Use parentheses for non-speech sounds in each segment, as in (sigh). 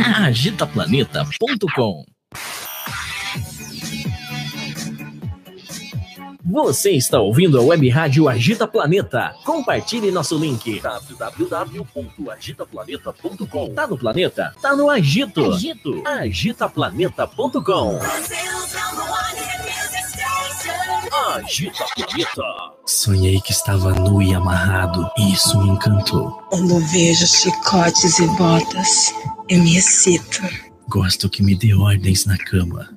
agitaplaneta.com. Você está ouvindo a Web Rádio Agita Planeta. Compartilhe nosso link www.agitaplaneta.com. Tá no planeta? Tá no agito. Agito. Agitaplaneta.com. Agita Planeta. Sonhei que estava nu e amarrado, e isso me encantou. Quando vejo chicotes e botas, eu me excito. Gosto que me dê ordens na cama.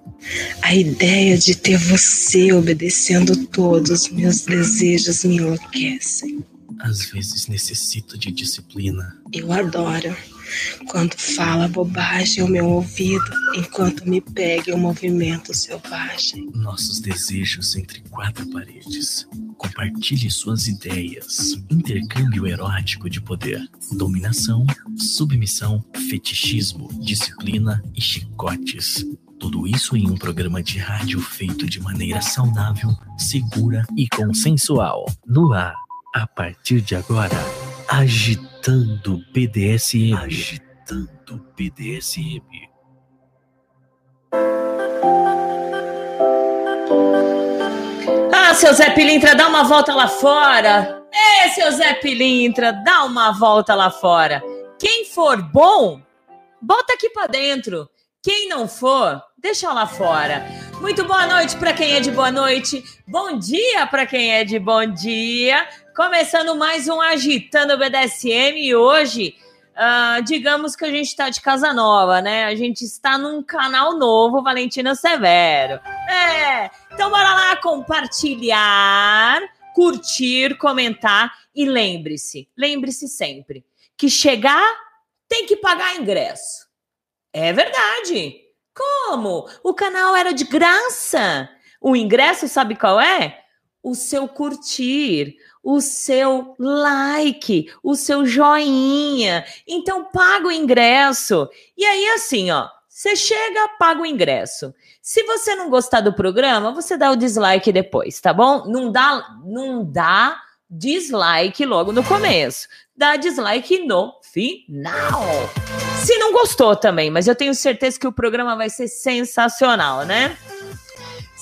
A ideia de ter você obedecendo todos os meus desejos me enlouquecem. Às vezes necessito de disciplina. Eu adoro quando fala bobagem ao meu ouvido, enquanto me pega em um movimento selvagem. Nossos desejos entre quatro paredes. Compartilhe suas ideias. Intercâmbio erótico de poder. Dominação, submissão, fetichismo, disciplina e chicotes. Tudo isso em um programa de rádio feito de maneira saudável, segura e consensual. No ar, a partir de agora, agitando BDSM. Agitando BDSM. Ah, seu Zé Pilintra, dá uma volta lá fora. É, seu Zé Pilintra, dá uma volta lá fora. Quem for bom, bota aqui para dentro. Quem não for, deixa lá fora. Muito boa noite para quem é de boa noite. Bom dia para quem é de bom dia. Começando mais um Agitando BDSM e hoje, uh, digamos que a gente está de casa nova, né? A gente está num canal novo, Valentina Severo. É, então bora lá compartilhar, curtir, comentar e lembre-se, lembre-se sempre que chegar tem que pagar ingresso. É verdade. Como? O canal era de graça. O ingresso, sabe qual é? O seu curtir, o seu like, o seu joinha. Então, paga o ingresso. E aí, assim, ó, você chega, paga o ingresso. Se você não gostar do programa, você dá o dislike depois, tá bom? Não dá, não dá dislike logo no começo. Dá dislike no final. Se não gostou também, mas eu tenho certeza que o programa vai ser sensacional, né?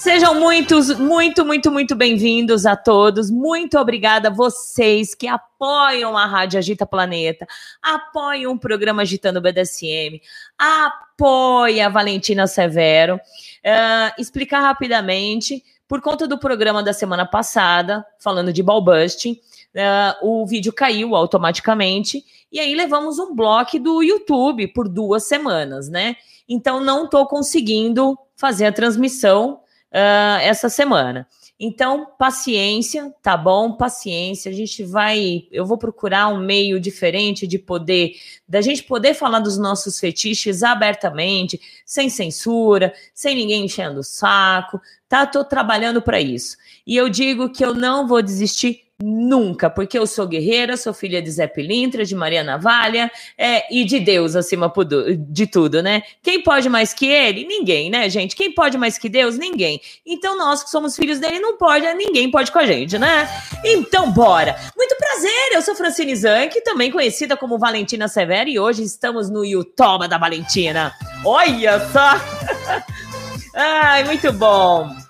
Sejam muitos, muito, muito, muito bem-vindos a todos. Muito obrigada a vocês que apoiam a Rádio Agita Planeta, apoiam o programa Agitando BDSM, apoia a Valentina Severo. Uh, explicar rapidamente, por conta do programa da semana passada, falando de ball busting, uh, o vídeo caiu automaticamente e aí levamos um bloco do YouTube por duas semanas, né? Então não estou conseguindo fazer a transmissão uh, essa semana. Então, paciência, tá bom? Paciência. A gente vai. Eu vou procurar um meio diferente de poder, da gente poder falar dos nossos fetiches abertamente, sem censura, sem ninguém enchendo o saco, tá? Tô trabalhando para isso. E eu digo que eu não vou desistir Nunca, porque eu sou guerreira, sou filha de Zé Pilintra, de Maria Navalha é, e de Deus acima de tudo, né? Quem pode mais que ele? Ninguém, né, gente? Quem pode mais que Deus? Ninguém. Então nós que somos filhos dele não pode, ninguém pode com a gente, né? Então bora! Muito prazer, eu sou Francine Zanck, também conhecida como Valentina Severo e hoje estamos no YouTube da Valentina. Olha só! (laughs) Ai, muito bom!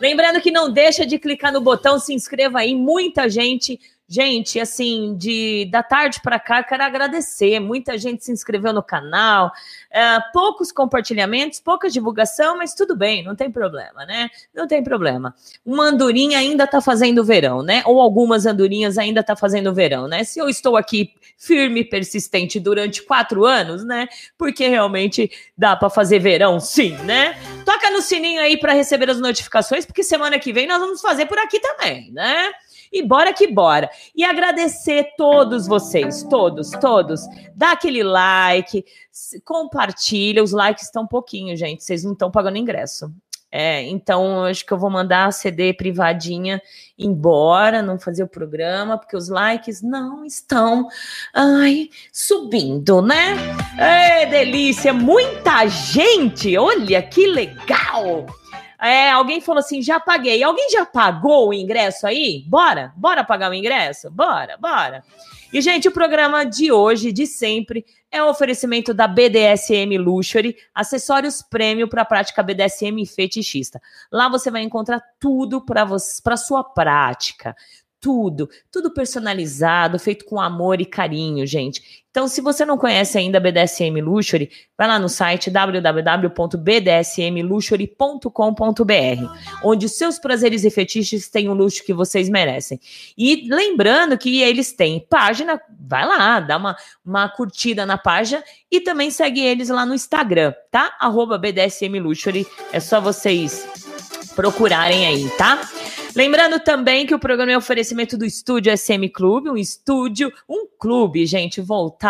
Lembrando que não deixa de clicar no botão, se inscreva aí. Muita gente, gente, assim, de da tarde para cá, quero agradecer. Muita gente se inscreveu no canal, é, poucos compartilhamentos, pouca divulgação, mas tudo bem, não tem problema, né? Não tem problema. Uma andorinha ainda tá fazendo verão, né? Ou algumas andorinhas ainda tá fazendo verão, né? Se eu estou aqui firme e persistente durante quatro anos, né? Porque realmente dá para fazer verão, sim, né? Toca no sininho aí para receber as notificações, porque semana que vem nós vamos fazer por aqui também, né? E bora que bora. E agradecer todos vocês, todos, todos. Dá aquele like, compartilha. Os likes estão pouquinho, gente. Vocês não estão pagando ingresso. É, então acho que eu vou mandar a CD privadinha embora, não fazer o programa, porque os likes não estão ai, subindo, né? É delícia, muita gente, olha que legal! É, alguém falou assim: já paguei. Alguém já pagou o ingresso aí? Bora? Bora pagar o ingresso? Bora, bora. E, gente, o programa de hoje, de sempre, é o oferecimento da BDSM Luxury, acessórios prêmio para a prática BDSM fetichista. Lá você vai encontrar tudo para sua prática tudo, tudo personalizado, feito com amor e carinho, gente. Então, se você não conhece ainda a BDSM Luxury, vai lá no site www.bdsmluxury.com.br, onde seus prazeres e fetiches têm o luxo que vocês merecem. E lembrando que eles têm página, vai lá, dá uma, uma curtida na página e também segue eles lá no Instagram, tá? Arroba BDSM Luxury, é só vocês procurarem aí, tá? Lembrando também que o programa é oferecimento do Estúdio SM Clube, um estúdio, um clube, gente, voltado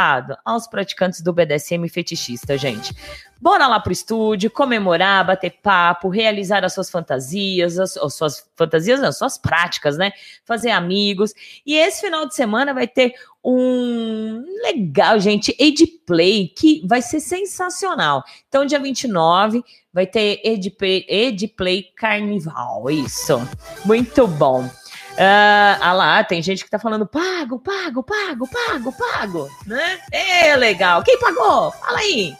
aos praticantes do BDSM fetichista, gente. Bora lá pro estúdio, comemorar, bater papo, realizar as suas fantasias, as, as suas fantasias, as suas práticas, né? Fazer amigos. E esse final de semana vai ter um legal, gente, Edplay, que vai ser sensacional. Então, dia 29, vai ter Edplay, Edplay Carnival, isso. Muito bom. Uh, ah lá, tem gente que tá falando pago, pago, pago, pago, pago, né? É legal. Quem pagou? Fala aí.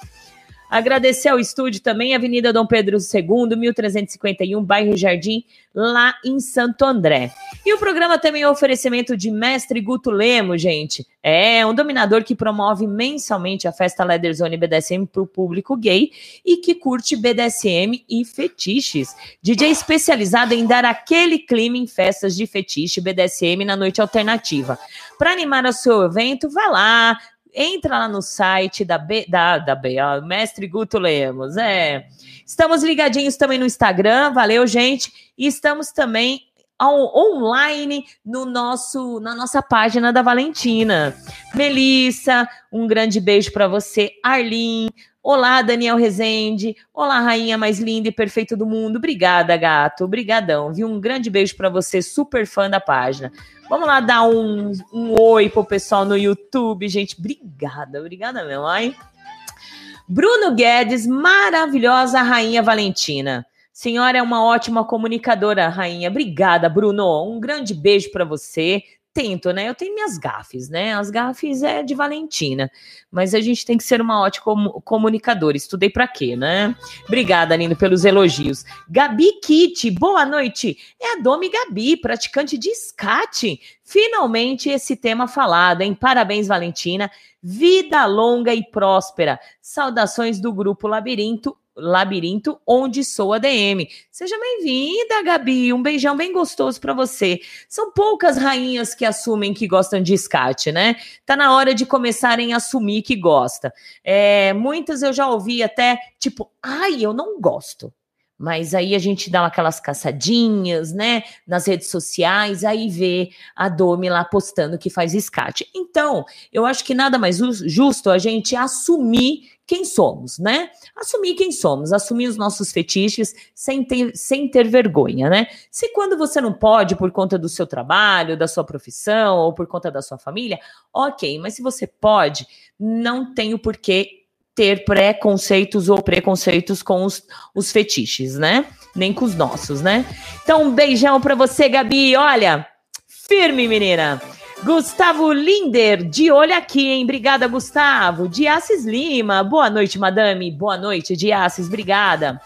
Agradecer ao estúdio também, Avenida Dom Pedro II, 1351, bairro Jardim, lá em Santo André. E o programa também é um oferecimento de Mestre Guto Lemo, gente. É um dominador que promove mensalmente a festa Leather Zone BDSM para o público gay e que curte BDSM e fetiches. DJ especializado em dar aquele clima em festas de fetiche BDSM na noite alternativa. Para animar o seu evento, vá lá, entra lá no site da B, da, da B, ó, Mestre Guto Lemos. É. Estamos ligadinhos também no Instagram, valeu, gente. E estamos também online no nosso na nossa página da Valentina. Melissa, um grande beijo para você, Arlin. Olá, Daniel Rezende. Olá, rainha mais linda e perfeita do mundo. Obrigada, gato. Obrigadão. Viu? Um grande beijo para você, super fã da página. Vamos lá dar um, um oi pro pessoal no YouTube, gente. Obrigada, obrigada mesmo, ai. Bruno Guedes, maravilhosa rainha Valentina. Senhora é uma ótima comunicadora, rainha. Obrigada, Bruno. Um grande beijo para você tento, né? Eu tenho minhas gafes, né? As gafes é de Valentina, mas a gente tem que ser uma ótima comunicadora. Estudei para quê, né? Obrigada, Lindo, pelos elogios. Gabi Kit, boa noite. É a Domi Gabi, praticante de escate. Finalmente esse tema falado, hein? Parabéns, Valentina. Vida longa e próspera. Saudações do grupo Labirinto Labirinto, onde sou ADM. Seja bem-vinda, Gabi. Um beijão bem gostoso para você. São poucas rainhas que assumem que gostam de escate, né? Tá na hora de começarem a assumir que gosta. É, muitas eu já ouvi até tipo, ai, eu não gosto. Mas aí a gente dá aquelas caçadinhas, né, nas redes sociais, aí vê a Domi lá postando que faz escate. Então, eu acho que nada mais justo a gente assumir quem somos, né? Assumir quem somos, assumir os nossos fetiches sem ter, sem ter vergonha, né? Se quando você não pode por conta do seu trabalho, da sua profissão ou por conta da sua família, ok, mas se você pode, não tem o porquê ter preconceitos ou preconceitos com os, os fetiches, né? Nem com os nossos, né? Então, um beijão para você, Gabi. Olha, firme, menina. Gustavo Linder, de olho aqui, hein? Obrigada, Gustavo. Diassis Lima, boa noite, madame. Boa noite, Diassis, obrigada.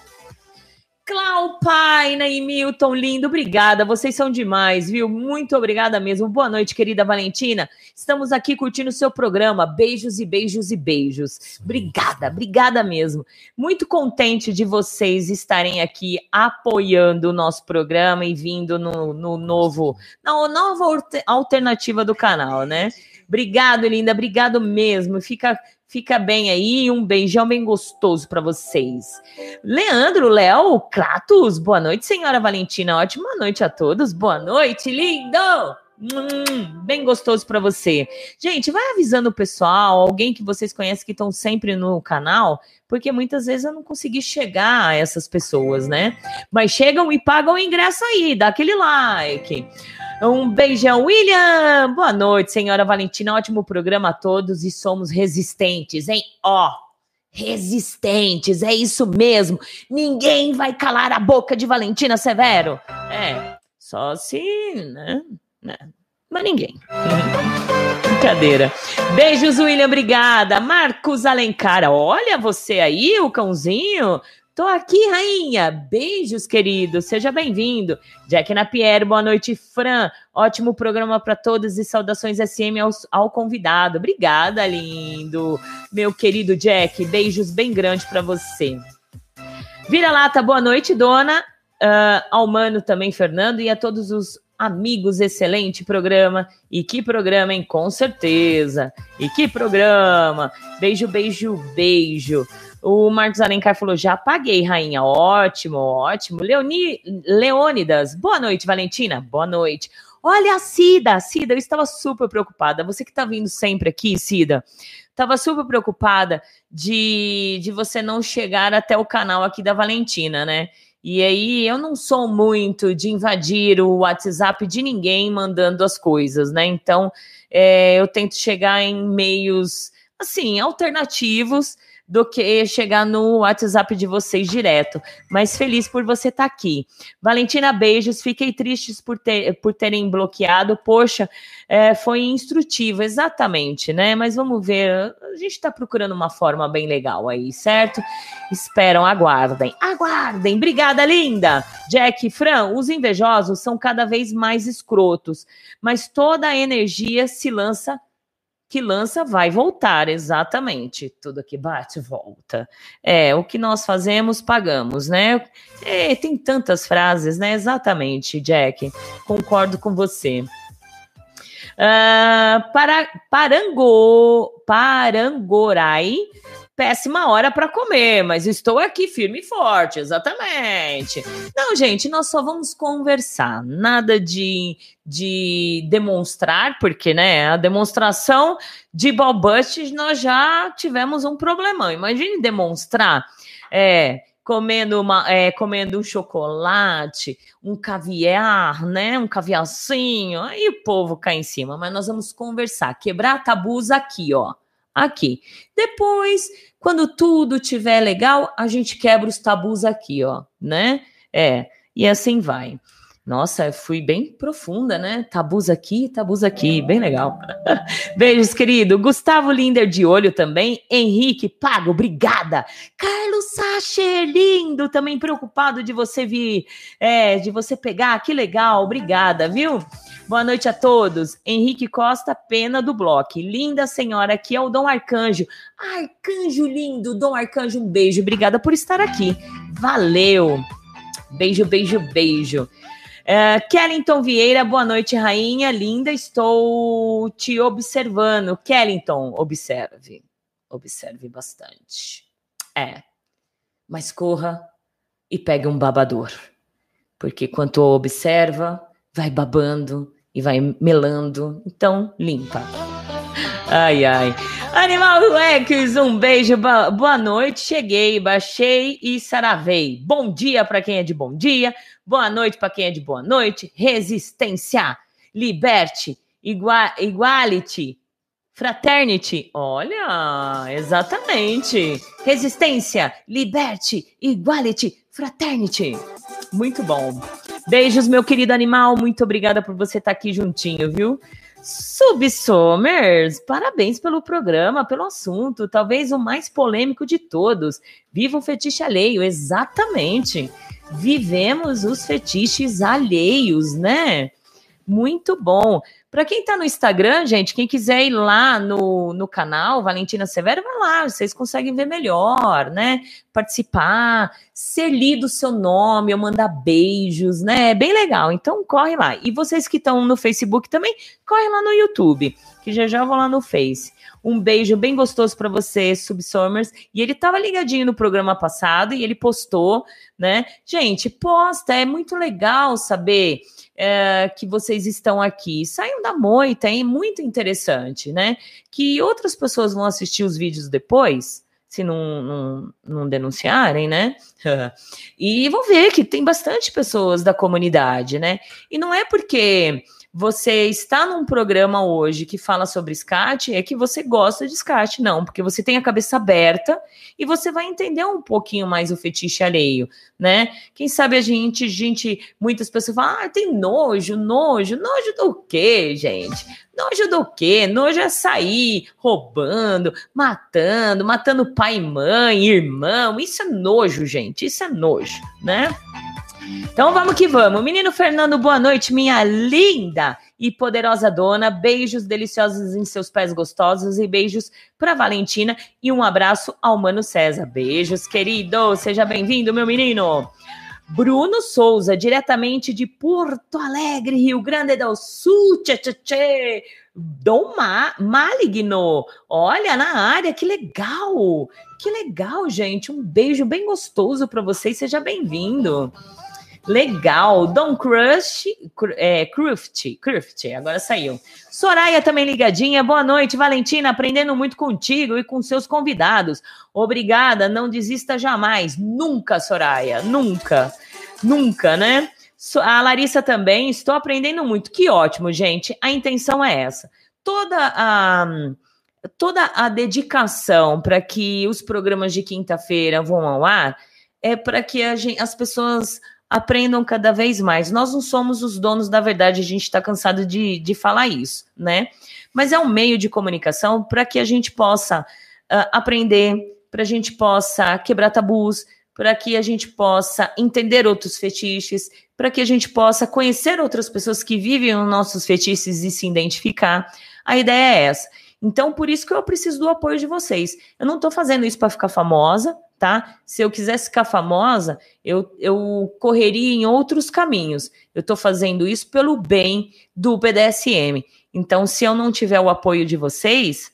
Clau Paina e Milton, lindo, obrigada. Vocês são demais, viu? Muito obrigada mesmo. Boa noite, querida Valentina. Estamos aqui curtindo o seu programa. Beijos e beijos e beijos. Obrigada, obrigada mesmo. Muito contente de vocês estarem aqui apoiando o nosso programa e vindo no, no novo, na nova alternativa do canal, né? Obrigado, linda, obrigado mesmo. Fica Fica bem aí, um beijão bem gostoso para vocês. Leandro, Léo, Kratos, boa noite, senhora Valentina. Ótima noite a todos. Boa noite, lindo! Hum, bem gostoso para você. Gente, vai avisando o pessoal, alguém que vocês conhecem que estão sempre no canal, porque muitas vezes eu não consegui chegar a essas pessoas, né? Mas chegam e pagam o ingresso aí, dá aquele like. Um beijão, William. Boa noite, senhora Valentina. Ótimo programa a todos e somos resistentes, hein? Ó, resistentes, é isso mesmo. Ninguém vai calar a boca de Valentina Severo. É, só se, né? Né? Mas ninguém. Brincadeira. Beijos, William, obrigada. Marcos Alencar, olha você aí, o cãozinho. Tô aqui, rainha. Beijos, querido. Seja bem-vindo. Jack Napier, boa noite, Fran. Ótimo programa para todos e saudações SM ao, ao, convidado. Obrigada, lindo. Meu querido Jack, beijos bem grandes para você. Vira-lata, boa noite, dona. Uh, ao Mano também, Fernando, e a todos os amigos, excelente programa. E que programa, hein? Com certeza. E que programa. Beijo, beijo, beijo. O Marcos Alencar falou: já apaguei, rainha. Ótimo, ótimo. Leoni, Leônidas, boa noite, Valentina. Boa noite. Olha a Cida, Cida, eu estava super preocupada. Você que está vindo sempre aqui, Cida, estava super preocupada de, de você não chegar até o canal aqui da Valentina, né? E aí eu não sou muito de invadir o WhatsApp de ninguém mandando as coisas, né? Então é, eu tento chegar em meios assim alternativos do que chegar no WhatsApp de vocês direto. Mas feliz por você estar tá aqui. Valentina, beijos. Fiquei tristes por, ter, por terem bloqueado. Poxa, é, foi instrutivo, exatamente, né? Mas vamos ver. A gente está procurando uma forma bem legal aí, certo? Esperam, aguardem. Aguardem. Obrigada, linda. Jack Fran, os invejosos são cada vez mais escrotos, mas toda a energia se lança que lança vai voltar, exatamente. Tudo que bate, volta. É, o que nós fazemos, pagamos, né? É, tem tantas frases, né? Exatamente, Jack. Concordo com você. Uh, para, parango, Parangorai péssima hora para comer, mas estou aqui firme e forte, exatamente. Não, gente, nós só vamos conversar, nada de, de demonstrar, porque, né, a demonstração de balbusts nós já tivemos um problemão. Imagine demonstrar, é, comendo, uma, é, comendo um chocolate, um caviar, né? Um caviarzinho, aí o povo cai em cima. Mas nós vamos conversar, quebrar tabus aqui, ó. Aqui. Depois quando tudo tiver legal, a gente quebra os tabus aqui, ó, né? É, e assim vai. Nossa, fui bem profunda, né? Tabus aqui, tabus aqui, bem legal. (laughs) Beijos, querido. Gustavo Linder de olho também. Henrique Pago, obrigada. Carlos Sacher, lindo, também preocupado de você vir, é, de você pegar, que legal, obrigada, viu? Boa noite a todos. Henrique Costa, pena do bloco. Linda senhora, aqui é o Dom Arcanjo. Arcanjo lindo, Dom Arcanjo, um beijo. Obrigada por estar aqui. Valeu. Beijo, beijo, beijo. Uh, Kellington Vieira, boa noite, rainha linda. Estou te observando. Kellington, observe. Observe bastante. É. Mas corra e pegue um babador. Porque quanto observa, vai babando e vai melando. Então, limpa. Ai, ai. Animal Rex, um beijo, boa noite. Cheguei, baixei e saravei. Bom dia para quem é de bom dia, boa noite para quem é de boa noite. Resistência, liberte, igual, iguality, fraternity. Olha, exatamente. Resistência, liberte, iguality, fraternity. Muito bom. Beijos, meu querido animal. Muito obrigada por você estar aqui juntinho, viu? Subsomers, parabéns pelo programa, pelo assunto, talvez o mais polêmico de todos. Viva o fetiche alheio, exatamente. Vivemos os fetiches alheios, né? Muito bom. Para quem está no Instagram, gente, quem quiser ir lá no, no canal Valentina Severo, vai lá, vocês conseguem ver melhor, né? Participar, ser lido o seu nome, ou mandar beijos, né? É bem legal. Então corre lá. E vocês que estão no Facebook também, corre lá no YouTube, que já já vou lá no Face. Um beijo bem gostoso para você, Subsomers. E ele estava ligadinho no programa passado e ele postou, né? Gente, posta, é muito legal saber é, que vocês estão aqui. Saiam da moita, é muito interessante, né? Que outras pessoas vão assistir os vídeos depois, se não, não, não denunciarem, né? (laughs) e vão ver que tem bastante pessoas da comunidade, né? E não é porque você está num programa hoje que fala sobre SCAT, é que você gosta de SCAT, não, porque você tem a cabeça aberta e você vai entender um pouquinho mais o fetiche alheio, né? Quem sabe a gente, gente, muitas pessoas falam, ah, tem nojo, nojo, nojo do quê, gente? Nojo do quê? Nojo é sair roubando, matando, matando pai mãe, irmão. Isso é nojo, gente. Isso é nojo, né? Então vamos que vamos. Menino Fernando, boa noite, minha linda e poderosa dona. Beijos deliciosos em seus pés gostosos e beijos para Valentina e um abraço ao Mano César. Beijos, querido. Seja bem-vindo, meu menino. Bruno Souza, diretamente de Porto Alegre, Rio Grande do Sul. Tchê, tchê, tchê. Dom Ma Maligno, olha na área, que legal! Que legal, gente. Um beijo bem gostoso para vocês. Seja bem-vindo. Legal. Dom Crush, é, Cruft, Cruft, agora saiu. Soraya também ligadinha. Boa noite, Valentina. Aprendendo muito contigo e com seus convidados. Obrigada. Não desista jamais. Nunca, Soraya. Nunca. Nunca, né? A Larissa também. Estou aprendendo muito. Que ótimo, gente. A intenção é essa. Toda a toda a dedicação para que os programas de quinta-feira vão ao ar é para que gente, as pessoas aprendam cada vez mais. Nós não somos os donos da verdade, a gente está cansado de, de falar isso, né? Mas é um meio de comunicação para que a gente possa uh, aprender, para a gente possa quebrar tabus, para que a gente possa entender outros fetiches, para que a gente possa conhecer outras pessoas que vivem os nossos fetiches e se identificar. A ideia é essa. Então, por isso que eu preciso do apoio de vocês. Eu não estou fazendo isso para ficar famosa, tá? Se eu quisesse ficar famosa, eu, eu correria em outros caminhos. Eu estou fazendo isso pelo bem do BDSM. Então, se eu não tiver o apoio de vocês,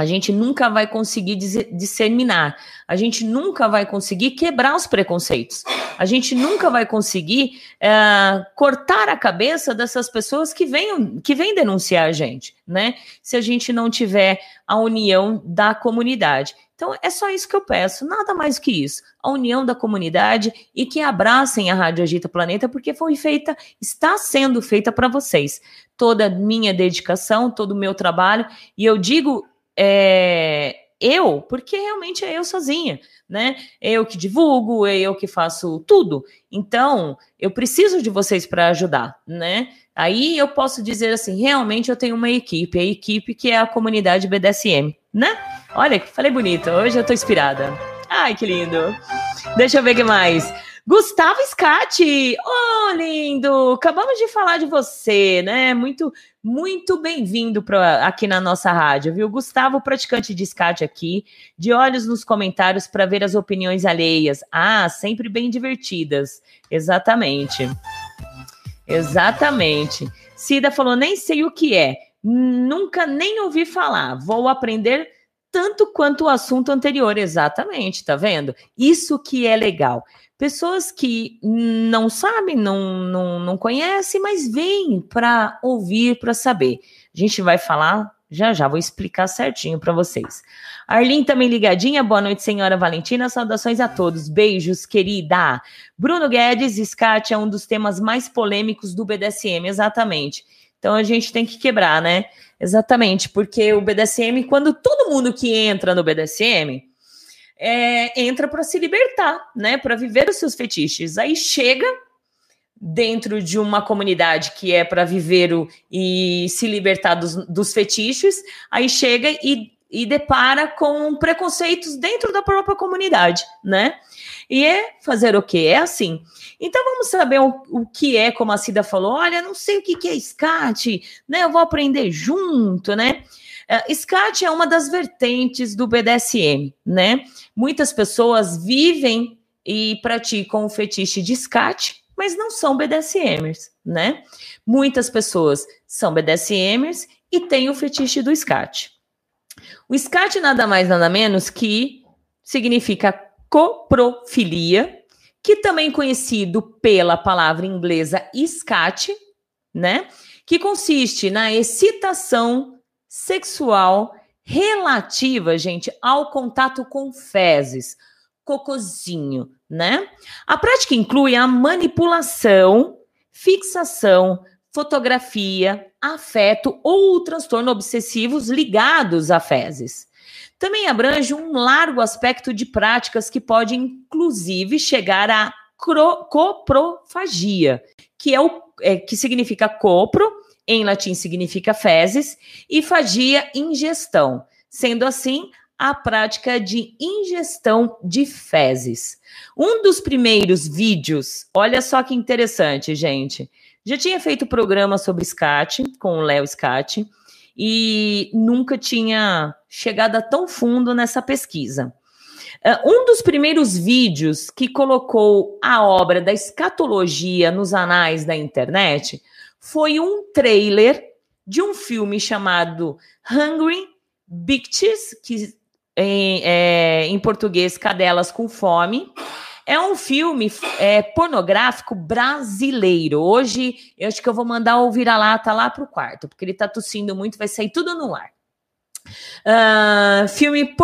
a gente nunca vai conseguir disseminar, a gente nunca vai conseguir quebrar os preconceitos, a gente nunca vai conseguir é, cortar a cabeça dessas pessoas que vêm que vêm denunciar a gente, né? Se a gente não tiver a união da comunidade. Então é só isso que eu peço, nada mais que isso. A união da comunidade e que abracem a Rádio Agita Planeta, porque foi feita, está sendo feita para vocês. Toda a minha dedicação, todo o meu trabalho, e eu digo é, eu, porque realmente é eu sozinha, né? É eu que divulgo, é eu que faço tudo. Então, eu preciso de vocês para ajudar, né? Aí eu posso dizer assim, realmente eu tenho uma equipe, a equipe que é a comunidade BDSM, né? Olha, falei bonito, hoje eu tô inspirada. Ai, que lindo. Deixa eu ver o que mais. Gustavo Scatti, oh lindo, acabamos de falar de você, né? Muito, muito bem-vindo aqui na nossa rádio, viu? Gustavo, praticante de Scatti aqui, de olhos nos comentários para ver as opiniões alheias. Ah, sempre bem divertidas. Exatamente. Exatamente. Cida falou: nem sei o que é, nunca nem ouvi falar, vou aprender tanto quanto o assunto anterior. Exatamente, tá vendo? Isso que é legal. Pessoas que não sabem, não, não, não conhecem, mas vêm para ouvir, para saber. A gente vai falar já já, vou explicar certinho para vocês. Arlene também ligadinha. Boa noite, senhora Valentina. Saudações a todos. Beijos, querida. Bruno Guedes, SCAT é um dos temas mais polêmicos do BDSM, exatamente. Então a gente tem que quebrar, né? Exatamente, porque o BDSM, quando todo mundo que entra no BDSM é, entra para se libertar, né? Para viver os seus fetiches. Aí chega dentro de uma comunidade que é para viver o, e se libertar dos, dos fetiches, aí chega e, e depara com preconceitos dentro da própria comunidade, né? E é fazer o quê? É assim. Então vamos saber o, o que é, como a Cida falou, olha, não sei o que, que é SCAT, né? Eu vou aprender junto, né? Uh, SCAT é uma das vertentes do BDSM, né? Muitas pessoas vivem e praticam o fetiche de SCAT, mas não são BDSMers, né? Muitas pessoas são BDSMers e têm o fetiche do SCAT. O SCAT nada mais nada menos que significa coprofilia, que também conhecido pela palavra inglesa SCAT, né? Que consiste na excitação sexual relativa, gente, ao contato com fezes, cocozinho, né? A prática inclui a manipulação, fixação, fotografia, afeto ou transtorno obsessivos ligados a fezes. Também abrange um largo aspecto de práticas que pode, inclusive, chegar à coprofagia, que é o é, que significa copro, em latim significa fezes, e fagia, ingestão. Sendo assim, a prática de ingestão de fezes. Um dos primeiros vídeos, olha só que interessante, gente. Já tinha feito programa sobre SCAT com o Léo SCAT e nunca tinha chegado tão fundo nessa pesquisa. Uh, um dos primeiros vídeos que colocou a obra da escatologia nos anais da internet foi um trailer de um filme chamado Hungry Bitches, que em, é, em português, Cadelas com Fome. É um filme é, pornográfico brasileiro. Hoje, eu acho que eu vou mandar o vira-lata lá para o quarto, porque ele está tossindo muito, vai sair tudo no ar. Uh, filme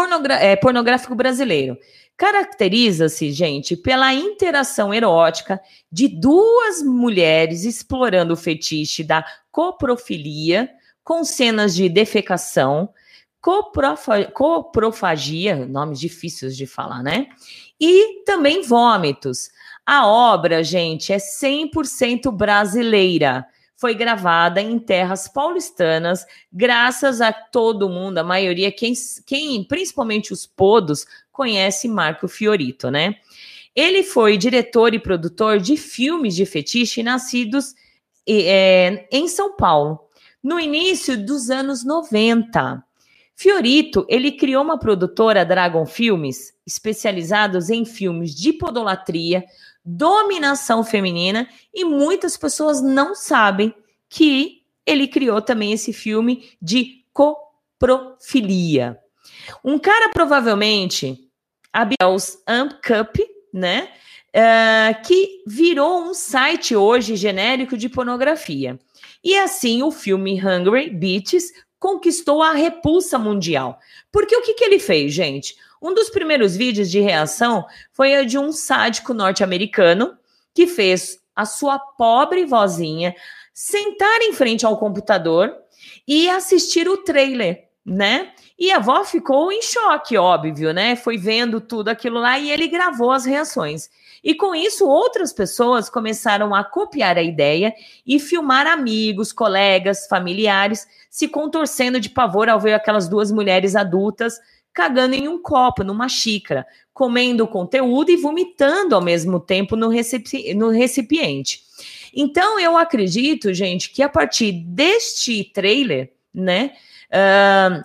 é, pornográfico brasileiro. Caracteriza-se, gente, pela interação erótica de duas mulheres explorando o fetiche da coprofilia, com cenas de defecação, coprofagia, nomes difíceis de falar, né? E também vômitos. A obra, gente, é 100% brasileira. Foi gravada em terras paulistanas, graças a todo mundo, a maioria, quem, quem principalmente os podos, conhece Marco Fiorito, né? Ele foi diretor e produtor de filmes de fetiche nascidos é, em São Paulo, no início dos anos 90. Fiorito, ele criou uma produtora Dragon Filmes, especializados em filmes de podolatria, dominação feminina, e muitas pessoas não sabem que ele criou também esse filme de coprofilia. Um cara provavelmente, Abiel's Amp Cup, né? Uh, que virou um site hoje genérico de pornografia. E assim o filme Hungry Beaches conquistou a repulsa mundial. Porque o que, que ele fez, gente? Um dos primeiros vídeos de reação foi o de um sádico norte-americano que fez a sua pobre vozinha sentar em frente ao computador e assistir o trailer, né? E a avó ficou em choque, óbvio, né? Foi vendo tudo aquilo lá e ele gravou as reações. E com isso, outras pessoas começaram a copiar a ideia e filmar amigos, colegas, familiares se contorcendo de pavor ao ver aquelas duas mulheres adultas cagando em um copo, numa xícara, comendo o conteúdo e vomitando ao mesmo tempo no, recipi no recipiente. Então, eu acredito, gente, que a partir deste trailer, né, uh,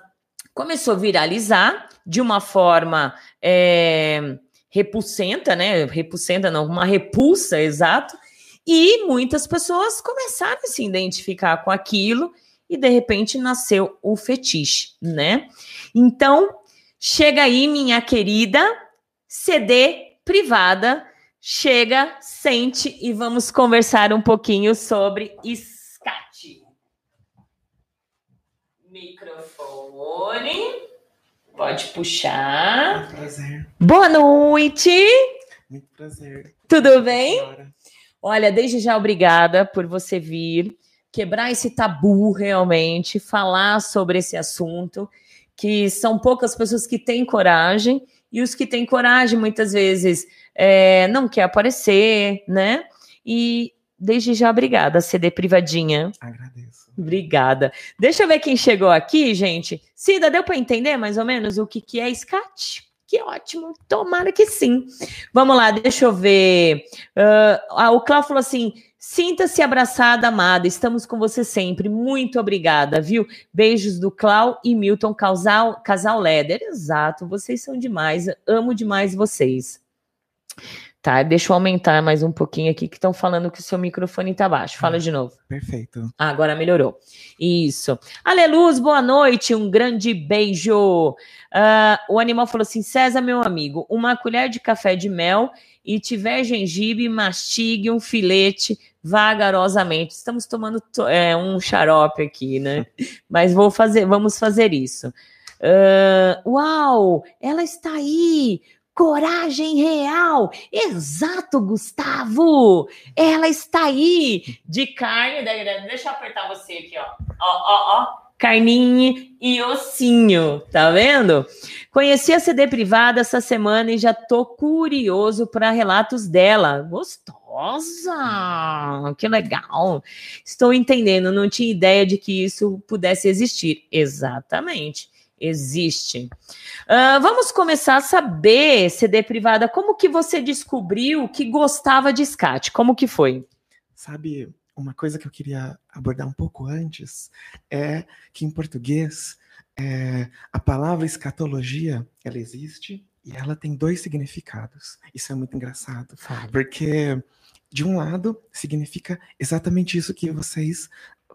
começou a viralizar de uma forma. É, repulsenta, né? Repulsenta não, uma repulsa, exato. E muitas pessoas começaram a se identificar com aquilo e de repente nasceu o fetiche, né? Então, chega aí, minha querida, CD privada, chega, sente e vamos conversar um pouquinho sobre escate. Microfone. Pode puxar. Muito prazer. Boa noite. Muito prazer. Tudo bem? Olha, desde já obrigada por você vir, quebrar esse tabu realmente, falar sobre esse assunto, que são poucas pessoas que têm coragem, e os que têm coragem muitas vezes é, não quer aparecer, né? E desde já obrigada, CD Privadinha. Agradeço. Obrigada. Deixa eu ver quem chegou aqui, gente. Cida, deu para entender mais ou menos o que, que é SCAT? Que ótimo, tomara que sim. Vamos lá, deixa eu ver. Uh, o Cláudio falou assim: sinta-se abraçada, amada. Estamos com você sempre. Muito obrigada, viu? Beijos do Clau e Milton, casal, casal Leder. Exato, vocês são demais. Amo demais vocês. Tá, deixa eu aumentar mais um pouquinho aqui, que estão falando que o seu microfone tá baixo. Fala ah, de novo. Perfeito. Ah, agora melhorou. Isso. Aleluz, boa noite, um grande beijo. Uh, o animal falou assim: César, meu amigo, uma colher de café de mel e tiver gengibre, mastigue um filete vagarosamente. Estamos tomando é, um xarope aqui, né? (laughs) Mas vou fazer, vamos fazer isso. Uh, uau, ela está aí Coragem real. Exato, Gustavo. Ela está aí de carne. Deixa eu apertar você aqui, ó. Ó, ó, ó. Carninha e ossinho, tá vendo? Conheci a CD privada essa semana e já tô curioso para relatos dela. Gostosa! Que legal! Estou entendendo, não tinha ideia de que isso pudesse existir. Exatamente existe. Uh, vamos começar a saber, CD privada, como que você descobriu que gostava de SCAT? Como que foi? Sabe, uma coisa que eu queria abordar um pouco antes é que em português é, a palavra escatologia ela existe e ela tem dois significados. Isso é muito engraçado, porque de um lado significa exatamente isso que vocês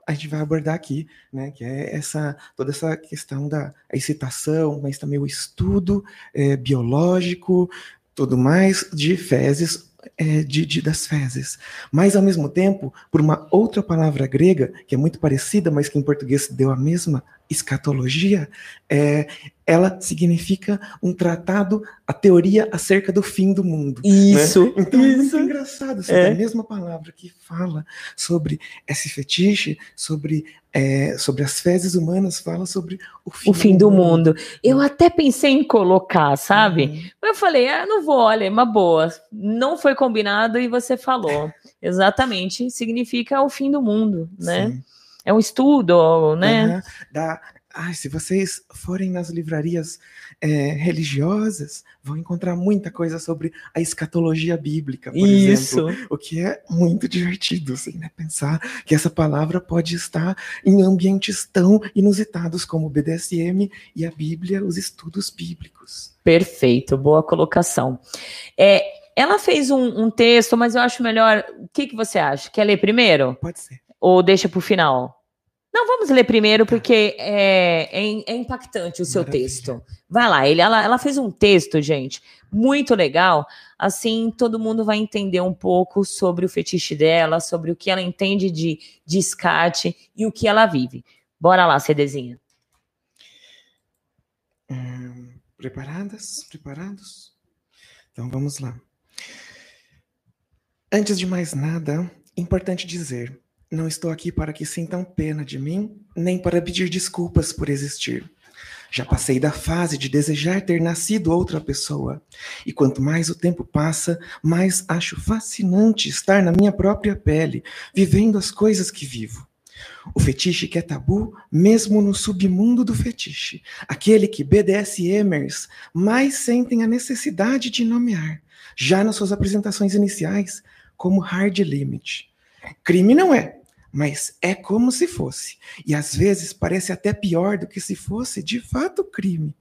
a gente vai abordar aqui, né, que é essa toda essa questão da excitação, mas também o estudo é, biológico, tudo mais de fezes é, de, de, das fezes. Mas, ao mesmo tempo, por uma outra palavra grega, que é muito parecida, mas que em português deu a mesma escatologia, é, ela significa um tratado, a teoria acerca do fim do mundo. Né? Isso. Né? Então isso. é muito engraçado. Assim, é. a mesma palavra que fala sobre esse fetiche, sobre, é, sobre as fezes humanas, fala sobre o fim, o fim do, do mundo. mundo. Eu até pensei em colocar, sabe? Uhum. Eu falei, ah, não vou, olha, é uma boa. Não foi combinado e você falou. (laughs) Exatamente, significa o fim do mundo, né? Sim. É um estudo, né? Uhum. Da, ah, se vocês forem nas livrarias é, religiosas, vão encontrar muita coisa sobre a escatologia bíblica, por Isso. exemplo. O que é muito divertido, assim, né? Pensar que essa palavra pode estar em ambientes tão inusitados como o BDSM e a Bíblia, os estudos bíblicos. Perfeito, boa colocação. É, ela fez um, um texto, mas eu acho melhor. O que, que você acha? Quer ler primeiro? Pode ser. Ou deixa para o final? Não, vamos ler primeiro, porque é, é, é impactante o seu Maravilha. texto. Vai lá, ele, ela, ela fez um texto, gente, muito legal. Assim, todo mundo vai entender um pouco sobre o fetiche dela, sobre o que ela entende de, de escate e o que ela vive. Bora lá, CDzinha. Hum, preparadas? Preparados? Então vamos lá. Antes de mais nada, importante dizer não estou aqui para que sintam pena de mim, nem para pedir desculpas por existir. Já passei da fase de desejar ter nascido outra pessoa. E quanto mais o tempo passa, mais acho fascinante estar na minha própria pele, vivendo as coisas que vivo. O fetiche que é tabu, mesmo no submundo do fetiche. Aquele que BDSMers mais sentem a necessidade de nomear, já nas suas apresentações iniciais, como hard limit. Crime não é, mas é como se fosse. E às vezes parece até pior do que se fosse de fato crime.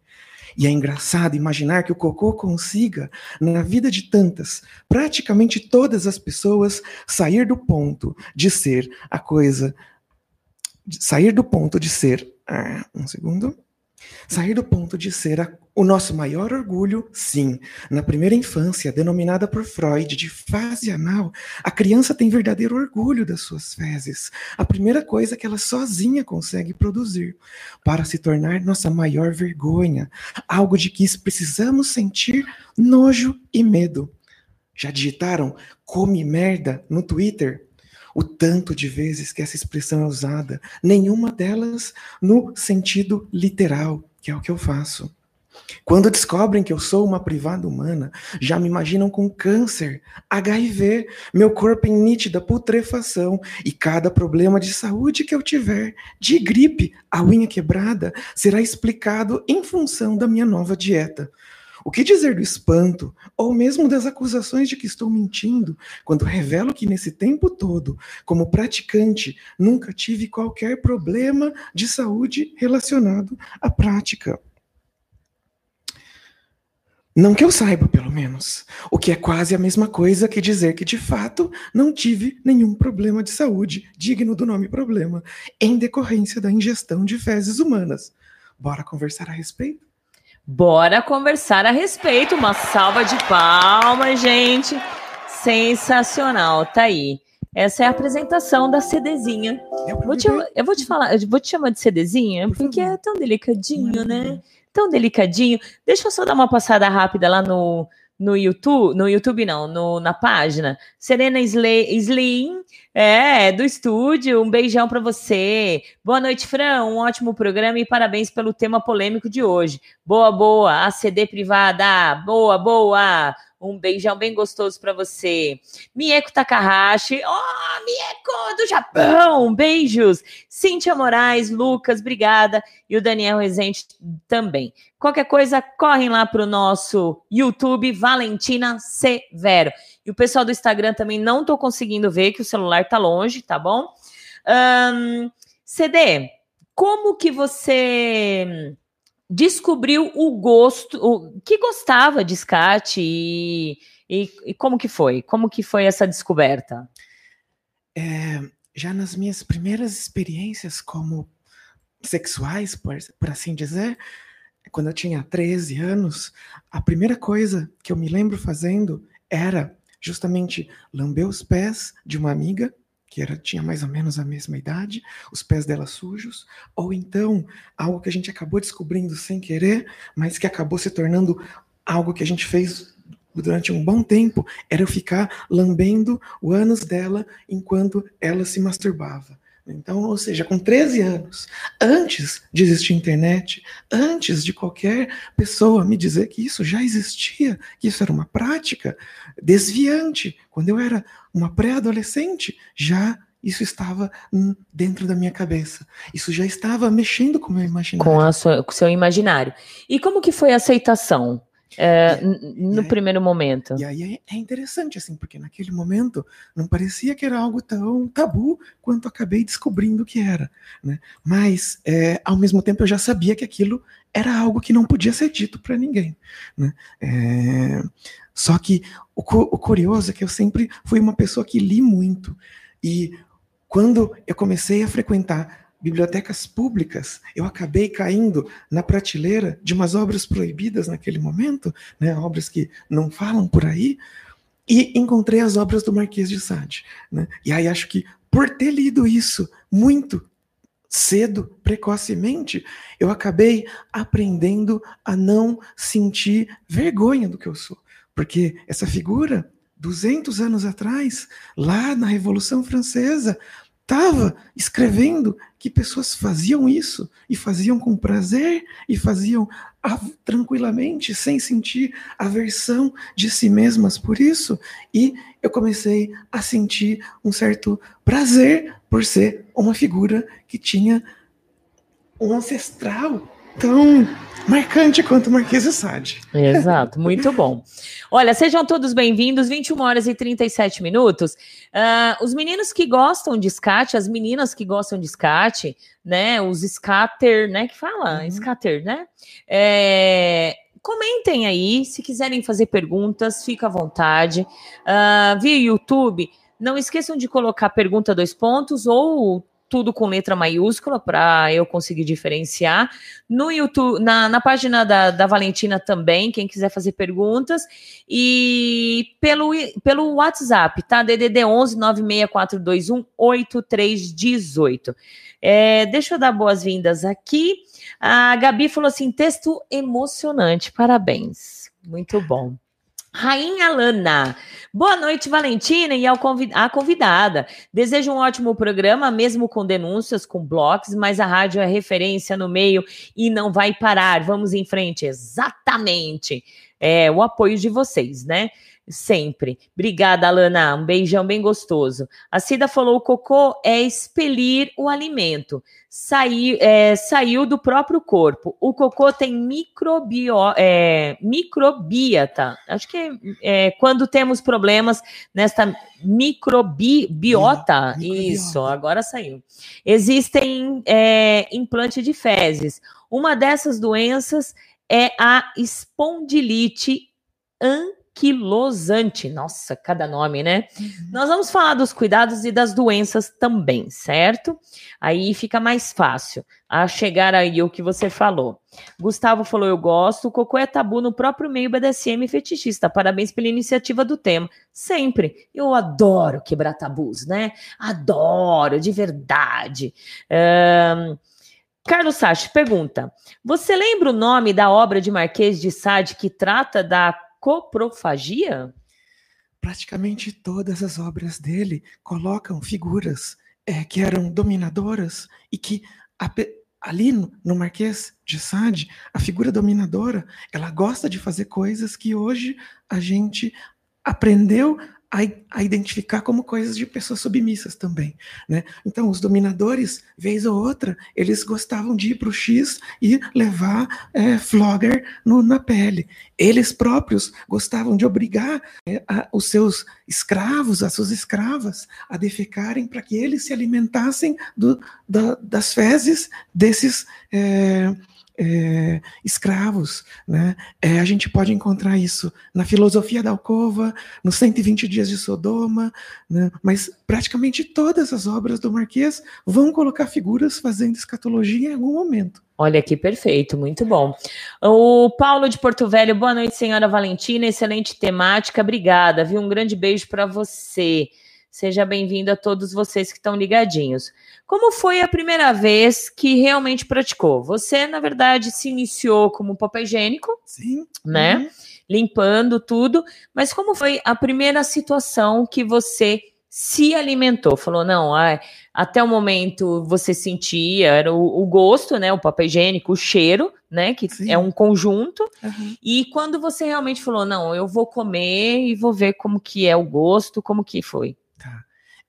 E é engraçado imaginar que o cocô consiga, na vida de tantas, praticamente todas as pessoas, sair do ponto de ser a coisa. sair do ponto de ser. Ah, um segundo. Sair do ponto de ser a, o nosso maior orgulho, sim. Na primeira infância, denominada por Freud de fase anal, a criança tem verdadeiro orgulho das suas fezes, a primeira coisa que ela sozinha consegue produzir, para se tornar nossa maior vergonha, algo de que precisamos sentir nojo e medo. Já digitaram come merda no Twitter? O tanto de vezes que essa expressão é usada, nenhuma delas no sentido literal, que é o que eu faço. Quando descobrem que eu sou uma privada humana, já me imaginam com câncer, HIV, meu corpo em nítida putrefação e cada problema de saúde que eu tiver, de gripe, a unha quebrada, será explicado em função da minha nova dieta. O que dizer do espanto, ou mesmo das acusações de que estou mentindo, quando revelo que nesse tempo todo, como praticante, nunca tive qualquer problema de saúde relacionado à prática? Não que eu saiba, pelo menos. O que é quase a mesma coisa que dizer que, de fato, não tive nenhum problema de saúde digno do nome problema, em decorrência da ingestão de fezes humanas. Bora conversar a respeito? Bora conversar a respeito. Uma salva de palmas, gente. Sensacional, tá aí. Essa é a apresentação da CDzinha. Vou te, eu vou te falar, eu vou te chamar de CDzinha porque é tão delicadinho, né? tão delicadinho. Deixa eu só dar uma passada rápida lá no, no YouTube, no YouTube não, no, na página. Serena Slim, é, do estúdio, um beijão para você. Boa noite, Fran, um ótimo programa e parabéns pelo tema polêmico de hoje. Boa, boa, ACD privada, boa, boa. Um beijão bem gostoso para você. Mieko Takahashi. Oh, Mieko do Japão. Beijos. Cíntia Moraes, Lucas, obrigada. E o Daniel Rezende também. Qualquer coisa, correm lá para o nosso YouTube, Valentina Severo. E o pessoal do Instagram também não estou conseguindo ver, que o celular tá longe, tá bom? Um, CD, como que você descobriu o gosto, o, que gostava de SCAT e, e, e, como que foi? Como que foi essa descoberta? É, já nas minhas primeiras experiências como sexuais, por, por assim dizer, quando eu tinha 13 anos, a primeira coisa que eu me lembro fazendo era justamente lamber os pés de uma amiga que era, tinha mais ou menos a mesma idade, os pés dela sujos, ou então algo que a gente acabou descobrindo sem querer, mas que acabou se tornando algo que a gente fez durante um bom tempo, era eu ficar lambendo o ânus dela enquanto ela se masturbava. Então, ou seja, com 13 anos, antes de existir internet, antes de qualquer pessoa me dizer que isso já existia, que isso era uma prática desviante, quando eu era uma pré-adolescente, já isso estava dentro da minha cabeça. Isso já estava mexendo com o meu imaginário. Com o seu imaginário. E como que foi a aceitação? É, no aí, primeiro momento. E aí é, é interessante, assim, porque naquele momento não parecia que era algo tão tabu quanto acabei descobrindo que era. Né? Mas, é, ao mesmo tempo, eu já sabia que aquilo era algo que não podia ser dito para ninguém. Né? É, só que o, o curioso é que eu sempre fui uma pessoa que li muito. E quando eu comecei a frequentar bibliotecas públicas, eu acabei caindo na prateleira de umas obras proibidas naquele momento, né, obras que não falam por aí, e encontrei as obras do Marquês de Sade. Né? E aí acho que por ter lido isso muito cedo, precocemente, eu acabei aprendendo a não sentir vergonha do que eu sou. Porque essa figura, 200 anos atrás, lá na Revolução Francesa, estava escrevendo que pessoas faziam isso e faziam com prazer e faziam tranquilamente, sem sentir aversão de si mesmas por isso. E eu comecei a sentir um certo prazer por ser uma figura que tinha um ancestral tão marcante quanto o Marquês de Sade. Exato, muito bom. Olha, sejam todos bem-vindos, 21 horas e 37 minutos. Uh, os meninos que gostam de skate, as meninas que gostam de skate, né, os skater, né, que fala? Uhum. Skater, né? É, comentem aí, se quiserem fazer perguntas, fica à vontade. Uh, via YouTube, não esqueçam de colocar pergunta dois pontos ou tudo com letra maiúscula para eu conseguir diferenciar. No YouTube, na, na página da, da Valentina também, quem quiser fazer perguntas. E pelo, pelo WhatsApp, tá? DDD 11 96421 8318. É, deixa eu dar boas-vindas aqui. A Gabi falou assim: texto emocionante, parabéns. Muito bom. Rainha Lana. Boa noite, Valentina, e ao convid a convidada. Desejo um ótimo programa, mesmo com denúncias, com blocos, mas a rádio é referência no meio e não vai parar. Vamos em frente. Exatamente. É o apoio de vocês, né? Sempre. Obrigada, Alana. Um beijão bem gostoso. A Cida falou: o cocô é expelir o alimento. Saiu, é, saiu do próprio corpo. O cocô tem microbio, é, microbiota. Acho que é, quando temos problemas nesta microbiota. Isso, agora saiu. Existem é, implante de fezes. Uma dessas doenças é a espondilite an anquilosante. Nossa, cada nome, né? Uhum. Nós vamos falar dos cuidados e das doenças também, certo? Aí fica mais fácil a chegar aí o que você falou. Gustavo falou: Eu gosto. O cocô é tabu no próprio meio BDSM fetichista. Parabéns pela iniciativa do tema. Sempre. Eu adoro quebrar tabus, né? Adoro, de verdade. Um, Carlos Sachi pergunta: Você lembra o nome da obra de Marquês de Sade que trata da coprofagia? Praticamente todas as obras dele colocam figuras é, que eram dominadoras e que ali no Marquês de Sade, a figura dominadora, ela gosta de fazer coisas que hoje a gente aprendeu a, a, identificar como coisas de pessoas submissas também. Né? Então, os dominadores, vez ou outra, eles gostavam de ir para o X e levar é, flogger no, na pele. Eles próprios gostavam de obrigar é, a, os seus escravos, as suas escravas, a defecarem para que eles se alimentassem do, da, das fezes desses. É, é, escravos. Né? É, a gente pode encontrar isso na filosofia da Alcova, nos 120 Dias de Sodoma, né? mas praticamente todas as obras do Marquês vão colocar figuras fazendo escatologia em algum momento. Olha que perfeito, muito bom. O Paulo de Porto Velho, boa noite, senhora Valentina, excelente temática, obrigada, viu? Um grande beijo para você. Seja bem-vindo a todos vocês que estão ligadinhos. Como foi a primeira vez que realmente praticou? Você, na verdade, se iniciou como papel higiênico, Sim. né? Uhum. Limpando tudo, mas como foi a primeira situação que você se alimentou? Falou, não, ah, até o momento você sentia era o, o, gosto, né? O papel higiênico, o cheiro, né? Que Sim. é um conjunto. Uhum. E quando você realmente falou, não, eu vou comer e vou ver como que é o gosto, como que foi?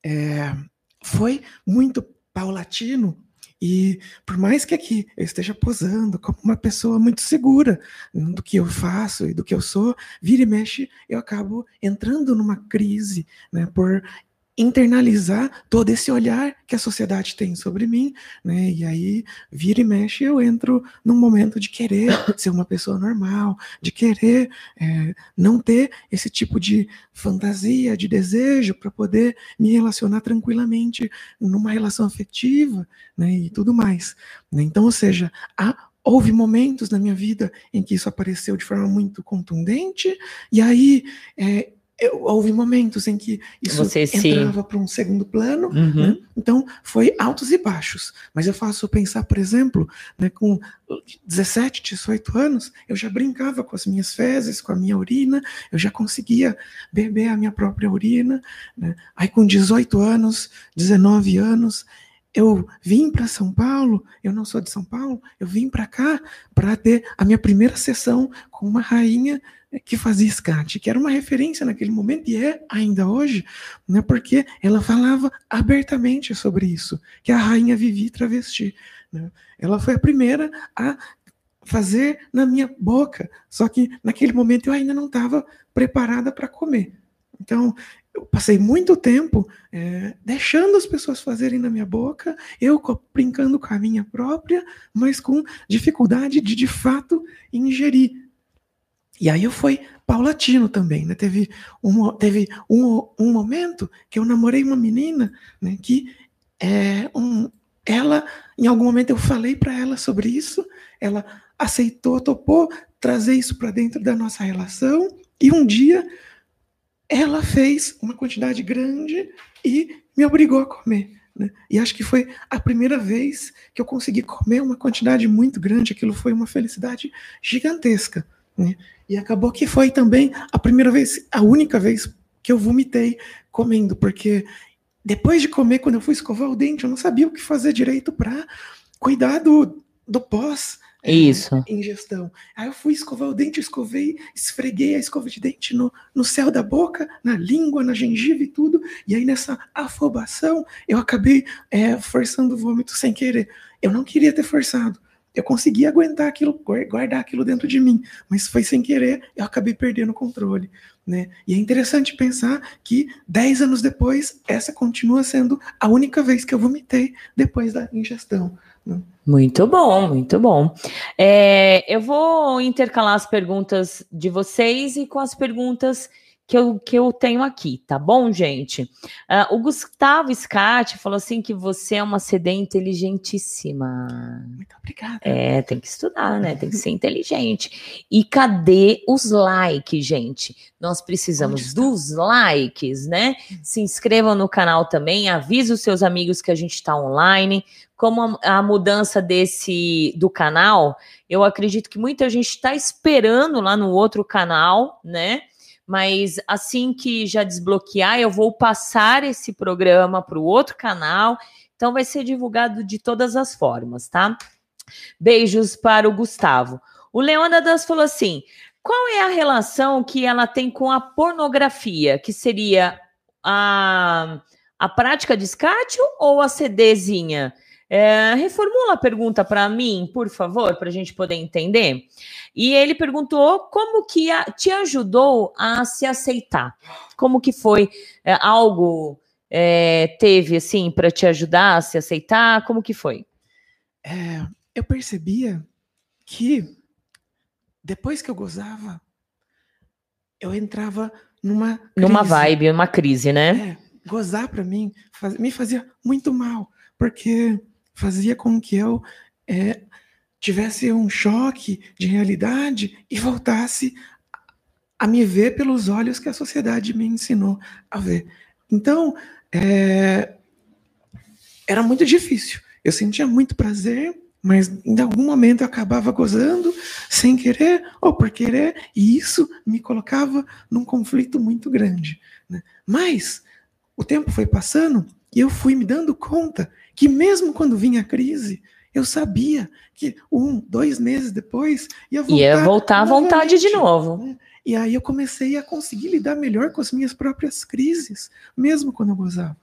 É, foi muito paulatino e por mais que aqui eu esteja posando como uma pessoa muito segura do que eu faço e do que eu sou, vira e mexe, eu acabo entrando numa crise, né, por internalizar todo esse olhar que a sociedade tem sobre mim, né? E aí vira e mexe, eu entro num momento de querer (coughs) ser uma pessoa normal, de querer é, não ter esse tipo de fantasia, de desejo para poder me relacionar tranquilamente numa relação afetiva, né? E tudo mais. Né? Então, ou seja, há houve momentos na minha vida em que isso apareceu de forma muito contundente, e aí é, eu, houve momentos em que isso Você entrava para um segundo plano, uhum. né? então foi altos e baixos. Mas eu faço pensar, por exemplo, né, com 17, 18 anos, eu já brincava com as minhas fezes, com a minha urina, eu já conseguia beber a minha própria urina. Né? Aí com 18 anos, 19 anos, eu vim para São Paulo, eu não sou de São Paulo, eu vim para cá para ter a minha primeira sessão com uma rainha que fazia escate, que era uma referência naquele momento e é ainda hoje, né, porque ela falava abertamente sobre isso, que a rainha vivia travesti. Né? Ela foi a primeira a fazer na minha boca, só que naquele momento eu ainda não estava preparada para comer. Então, eu passei muito tempo é, deixando as pessoas fazerem na minha boca, eu brincando com a minha própria, mas com dificuldade de de fato ingerir. E aí eu fui paulatino também, né? Teve um, teve um, um momento que eu namorei uma menina, né? Que é um, ela, em algum momento eu falei para ela sobre isso, ela aceitou, topou trazer isso para dentro da nossa relação, e um dia ela fez uma quantidade grande e me obrigou a comer. Né? E acho que foi a primeira vez que eu consegui comer uma quantidade muito grande. Aquilo foi uma felicidade gigantesca. Né? E acabou que foi também a primeira vez, a única vez que eu vomitei comendo, porque depois de comer, quando eu fui escovar o dente, eu não sabia o que fazer direito para cuidar do, do pós é, Isso. ingestão. Aí eu fui escovar o dente, escovei, esfreguei a escova de dente no, no céu da boca, na língua, na gengiva e tudo. E aí nessa afobação, eu acabei é, forçando o vômito sem querer. Eu não queria ter forçado. Eu consegui aguentar aquilo, guardar aquilo dentro de mim, mas foi sem querer, eu acabei perdendo o controle. Né? E é interessante pensar que dez anos depois, essa continua sendo a única vez que eu vomitei depois da ingestão. Muito bom, muito bom. É, eu vou intercalar as perguntas de vocês e com as perguntas que eu, que eu tenho aqui, tá bom, gente? Uh, o Gustavo Scatti falou assim que você é uma CD inteligentíssima. Muito obrigada. É, tem que estudar, né? Tem que ser inteligente. E cadê os likes, gente? Nós precisamos dos likes, né? Se inscrevam no canal também, avise os seus amigos que a gente está online. Como a, a mudança desse do canal, eu acredito que muita gente está esperando lá no outro canal, né? Mas assim que já desbloquear, eu vou passar esse programa para o outro canal. Então vai ser divulgado de todas as formas, tá? Beijos para o Gustavo. O Leônidas falou assim: qual é a relação que ela tem com a pornografia? Que seria a, a prática de escátio ou a CDzinha? É, reformula a pergunta para mim, por favor, para a gente poder entender. E ele perguntou como que a, te ajudou a se aceitar. Como que foi é, algo é, teve assim para te ajudar a se aceitar? Como que foi? É, eu percebia que depois que eu gozava, eu entrava numa crise. numa vibe, numa crise, né? É, gozar para mim faz, me fazia muito mal, porque fazia com que eu é, tivesse um choque de realidade e voltasse a me ver pelos olhos que a sociedade me ensinou a ver. Então, é, era muito difícil. Eu sentia muito prazer, mas em algum momento eu acabava gozando sem querer ou por querer, e isso me colocava num conflito muito grande. Né? Mas o tempo foi passando e eu fui me dando conta que mesmo quando vinha a crise, eu sabia que um, dois meses depois ia voltar, ia voltar à vontade de novo. Né? E aí eu comecei a conseguir lidar melhor com as minhas próprias crises, mesmo quando eu gozava.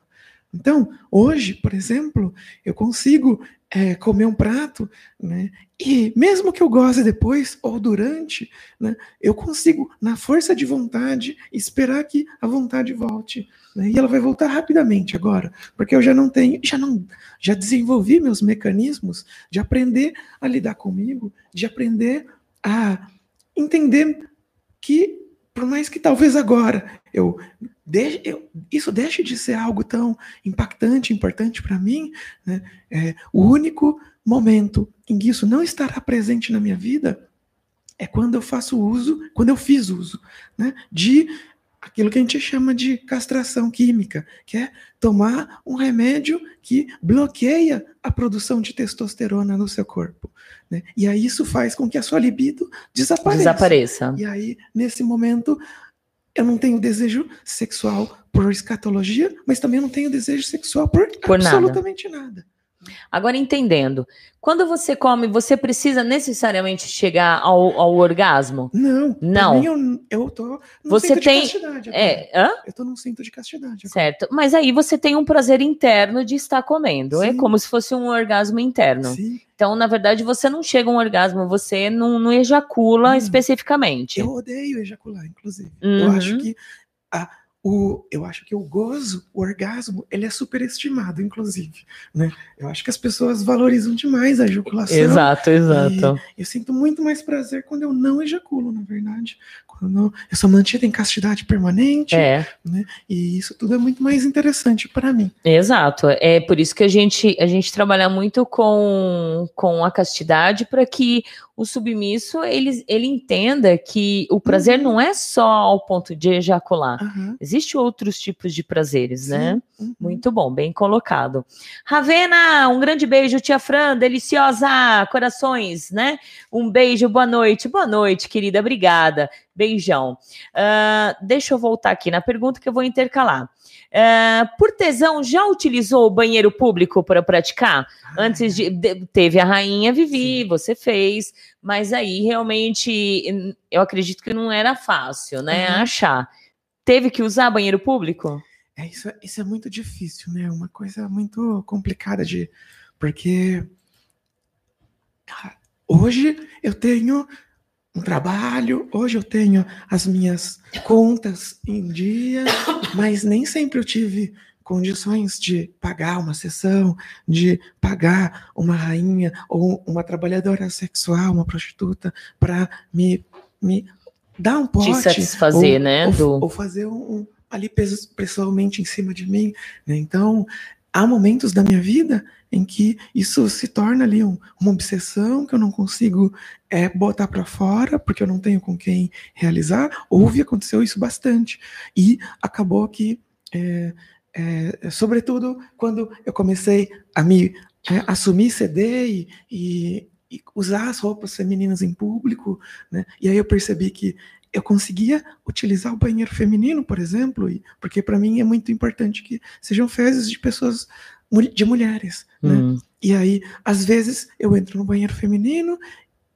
Então, hoje, por exemplo, eu consigo é, comer um prato, né? E mesmo que eu goze depois ou durante, né, eu consigo, na força de vontade, esperar que a vontade volte. Né? E ela vai voltar rapidamente agora, porque eu já não tenho, já não, já desenvolvi meus mecanismos de aprender a lidar comigo, de aprender a entender que por mais que talvez agora eu, eu, isso deixe de ser algo tão impactante, importante para mim, né? É, o único momento em que isso não estará presente na minha vida é quando eu faço uso, quando eu fiz uso, né, de aquilo que a gente chama de castração química, que é tomar um remédio que bloqueia a produção de testosterona no seu corpo. Né? E aí isso faz com que a sua libido desapareça. Desapareça. E aí, nesse momento, eu não tenho desejo sexual por escatologia, mas também não tenho desejo sexual por, por absolutamente nada. nada. Agora entendendo, quando você come, você precisa necessariamente chegar ao, ao orgasmo? Não. Não. Mim, eu, eu tô num você tem, de castidade. Agora. É, hã? Eu tô num cinto de castidade. Agora. Certo. Mas aí você tem um prazer interno de estar comendo. É Sim. É como se fosse um orgasmo interno. Sim. Então, na verdade, você não chega a um orgasmo, você não, não ejacula não. especificamente. Eu odeio ejacular, inclusive. Uhum. Eu acho que a o, eu acho que o gozo, o orgasmo, ele é superestimado, inclusive. Né? Eu acho que as pessoas valorizam demais a ejaculação. Exato, exato. Eu sinto muito mais prazer quando eu não ejaculo, na verdade. Quando eu, sou mantida em castidade permanente. É. Né? E isso tudo é muito mais interessante para mim. Exato. É por isso que a gente, a gente trabalha muito com, com a castidade para que o submisso ele, ele entenda que o prazer uhum. não é só ao ponto de ejacular. Uhum. Existem outros tipos de prazeres, né? Sim. né? Uhum. Muito bom, bem colocado. Ravena, um grande beijo, tia Fran, deliciosa, corações, né? Um beijo, boa noite, boa noite, querida, obrigada. Beijão. Uh, deixa eu voltar aqui na pergunta que eu vou intercalar. Uh, por tesão, já utilizou o banheiro público para praticar? Ah, Antes de, de, Teve a rainha Vivi, sim. você fez, mas aí realmente eu acredito que não era fácil, né? Uhum. Achar. Teve que usar banheiro público? É, isso, é, isso é muito difícil, né? Uma coisa muito complicada de. Porque. Hoje eu tenho um trabalho, hoje eu tenho as minhas contas em dia, mas nem sempre eu tive condições de pagar uma sessão, de pagar uma rainha ou uma trabalhadora sexual, uma prostituta, para me, me dar um pote. Te satisfazer, ou, né? Ou, do... ou fazer um, ali pessoalmente em cima de mim. né? Então, há momentos da minha vida em que isso se torna ali um- uma obsessão que eu não consigo é, botar para fora porque eu não tenho com quem realizar. Houve, aconteceu isso bastante. E acabou que, é, é, sobretudo, quando eu comecei a me é, assumir CD e, e- e usar as roupas femininas em público, né? e aí eu percebi que eu conseguia utilizar o banheiro feminino, por exemplo, e, porque para mim é muito importante que sejam fezes de pessoas, de mulheres. Né? Hum. E aí, às vezes, eu entro no banheiro feminino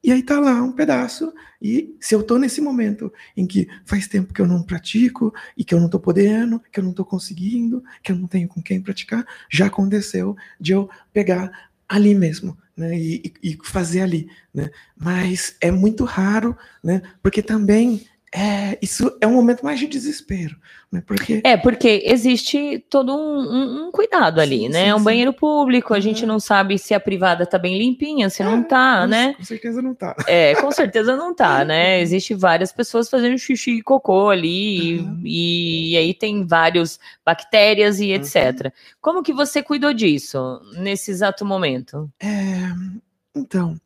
e aí tá lá um pedaço. E se eu tô nesse momento em que faz tempo que eu não pratico e que eu não tô podendo, que eu não tô conseguindo, que eu não tenho com quem praticar, já aconteceu de eu pegar ali mesmo, né? E, e- fazer ali, né? Mas é muito raro, né? Porque também é, isso é um momento mais de desespero, né? Porque É, porque existe todo um, um- um cuidado ali, Sim, né? sim, É um sim. banheiro público, a gente Uhum. não sabe se a privada tá bem limpinha, se não É, tá, com- né? Com certeza não tá. É, com certeza não tá, (laughs) né? Existe várias pessoas fazendo xixi e cocô ali, Uhum. e, e aí tem vários bactérias e etc. Como que você cuidou disso nesse exato momento? É, então,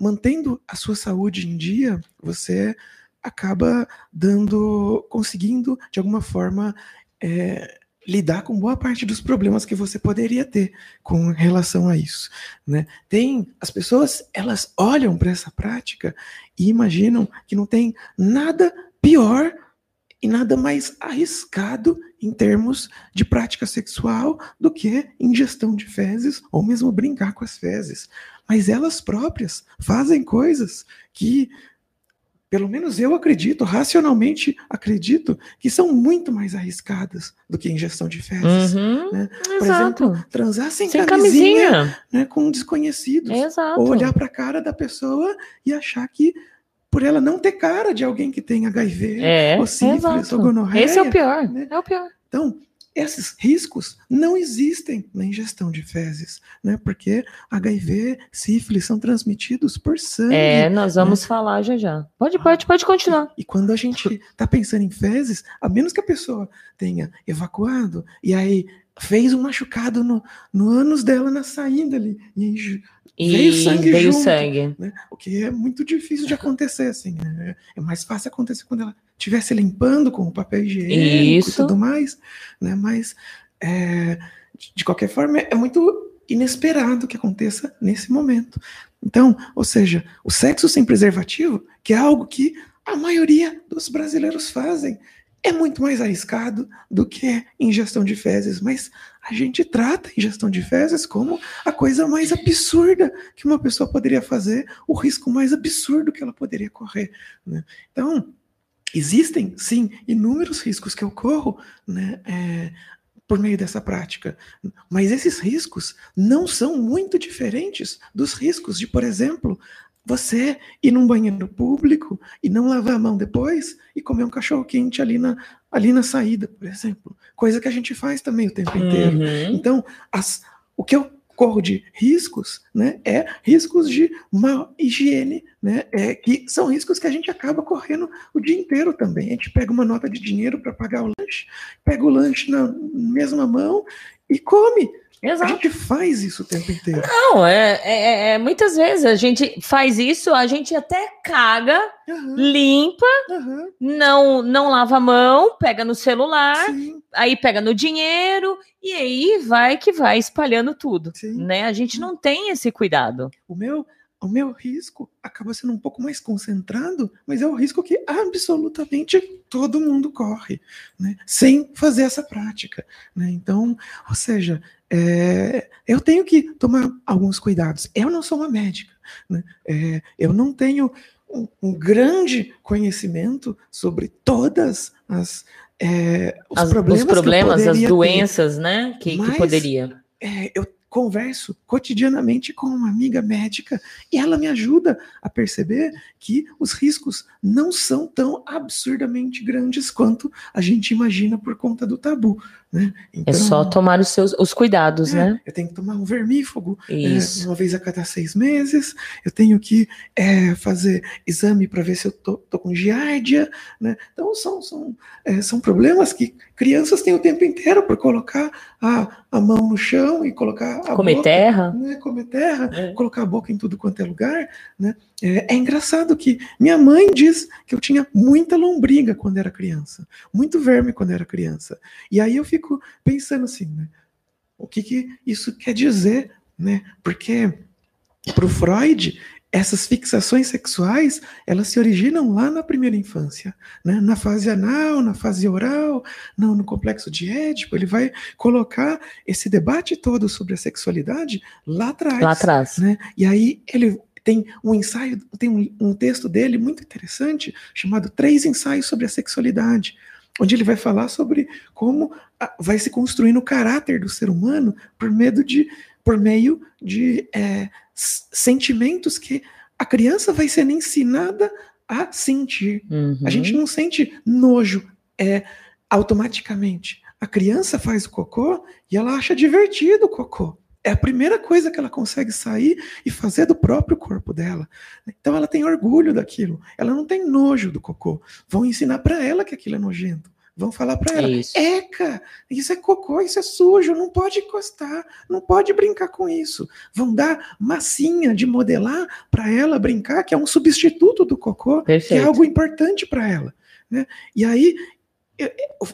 mantendo a sua saúde em dia, você acaba dando, conseguindo de alguma forma é, lidar com boa parte dos problemas que você poderia ter com relação a isso, né? Tem as pessoas, elas olham para essa prática e imaginam que não tem nada pior e nada mais arriscado em termos de prática sexual do que ingestão de fezes ou mesmo brincar com as fezes. Mas elas próprias fazem coisas que, pelo menos eu acredito, racionalmente acredito, que são muito mais arriscadas do que ingestão de fezes. Uhum, né? Por exato. exemplo, transar sem, Sem camisinha, camisinha. Né, com desconhecidos. Exato. Ou olhar para a cara da pessoa e achar que, por ela não ter cara de alguém que tem HIV, É, ou sífilis, exato. ou gonorreia, Esse é o pior. né? É o pior. Então, esses riscos não existem na ingestão de fezes, né? Porque HIV, sífilis são transmitidos por sangue. É, nós vamos falar já já. Pode, pode, pode continuar. E quando a gente está pensando em fezes, a menos que a pessoa tenha evacuado e aí fez um machucado no, no ânus dela na saída ali, e aí E Veio sangue veio junto. sangue. né? O que é muito difícil de acontecer, assim. né? É mais fácil acontecer quando ela estivesse limpando com o papel higiênico e tudo mais, né? Mas, é, de- de qualquer forma, é muito inesperado que aconteça nesse momento. Então, ou seja, o sexo sem preservativo, que é algo que a maioria dos brasileiros fazem, é muito mais arriscado do que ingestão de fezes, mas a gente trata ingestão de fezes como a coisa mais absurda que uma pessoa poderia fazer, o risco mais absurdo que ela poderia correr. né? Então, existem, sim, inúmeros riscos que eu corro né, é, por meio dessa prática, mas esses riscos não são muito diferentes dos riscos de, por exemplo, você ir num banheiro público e não lavar a mão depois e comer um cachorro quente ali na, ali na saída, por exemplo. Coisa que a gente faz também o tempo inteiro. Uhum. Então, as- o que eu corro de riscos, né, é riscos de má higiene, né, é, que são riscos que a gente acaba correndo o dia inteiro também. A gente pega uma nota de dinheiro para pagar o lanche, pega o lanche na mesma mão e come. A Exato. gente faz isso o tempo inteiro. Não, é, é- é- muitas vezes a gente faz isso, a gente até caga, Aham, limpa, aham, não, não lava a mão, pega no celular, sim, aí pega no dinheiro e aí vai que vai espalhando tudo, sim. né? A gente não tem esse cuidado. O meu, o meu risco acaba sendo um pouco mais concentrado, mas é o risco que absolutamente todo mundo corre, né? sem fazer essa prática. Né? Então, ou seja, é, eu tenho que tomar alguns cuidados. Eu não sou uma médica, né? É, eu não tenho um, um grande conhecimento sobre todas as é, os As- problemas, os problemas, que eu as poderia ter. doenças, né? Que, que Mas- poderia. É, eu, converso cotidianamente com uma amiga médica e ela me ajuda a perceber que os riscos não são tão absurdamente grandes quanto a gente imagina por conta do tabu. Né? é só Então, tomar os seus os cuidados, é, né? Eu tenho que tomar um vermífugo é, uma vez a cada seis meses. Eu tenho que é, fazer exame para ver se eu tô, tô com giardia. Né? Então, são, são, é, são problemas que crianças têm o tempo inteiro por colocar a, a mão no chão e colocar a Comer boca, terra. Né? Comer terra, É. colocar a boca em tudo quanto é lugar. Né? É, é engraçado que minha mãe diz que eu tinha muita lombriga quando era criança, muito verme quando era criança. E aí eu fico pensando assim, né? O que, que isso quer dizer, né? Porque para o Freud essas fixações sexuais elas se originam lá na primeira infância, né? na fase anal, na fase oral, no, no complexo de Édipo. Ele vai colocar esse debate todo sobre a sexualidade lá atrás. Lá atrás. né? E aí ele tem um ensaio, tem um, um texto dele muito interessante chamado Três Ensaios sobre a Sexualidade, onde ele vai falar sobre como vai se construindo o caráter do ser humano por meio de, por meio de é, sentimentos que a criança vai sendo ensinada a sentir. Uhum. A gente não sente nojo é, automaticamente. A criança faz o cocô e ela acha divertido o cocô. É a primeira coisa que ela consegue sair e fazer do próprio corpo dela. Então ela tem orgulho daquilo. Ela não tem nojo do cocô. Vão ensinar para ela que aquilo é nojento. Vão falar para ela: Isso. Eca, isso é cocô, isso é sujo, não pode encostar, não pode brincar com isso. Vão dar massinha de modelar para ela brincar, que é um substituto do cocô, que é Perfeito. algo importante para ela. Né? E aí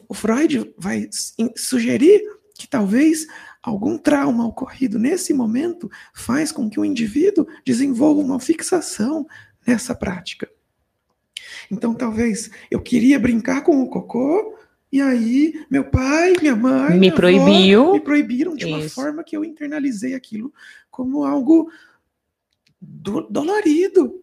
o, Freud vai sugerir que talvez algum trauma ocorrido nesse momento faz com que o indivíduo desenvolva uma fixação nessa prática. Então, talvez eu queria brincar com o cocô, e aí meu pai, minha mãe, Me minha avó proibiu. me proibiram de uma Isso. forma que eu internalizei aquilo como algo do- dolorido.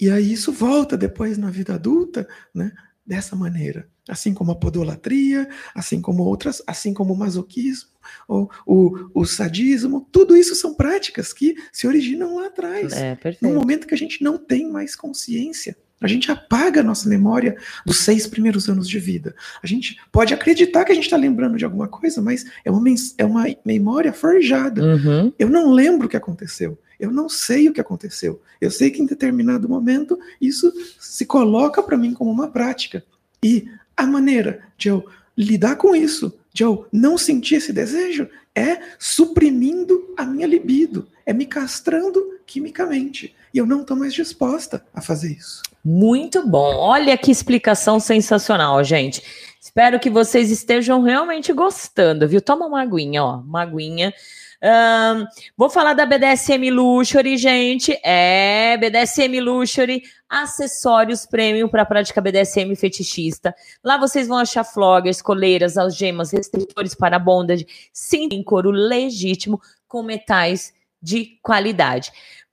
E aí isso volta depois na vida adulta, né? Dessa maneira. Assim como a podolatria, assim como outras, assim como o masoquismo, ou o, o sadismo, tudo isso são práticas que se originam lá atrás É, num momento que a gente não tem mais consciência. A gente apaga a nossa memória dos seis primeiros anos de vida. A gente pode acreditar que a gente está lembrando de alguma coisa, mas é uma, é uma memória forjada. Uhum. Eu não lembro o que aconteceu. Eu não sei o que aconteceu. Eu sei que em determinado momento isso se coloca para mim como uma prática. E a maneira de eu lidar com isso, de eu não sentir esse desejo, é suprimindo a minha libido, é me castrando quimicamente. E eu não estou mais disposta a fazer isso. Muito bom. Olha que explicação sensacional, gente. Espero que vocês estejam realmente gostando, viu? Toma uma aguinha, ó, uma aguinha. Ahn, vou falar da BDSM Luxury, gente. É, BDSM Luxury, acessórios premium para prática BDSM fetichista. Lá vocês vão achar floggers, coleiras, algemas, restritores para bondage, cinto em couro legítimo com metais de qualidade.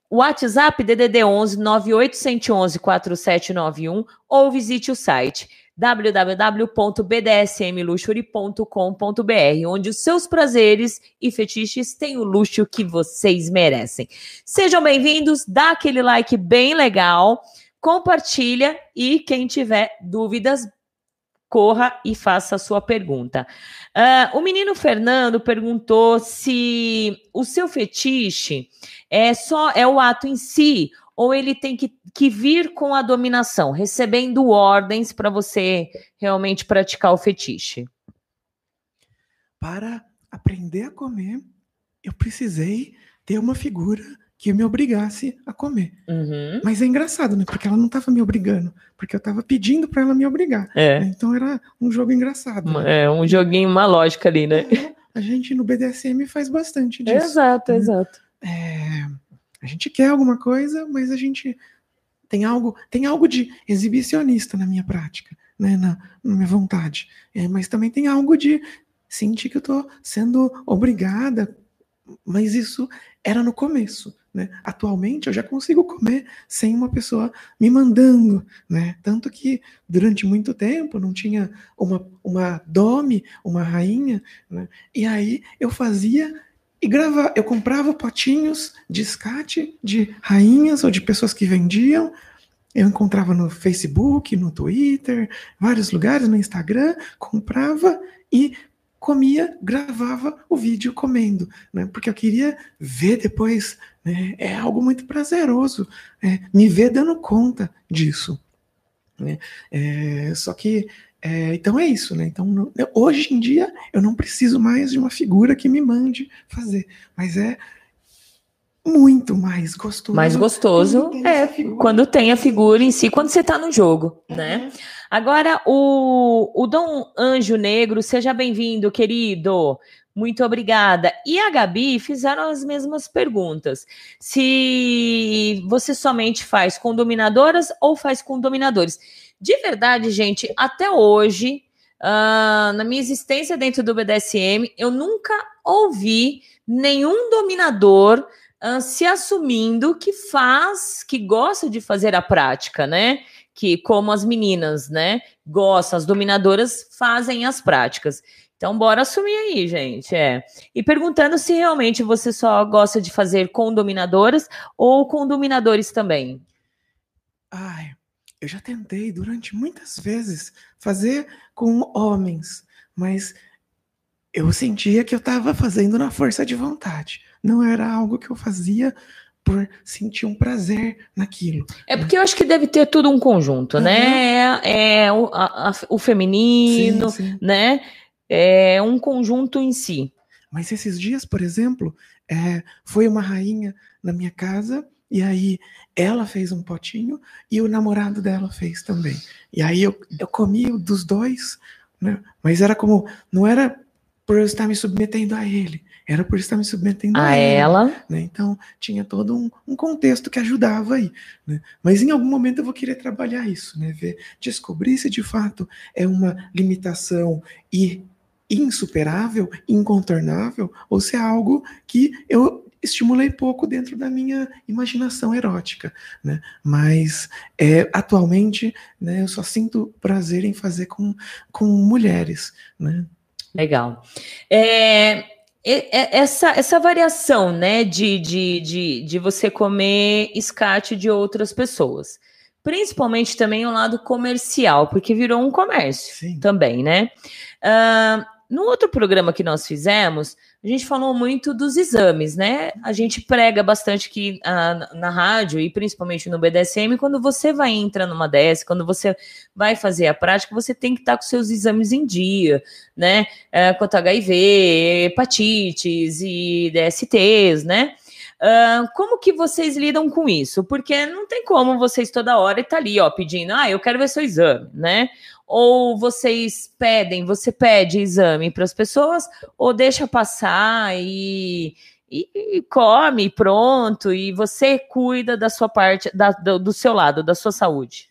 WhatsApp DDD 11 98111 4791 ou visite o site www.bdsmluxury.com.br, onde os seus prazeres e fetiches têm o luxo que vocês merecem. Sejam bem-vindos, dá aquele like bem legal, compartilha e quem tiver dúvidas, corra e faça a sua pergunta. Ah, o menino Fernando perguntou se o seu fetiche é só é o ato em si ou ele tem que, que vir com a dominação, recebendo ordens para você realmente praticar o fetiche. Para aprender a comer, eu precisei ter uma figura que me obrigasse a comer. Uhum. Mas é engraçado, né? Porque ela não estava me obrigando, porque eu estava pedindo para ela me obrigar. É, Então era um jogo engraçado. né? é um joguinho, uma lógica ali, né? A gente no BDSM faz bastante disso. Exato, né? exato. É, a gente quer alguma coisa, mas a gente tem algo, tem algo de exibicionista na minha prática, né, na, na minha vontade. É, mas também tem algo de sentir que eu estou sendo obrigada, mas isso era no começo. Né? Atualmente eu já consigo comer sem uma pessoa me mandando, né? Tanto que durante muito tempo não tinha uma, uma dome, uma rainha, né? E aí eu fazia e grava, eu comprava potinhos de escate de rainhas ou de pessoas que vendiam. Eu encontrava no Facebook, no Twitter, vários lugares, no Instagram, comprava e comia, gravava o vídeo comendo, né? Porque eu queria ver depois, né? É algo muito prazeroso, é, me ver dando conta disso, né? É, só que é, então é isso, né? Então hoje em dia eu não preciso mais de uma figura que me mande fazer, mas é muito mais gostoso. Mais gostoso quando é quando tem a figura em si, quando você está no jogo, né? Uhum. Agora, o, o Dom Anjo Negro, seja bem-vindo, querido. Muito obrigada. E a Gabi fizeram as mesmas perguntas. Se você somente faz com dominadoras ou faz com dominadores. De verdade, gente, até hoje, uh, na minha existência dentro do BDSM, eu nunca ouvi nenhum dominador uh, se assumindo que faz, que gosta de fazer a prática, né? Que como as meninas, né, gostam, as dominadoras fazem as práticas. Então, bora assumir aí, gente. É. E perguntando se realmente você só gosta de fazer com dominadoras ou com dominadores também. Ai, eu já tentei durante muitas vezes fazer com homens, mas eu sentia que eu estava fazendo na força de vontade. Não era algo que eu fazia por sentir um prazer naquilo. É porque eu acho que deve ter tudo um conjunto, uhum. né? É, é o, a, a, o feminino, sim, sim. né? É um conjunto em si. Mas esses dias, por exemplo, é, foi uma rainha na minha casa e aí ela fez um potinho e o namorado dela fez também. E aí eu, eu comi dos dois, né? Mas era como, não era por eu estar me submetendo a ele, era por estar me submetendo a, a ela. né? Então tinha todo um, um, contexto que ajudava aí. Né? Mas em algum momento eu vou querer trabalhar isso, né? Ver, descobrir se de fato é uma limitação e insuperável, incontornável, ou se é algo que eu estimulei pouco dentro da minha imaginação erótica, né? Mas é, atualmente, né, eu só sinto prazer em fazer com, com mulheres, né? Legal. É, essa, essa variação, né, de, de, de, de você comer escate de outras pessoas, principalmente também o lado comercial, porque virou um comércio Sim. também, né? Uh, no outro programa que nós fizemos, a gente falou muito dos exames, né? A gente prega bastante aqui uh, na rádio e principalmente no BDSM, quando você vai entrar numa DS, quando você vai fazer a prática, você tem que estar com seus exames em dia, né? Uh, quanto HIV, hepatites e DSTs, né? Uh, como que vocês lidam com isso? Porque não tem como vocês toda hora estar tá ali, ó, pedindo, ah, eu quero ver seu exame, né? Ou vocês pedem, você pede exame para as pessoas, ou deixa passar e, e, e, come, pronto, e você cuida da sua parte, da, do, do seu lado, da sua saúde?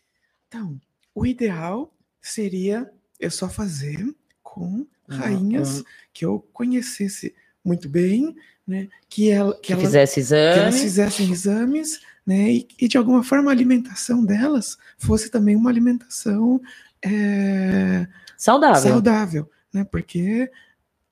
Então, o ideal seria eu só fazer com rainhas uhum. que eu conhecesse muito bem, né? Que ela que, que ela, fizesse exames, que elas fizessem exames, né? E, e, de alguma forma a alimentação delas fosse também uma alimentação é, saudável. saudável, né? Porque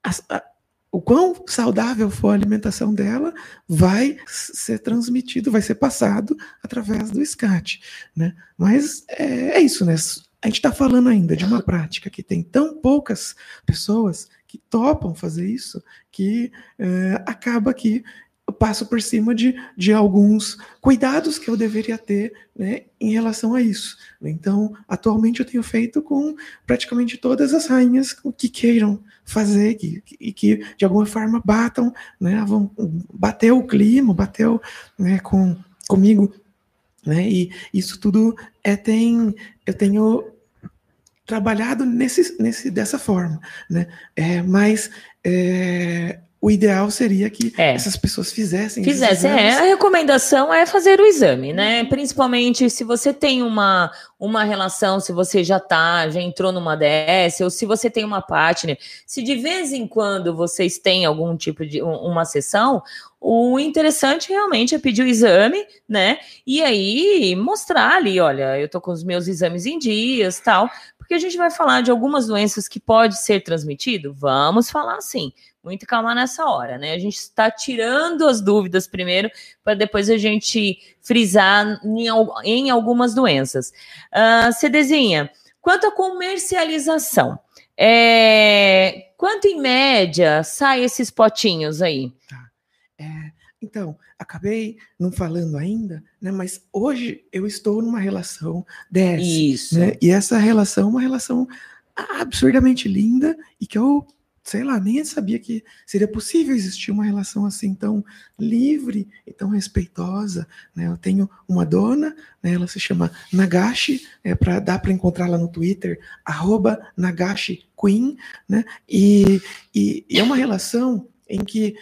a, a, o quão saudável for a alimentação dela vai ser transmitido, vai ser passado através do SCAT, né? Mas é, é isso, né? A gente está falando ainda de uma prática que tem tão poucas pessoas que topam fazer isso que é, acaba que passo por cima de, de alguns cuidados que eu deveria ter né, em relação a isso. Então, atualmente eu tenho feito com praticamente todas as rainhas que queiram fazer e que, que, de alguma forma batam, né, vão bater o clima, bateu né, com, comigo. Né, e isso tudo é, tem, eu tenho trabalhado nesse, nesse, dessa forma. Né, é, mas é, o ideal seria que é. essas pessoas fizessem. Fizessem, é. A recomendação é fazer o exame, né? Principalmente se você tem uma, uma relação, se você já tá, já entrou numa DS, ou se você tem uma partner, se de vez em quando vocês têm algum tipo de uma sessão, O interessante realmente é pedir o exame, né? E aí mostrar ali, olha, eu tô com os meus exames em dias, tal, porque a gente vai falar de algumas doenças que pode ser transmitido. Vamos falar sim. Muito calma nessa hora, né? A gente está tirando as dúvidas primeiro, para depois a gente frisar em, em algumas doenças. Uh, Cedezinha, quanto à comercialização, é, quanto em média sai esses potinhos aí? Tá. É, então, acabei não falando ainda, né? Mas hoje eu estou numa relação dessa. Isso. Né, e essa relação é uma relação absurdamente linda e que eu, sei lá, nem sabia que seria possível existir uma relação assim tão livre e tão respeitosa. Né? Eu tenho uma dona, né, ela se chama Nagashi, é para dá para encontrá-la no Twitter, arroba Nagashi Queen, né? E, e, e é uma relação em que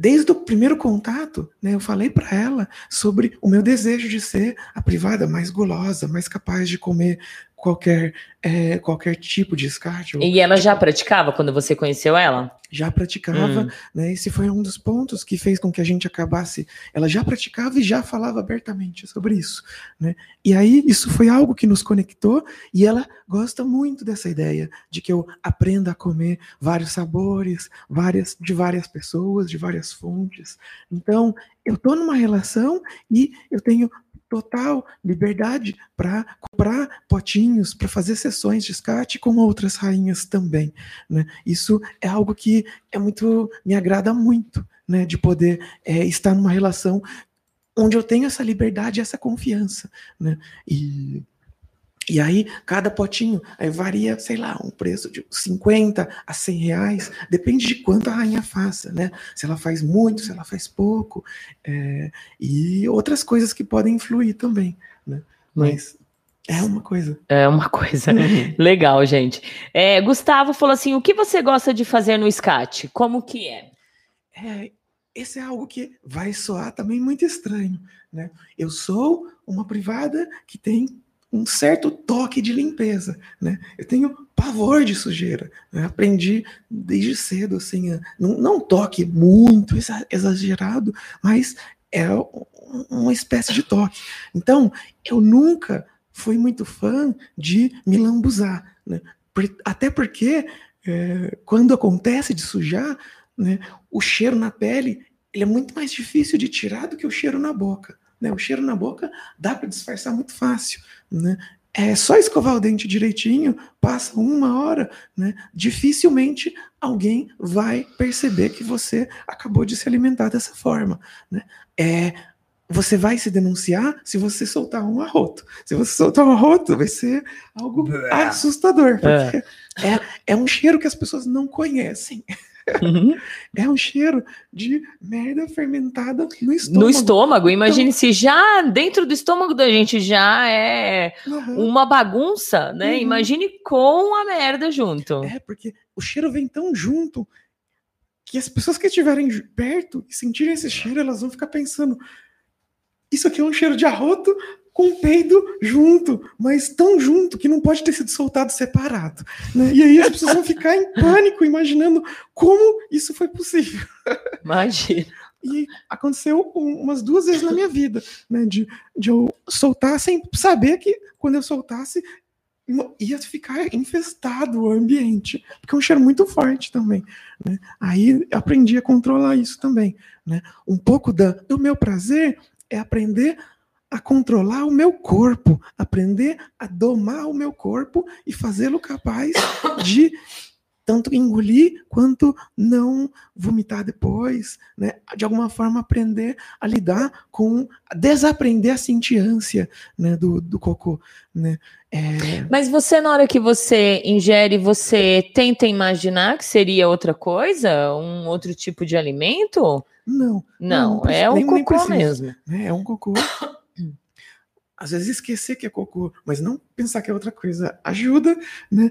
Desde o primeiro contato, né, eu falei para ela sobre o meu desejo de ser a privada mais gulosa, mais capaz de comer qualquer, é, qualquer tipo de descarte. E ela já praticava quando você conheceu ela? Já praticava, hum. né? Esse foi um dos pontos que fez com que a gente acabasse. Ela já praticava e já falava abertamente sobre isso, né? E aí isso foi algo que nos conectou e ela gosta muito dessa ideia de que eu aprenda a comer vários sabores, várias de várias pessoas, de várias fontes. Então eu tô numa relação e eu tenho total liberdade para comprar potinhos, para fazer sessões de escate com outras rainhas também. Né? Isso é algo que é muito me agrada muito, né? de poder é, estar numa relação onde eu tenho essa liberdade, essa confiança. Né? E e aí, cada potinho aí varia, sei lá, um preço de 50 a 100 reais, depende de quanto a rainha faça, né? Se ela faz muito, se ela faz pouco, é, e outras coisas que podem influir também, né? Mas é uma coisa. É uma coisa. (laughs) (laughs) Legal, gente. É, Gustavo falou assim: o que você gosta de fazer no SCAT? Como que é? É, esse é algo que vai soar também muito estranho, né? Eu sou uma privada que tem um certo toque de limpeza, né? Eu tenho pavor de sujeira, né? aprendi desde cedo, assim, a, não, não toque muito exagerado, mas é uma espécie de toque. Então, eu nunca fui muito fã de me lambuzar, né? Até porque é, quando acontece de sujar, né, o cheiro na pele ele é muito mais difícil de tirar do que o cheiro na boca. Né? O cheiro na boca dá para disfarçar muito fácil. Né? É só escovar o dente direitinho, passa uma hora, né? Dificilmente alguém vai perceber que você acabou de se alimentar dessa forma, né? É, você vai se denunciar se você soltar um arroto. Se você soltar um arroto, vai ser algo assustador, porque é. é, é um cheiro que as pessoas não conhecem. Uhum. É um cheiro de merda fermentada no estômago. No estômago, imagine então... se já dentro do estômago da gente já é uhum. uma bagunça, né? Uhum. Imagine com a merda junto. É, porque o cheiro vem tão junto que as pessoas que estiverem perto e sentirem esse cheiro, elas vão ficar pensando: isso aqui é um cheiro de arroto com peido junto, mas tão junto que não pode ter sido soltado separado. Né? E aí as pessoas vão ficar em pânico, imaginando como isso foi possível. Imagina. E aconteceu umas duas vezes na minha vida, né? De, de eu soltar sem saber que quando eu soltasse ia ficar infestado o ambiente, porque é um cheiro muito forte também. Né? Aí aprendi a controlar isso também. Né? Um pouco da, do meu prazer é aprender a controlar o meu corpo, aprender a domar o meu corpo e fazê-lo capaz de tanto engolir quanto não vomitar depois, né? De alguma forma aprender a lidar com, desaprender a sentir ânsia, né? Do, do cocô, né? É... Mas você na hora que você ingere, você tenta imaginar que seria outra coisa, um outro tipo de alimento? Não. Não, não é um cocô mesmo. É, é um cocô às vezes esquecer que é cocô, mas não pensar que é outra coisa ajuda, né?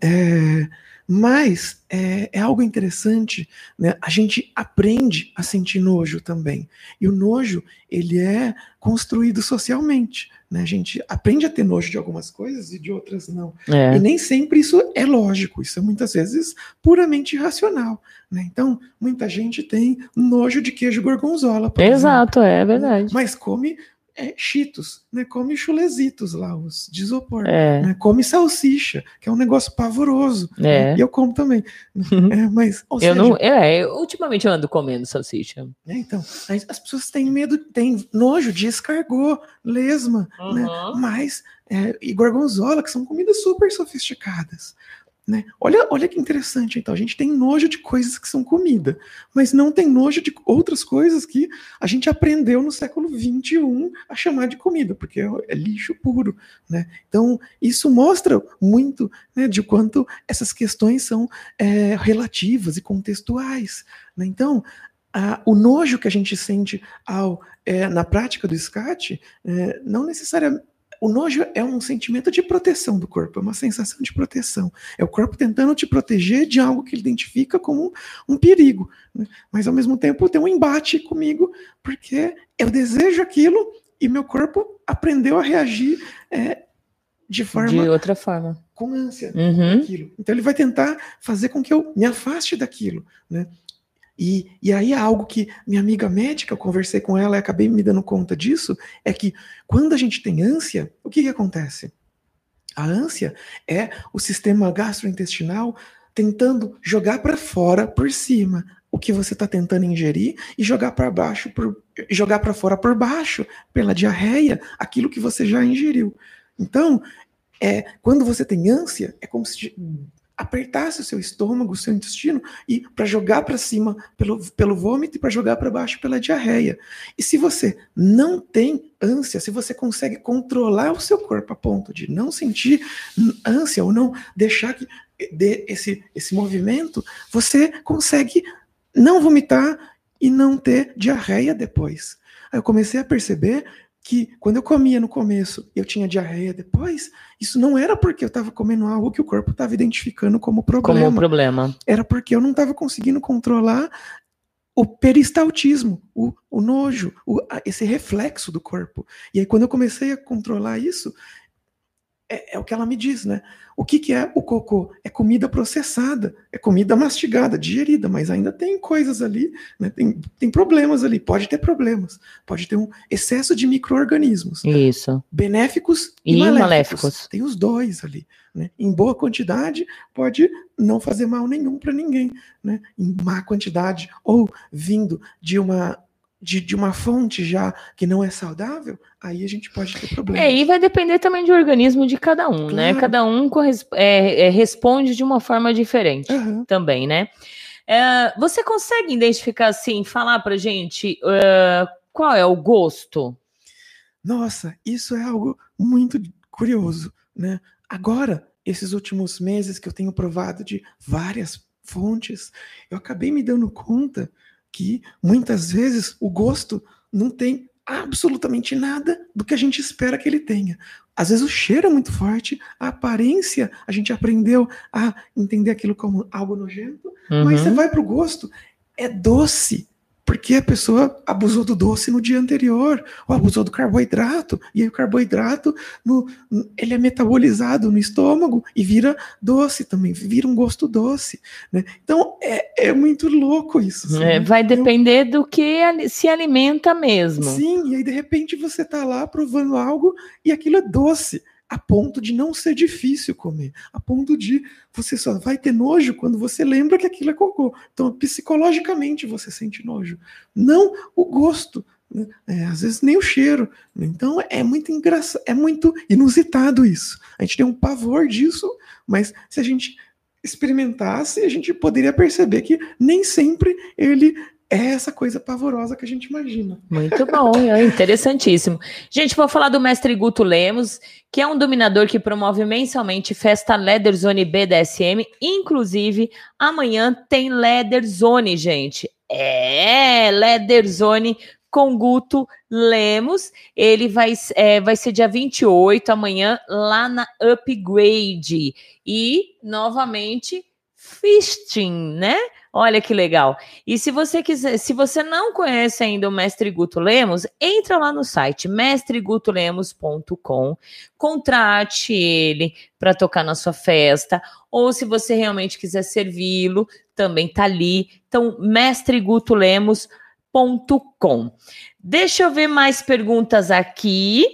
É, mas é, é, algo interessante, né? A gente aprende a sentir nojo também. E o nojo, ele é construído socialmente, né? A gente aprende a ter nojo de algumas coisas e de outras não. É. E nem sempre isso é lógico, isso é muitas vezes puramente irracional, né? Então, muita gente tem nojo de queijo gorgonzola. Exato, exemplo, é verdade. Mas come é, cheetos, né? Come chulezitos lá, os de isopor. É. Né? Come salsicha, que é um negócio pavoroso. É. Né? E eu como também. é, mas, eu seja, não. É, ultimamente eu ando comendo salsicha. É, então, as pessoas têm medo, têm nojo de escargot, lesma, uhum. né? Mas, é, e gorgonzola, que são comidas super sofisticadas. Né? Olha, olha que interessante, então. A gente tem nojo de coisas que são comida, mas não tem nojo de outras coisas que a gente aprendeu no século XXI a chamar de comida, porque é, lixo puro. Né? Então, isso mostra muito né, de quanto essas questões são é, relativas e contextuais. Né? Então, o nojo que a gente sente ao, é, na prática do SCAT é, não necessariamente o nojo é um sentimento de proteção do corpo, é uma sensação de proteção. É o corpo tentando te proteger de algo que ele identifica como um perigo. Né? Mas ao mesmo tempo tem um embate comigo, porque eu desejo aquilo e meu corpo aprendeu a reagir é, de forma. De outra forma. Com ânsia uhum. daquilo. Então ele vai tentar fazer com que eu me afaste daquilo. Né? E, e aí algo que minha amiga médica, eu conversei com ela e acabei me dando conta disso, é que quando a gente tem ânsia, o que, que acontece? A ânsia é o sistema gastrointestinal tentando jogar para fora por cima o que você está tentando ingerir e jogar para baixo por, jogar para fora por baixo pela diarreia aquilo que você já ingeriu. Então, é quando você tem ânsia, é como se apertasse o seu estômago, o seu intestino, e para jogar para cima pelo, pelo vômito e para jogar para baixo pela diarreia. E se você não tem ânsia, se você consegue controlar o seu corpo a ponto de não sentir ânsia ou não deixar que dê esse, esse movimento, você consegue não vomitar e não ter diarreia depois. Aí eu comecei a perceber que quando eu comia no começo eu tinha diarreia depois, isso não era porque eu estava comendo algo que o corpo estava identificando como problema. Como problema. Era porque eu não estava conseguindo controlar o peristaltismo, o, o nojo, o, esse reflexo do corpo. E aí, quando eu comecei a controlar isso, é, é, o que ela me diz, né? O que, que é o cocô? É comida processada, é comida mastigada, digerida, mas ainda tem coisas ali, né? tem, tem problemas ali, pode ter problemas, pode ter um excesso de micro-organismos. Isso. Benéficos e, e maléficos. maléficos. Tem os dois ali. Né? Em boa quantidade, pode não fazer mal nenhum para ninguém. Né? Em má quantidade, ou vindo de uma de, de uma fonte já que não é saudável, aí a gente pode ter problema. É, e vai depender também do organismo de cada um, né? claro. né? Cada um é, é, responde de uma forma diferente uhum. também, né? É, você consegue identificar assim, falar pra gente uh, qual é o gosto? Nossa, isso é algo muito curioso, né? Agora, esses últimos meses que eu tenho provado de várias fontes, eu acabei me dando conta que muitas vezes o gosto não tem absolutamente nada do que a gente espera que ele tenha. Às vezes o cheiro é muito forte, a aparência, a gente aprendeu a entender aquilo como algo nojento, uhum. mas você vai para o gosto, é doce, porque a pessoa abusou do doce no dia anterior, ou abusou do carboidrato, e aí o carboidrato no, ele é metabolizado no estômago e vira doce também, vira um gosto doce. Né? Então é, é muito louco isso. Assim, é, vai depender do que se alimenta mesmo. Sim, e aí de repente você está lá provando algo e aquilo é doce a ponto de não ser difícil comer, a ponto de você só vai ter nojo quando você lembra que aquilo é cocô. Então, psicologicamente você sente nojo, não o gosto, né? é, às vezes nem o cheiro. Então, é muito engraçado, é muito inusitado isso. A gente tem um pavor disso, mas se a gente experimentasse, a gente poderia perceber que nem sempre ele é essa coisa pavorosa que a gente imagina. Muito bom, é interessantíssimo. Gente, vou falar do mestre Guto Lemos, que é um dominador que promove mensalmente festa Leather Zone BDSM. Inclusive, amanhã tem Leather Zone, gente. É, Leather Zone com Guto Lemos. Ele vai, é, vai ser dia 28, amanhã, lá na Upgrade. E, novamente, Fisting, né? Olha que legal. E se você quiser, se você não conhece ainda o Mestre Guto Lemos, entra lá no site mestregutolemos.com, contrate ele para tocar na sua festa, ou se você realmente quiser servi-lo, também tá ali. Então, mestregutolemos.com. Deixa eu ver mais perguntas aqui.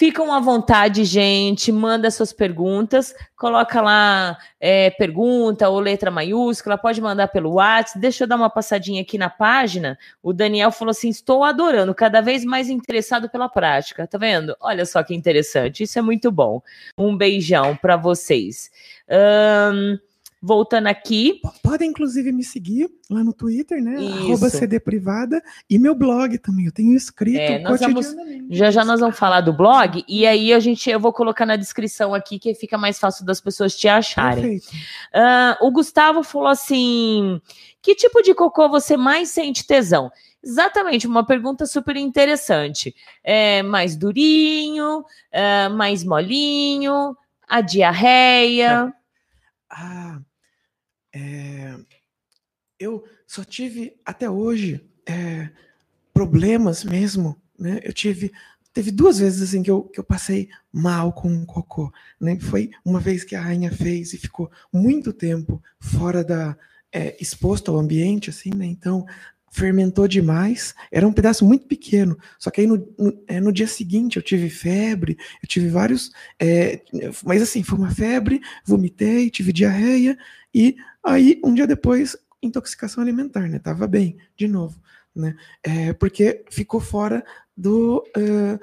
Ficam à vontade, gente. Manda suas perguntas. Coloca lá é, pergunta ou letra maiúscula. Pode mandar pelo WhatsApp. Deixa eu dar uma passadinha aqui na página. O Daniel falou assim: estou adorando, cada vez mais interessado pela prática. Tá vendo? Olha só que interessante. Isso é muito bom. Um beijão para vocês. Um, Voltando aqui. Podem, inclusive, me seguir lá no Twitter, né? Arroba CD Privada e meu blog também. Eu tenho escrito é, vamos, Já já nós vamos falar do blog e aí a gente eu vou colocar na descrição aqui que fica mais fácil das pessoas te acharem. Uh, o Gustavo falou assim: que tipo de cocô você mais sente tesão? Exatamente, uma pergunta super interessante. É mais durinho, é, mais molinho, a diarreia. Ah, é, eu só tive até hoje é, problemas mesmo, né? Eu tive teve duas vezes assim que eu, que eu passei mal com um cocô, né? Foi uma vez que a rainha fez e ficou muito tempo fora da é, exposto ao ambiente, assim, né? Então fermentou demais, era um pedaço muito pequeno. Só que aí no, no, é, no dia seguinte eu tive febre, eu tive vários. É, mas assim, foi uma febre, vomitei, tive diarreia, e aí um dia depois, intoxicação alimentar, né? Tava bem, de novo. Né? É, porque ficou fora do. Uh,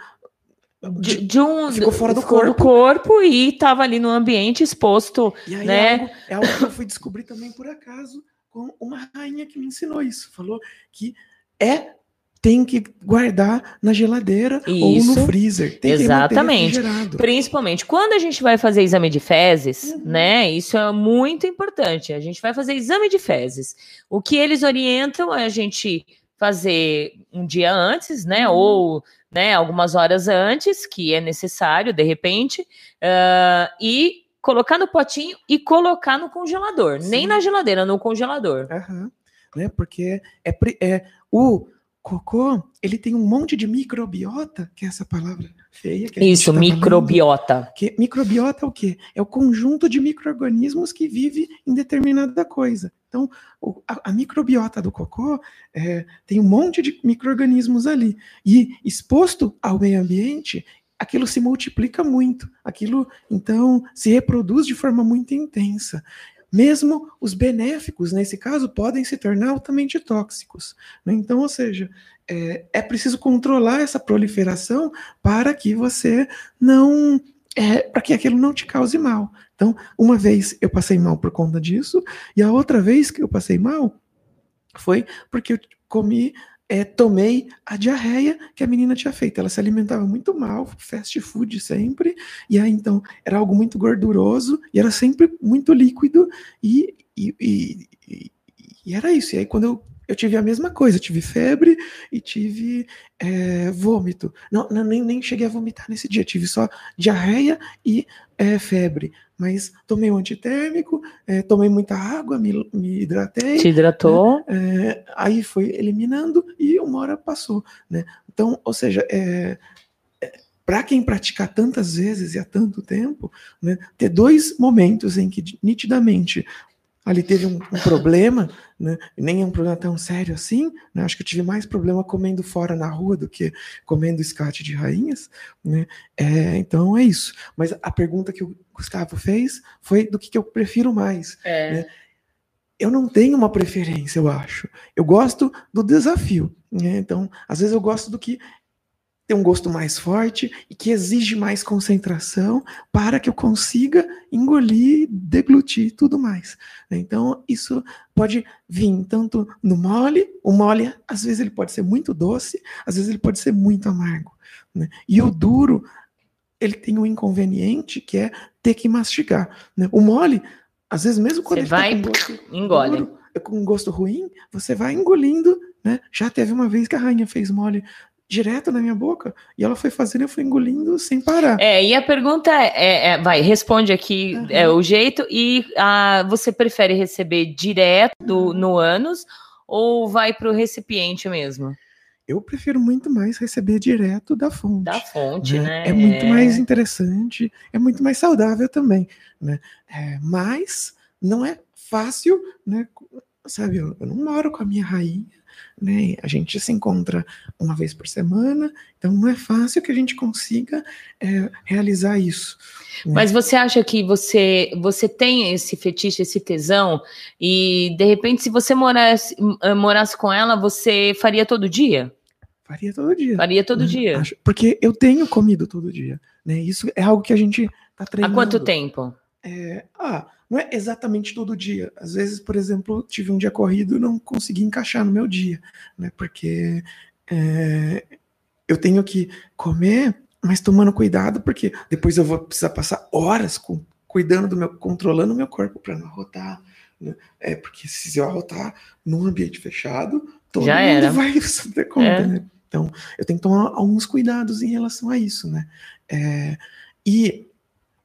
de, de, um ficou fora do ficou corpo. do corpo e estava ali no ambiente exposto, e aí né? É algo, é algo que eu fui descobrir também por acaso com uma rainha que me ensinou isso. Falou que é tem que guardar na geladeira isso, ou no freezer. Tem exatamente. Principalmente quando a gente vai fazer exame de fezes, uhum. né? Isso é muito importante. A gente vai fazer exame de fezes. O que eles orientam é a gente fazer um dia antes, né? Uhum. Ou né, algumas horas antes, que é necessário, de repente, uh, e colocar no potinho e colocar no congelador. Sim. Nem na geladeira, no congelador. Uhum. Né? Porque é, é o cocô, ele tem um monte de microbiota, que é essa palavra feia. Que Isso, microbiota. que microbiota é o quê? É o conjunto de micro-organismos que vive em determinada coisa. Então, o, a, a, microbiota do cocô é, tem um monte de micro-organismos ali. E exposto ao meio ambiente, aquilo se multiplica muito, aquilo então se reproduz de forma muito intensa. Mesmo os benéficos, nesse caso, podem se tornar altamente tóxicos. Né? Então, ou seja, é, é, preciso controlar essa proliferação para que você não. É, para que aquilo não te cause mal. Então, uma vez eu passei mal por conta disso, e a outra vez que eu passei mal foi porque eu comi é, tomei a diarreia que a menina tinha feito. Ela se alimentava muito mal, fast food sempre, e aí então era algo muito gorduroso e era sempre muito líquido, e, e, e, e era isso. E aí quando eu, eu tive a mesma coisa, tive febre e tive é, vômito. Não, não, nem, nem cheguei a vomitar nesse dia, tive só diarreia e é, febre mas tomei um antitérmico, é, tomei muita água, me, me hidratei. Te hidratou? Né? É, aí foi eliminando e uma hora passou, né? Então, ou seja, é, é para quem pratica tantas vezes e há tanto tempo, né, ter dois momentos em que nitidamente ali teve um, um problema, né? nem é um problema tão sério assim. Né? Acho que eu tive mais problema comendo fora na rua do que comendo escate de rainhas. Né? É, então é isso. Mas a pergunta que o Gustavo fez foi do que, que eu prefiro mais. É. Né? Eu não tenho uma preferência, eu acho. Eu gosto do desafio. Né? Então, às vezes eu gosto do que tem um gosto mais forte e que exige mais concentração para que eu consiga engolir, deglutir tudo mais. Então, isso pode vir tanto no mole, o mole, às vezes, ele pode ser muito doce, às vezes, ele pode ser muito amargo. Né? E o duro, ele tem um inconveniente que é ter que mastigar. Né? O mole, às vezes, mesmo quando Você ele tá vai, tá com gosto engole. Duro, com um gosto ruim, você vai engolindo, né? Já teve uma vez que a rainha fez mole direto na minha boca e ela foi fazendo, eu fui engolindo sem parar. É, e a pergunta é, é vai, responde aqui uhum. é, o jeito e a, você prefere receber direto no ânus ou vai para o recipiente mesmo? Eu prefiro muito mais receber direto da fonte. Da fonte, né? né? É muito mais interessante, é muito mais saudável também, né? É, mas não é fácil, né? Sabe, eu, eu não moro com a minha rainha, né? A gente se encontra uma vez por semana, então não é fácil que a gente consiga é, realizar isso. Né? Mas você acha que você você tem esse fetiche, esse tesão, e de repente, se você morasse, eh, morasse com ela, você faria todo dia? Faria todo dia. Faria todo né? dia. Porque eu tenho comido todo dia. Né? Isso é algo que a gente está treinando. Há quanto tempo? É, ah, não é exatamente todo dia. Às vezes, por exemplo, tive um dia corrido e não consegui encaixar no meu dia, né? Porque é, eu tenho que comer, mas tomando cuidado, porque depois eu vou precisar passar horas com, cuidando do meu, controlando o meu corpo para não arrotar. Né? É porque se eu arrotar num ambiente fechado, todo Já mundo era. vai (laughs) se ter conta, é. né? Então, eu tenho que tomar alguns cuidados em relação a isso, né? É, e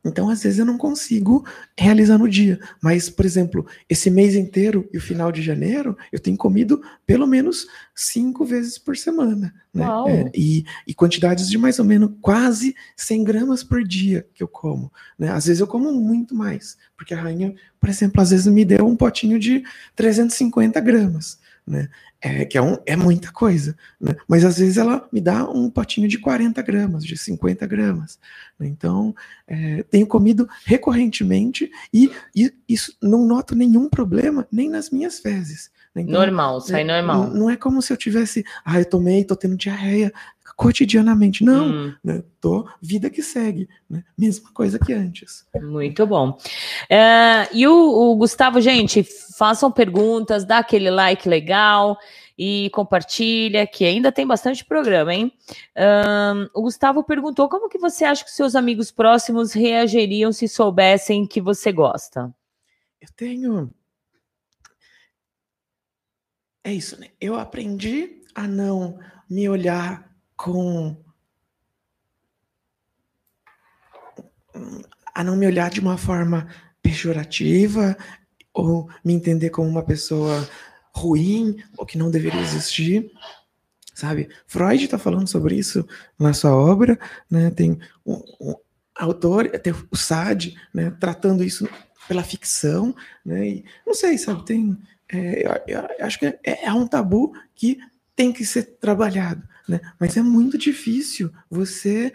então, às vezes, eu não consigo realizar no dia. Mas, por exemplo, esse mês inteiro e o final de janeiro, eu tenho comido pelo menos cinco vezes por semana. Né? É, e, e, quantidades de mais ou menos quase 100 gramas por dia que eu como. Né? Às vezes eu como muito mais. Porque a rainha, por exemplo, às vezes me deu um potinho de 350 gramas. Né? É, que é, um, é muita coisa, né? mas às vezes ela me dá um potinho de 40 gramas, de 50 gramas. Né? Então, é, tenho comido recorrentemente e, e, isso não noto nenhum problema nem nas minhas fezes. Então, normal, sai é, normal. Não, não, é como se eu tivesse, ah, eu tomei, tô tendo diarreia cotidianamente. Não, hum. né? tô vida que segue, né? mesma coisa que antes. Muito bom. É, e o, o Gustavo, gente, façam perguntas, dá aquele like legal e compartilha, que ainda tem bastante programa, hein? Um, o Gustavo perguntou como que você acha que seus amigos próximos reagiriam se soubessem que você gosta? Eu tenho. É isso, né? Eu aprendi a não me olhar com a não me olhar de uma forma pejorativa ou me entender como uma pessoa ruim ou que não deveria existir, sabe? Freud está falando sobre isso na sua obra, né? Tem um, um autor, tem o Sade, né? Tratando isso pela ficção, né? E, não sei, sabe? Tem, é, eu, eu acho que é, é um tabu que tem que ser trabalhado, né? Mas é muito difícil você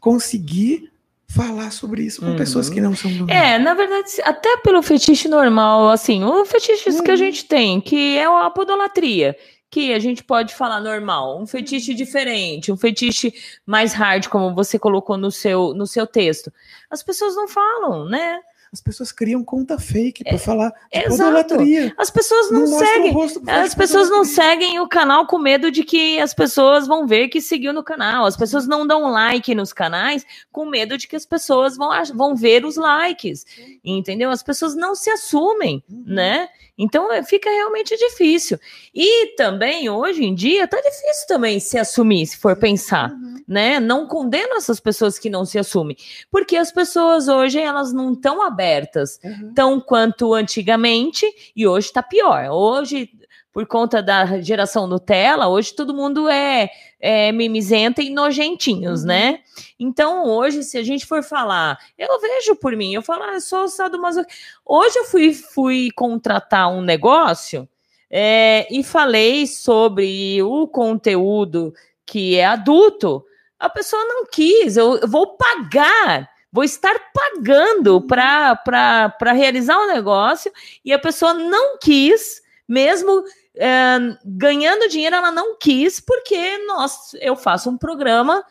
conseguir falar sobre isso com uhum. pessoas que não são do É, na verdade, até pelo fetiche normal, assim, o fetiche uhum. que a uhum. gente tem, que é a podolatria, que a gente pode falar normal, um fetiche diferente, um fetiche mais hard, como você colocou no seu, no seu texto. As pessoas não falam, né? As pessoas criam conta fake para é, falar de exato. As pessoas não, não seguem. As pessoas não seguem o canal com medo de que as pessoas vão ver que seguiu no canal. As pessoas não dão like nos canais com medo de que as pessoas vão, vão ver os likes. Entendeu? As pessoas não se assumem, uhum. né? Então é, fica realmente difícil. E também, hoje em dia, tá difícil também se assumir, se for pensar, uhum. né? Não condeno essas pessoas que não se assumem, porque as pessoas hoje, elas não estão abertas uhum. tão quanto antigamente, e hoje tá pior. Hoje por conta da geração Nutella, hoje todo mundo é, é mimizenta e nojentinhos, uhum. né? Então, hoje, se a gente for falar, eu vejo por mim, eu falo, ah, eu sou sadomasoquista. Hoje eu fui, fui contratar um negócio é, e falei sobre o conteúdo que é adulto. A pessoa não quis, eu, eu vou pagar vou estar pagando uhum. para realizar um negócio e a pessoa não quis, mesmo é, ganhando dinheiro, ela não quis, porque nós, eu faço um programa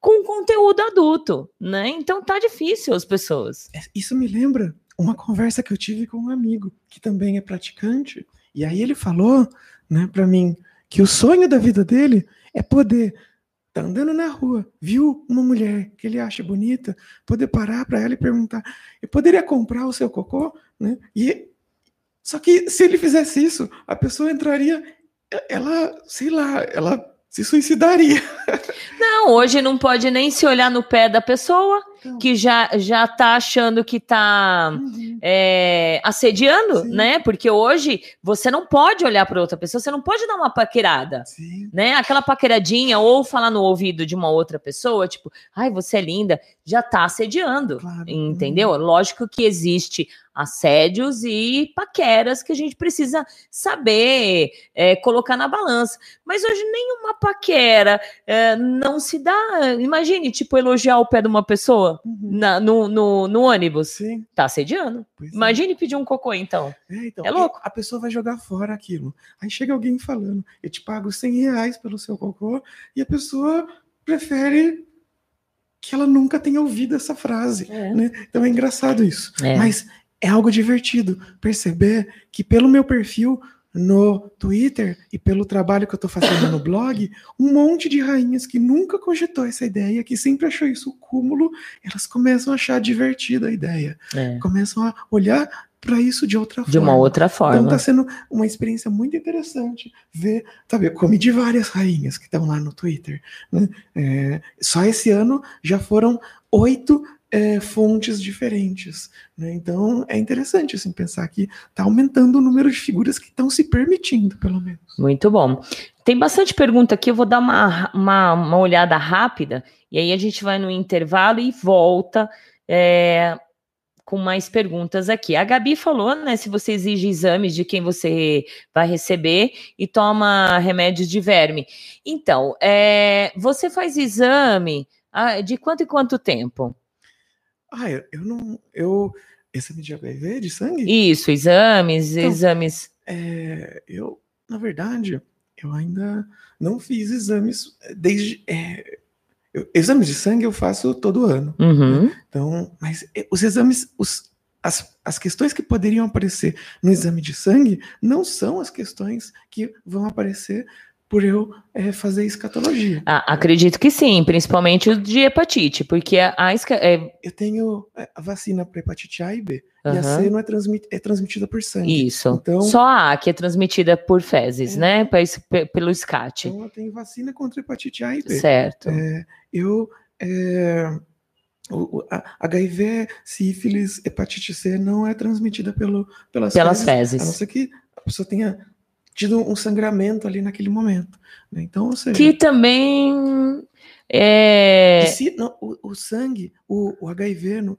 com conteúdo adulto, né? Então tá difícil as pessoas. É, isso me lembra uma conversa que eu tive com um amigo que também é praticante, e aí ele falou, né, para mim, que o sonho da vida dele é poder tá andando na rua, viu uma mulher que ele acha bonita, poder parar para ela e perguntar: "Eu poderia comprar o seu cocô?", né? E Só que se ele fizesse isso, a pessoa entraria, ela, sei lá, ela se suicidaria. (laughs) Não, hoje não pode nem se olhar no pé da pessoa, que já, já tá achando que tá Uhum. é, assediando, Sim. né? Porque hoje você não pode olhar para outra pessoa, você não pode dar uma paquerada. Sim. Né? Aquela paqueradinha ou falar no ouvido de uma outra pessoa, tipo, ai, você é linda, já tá assediando. Claro. Entendeu? Lógico que existe assédios e paqueras que a gente precisa saber é, colocar na balança. Mas hoje nenhuma paquera é, não se dá. Imagine, tipo, elogiar o pé de uma pessoa Uhum. na- no, no, no ônibus. Sim. Tá assediando. pois é. Imagine pedir um cocô, então. É, então, É louco. A pessoa vai jogar fora aquilo. Aí chega alguém falando, eu te pago 100 reais pelo seu cocô, e a pessoa prefere que ela nunca tenha ouvido essa frase. né? Então é engraçado isso. É. Mas é algo divertido perceber que pelo meu perfil no Twitter e pelo trabalho que eu estou fazendo no blog, um monte de rainhas que nunca cogitou essa ideia, que sempre achou isso o cúmulo, elas começam a achar divertida a ideia, É. começam a olhar para isso de outra De forma. uma outra Então forma. tá sendo uma experiência muito interessante ver, sabe, eu comi de várias rainhas que estão lá no Twitter. né? É, só esse ano já foram oito é, fontes diferentes. né? Então é interessante assim, pensar que está aumentando o número de figuras que estão se permitindo, pelo menos. Muito bom. Tem bastante pergunta aqui, eu vou dar uma, uma, uma olhada rápida, e aí a gente vai no intervalo e volta é, com mais perguntas aqui. A Gabi falou, né, se você exige exames de quem você vai receber e toma remédios de verme. Então, é, você faz exame ah, de quanto em quanto tempo? Ah, eu, não. Eu. Exame de HIV, de sangue? Isso, exames, Então, exames. É, eu, na verdade, eu ainda não fiz exames é, desde. é, eu- exames de sangue eu faço todo ano. Uhum. Então, mas eh, os exames, os, as, as questões que poderiam aparecer no exame de sangue não são as questões que vão aparecer por eu eh, fazer escatologia. Ah, acredito que sim, principalmente o de hepatite, porque a, a esca- é, Eu tenho eh, a vacina para hepatite A e B, e a. C não é, transmit, é transmitida por sangue. Isso. Então- Só a A que é transmitida por fezes, É. né? Pra pelo SCAT. Então eu tenho vacina contra hepatite A e B. certo. É, eu é, o, a- HIV, sífilis, hepatite C não é transmitida pelo, pelas, Pelas fezes, A não fezes. ser que a pessoa tenha tido um sangramento ali naquele momento. né? Então, seja, Que também é. e se- não, o, o sangue, o, o HIV, no-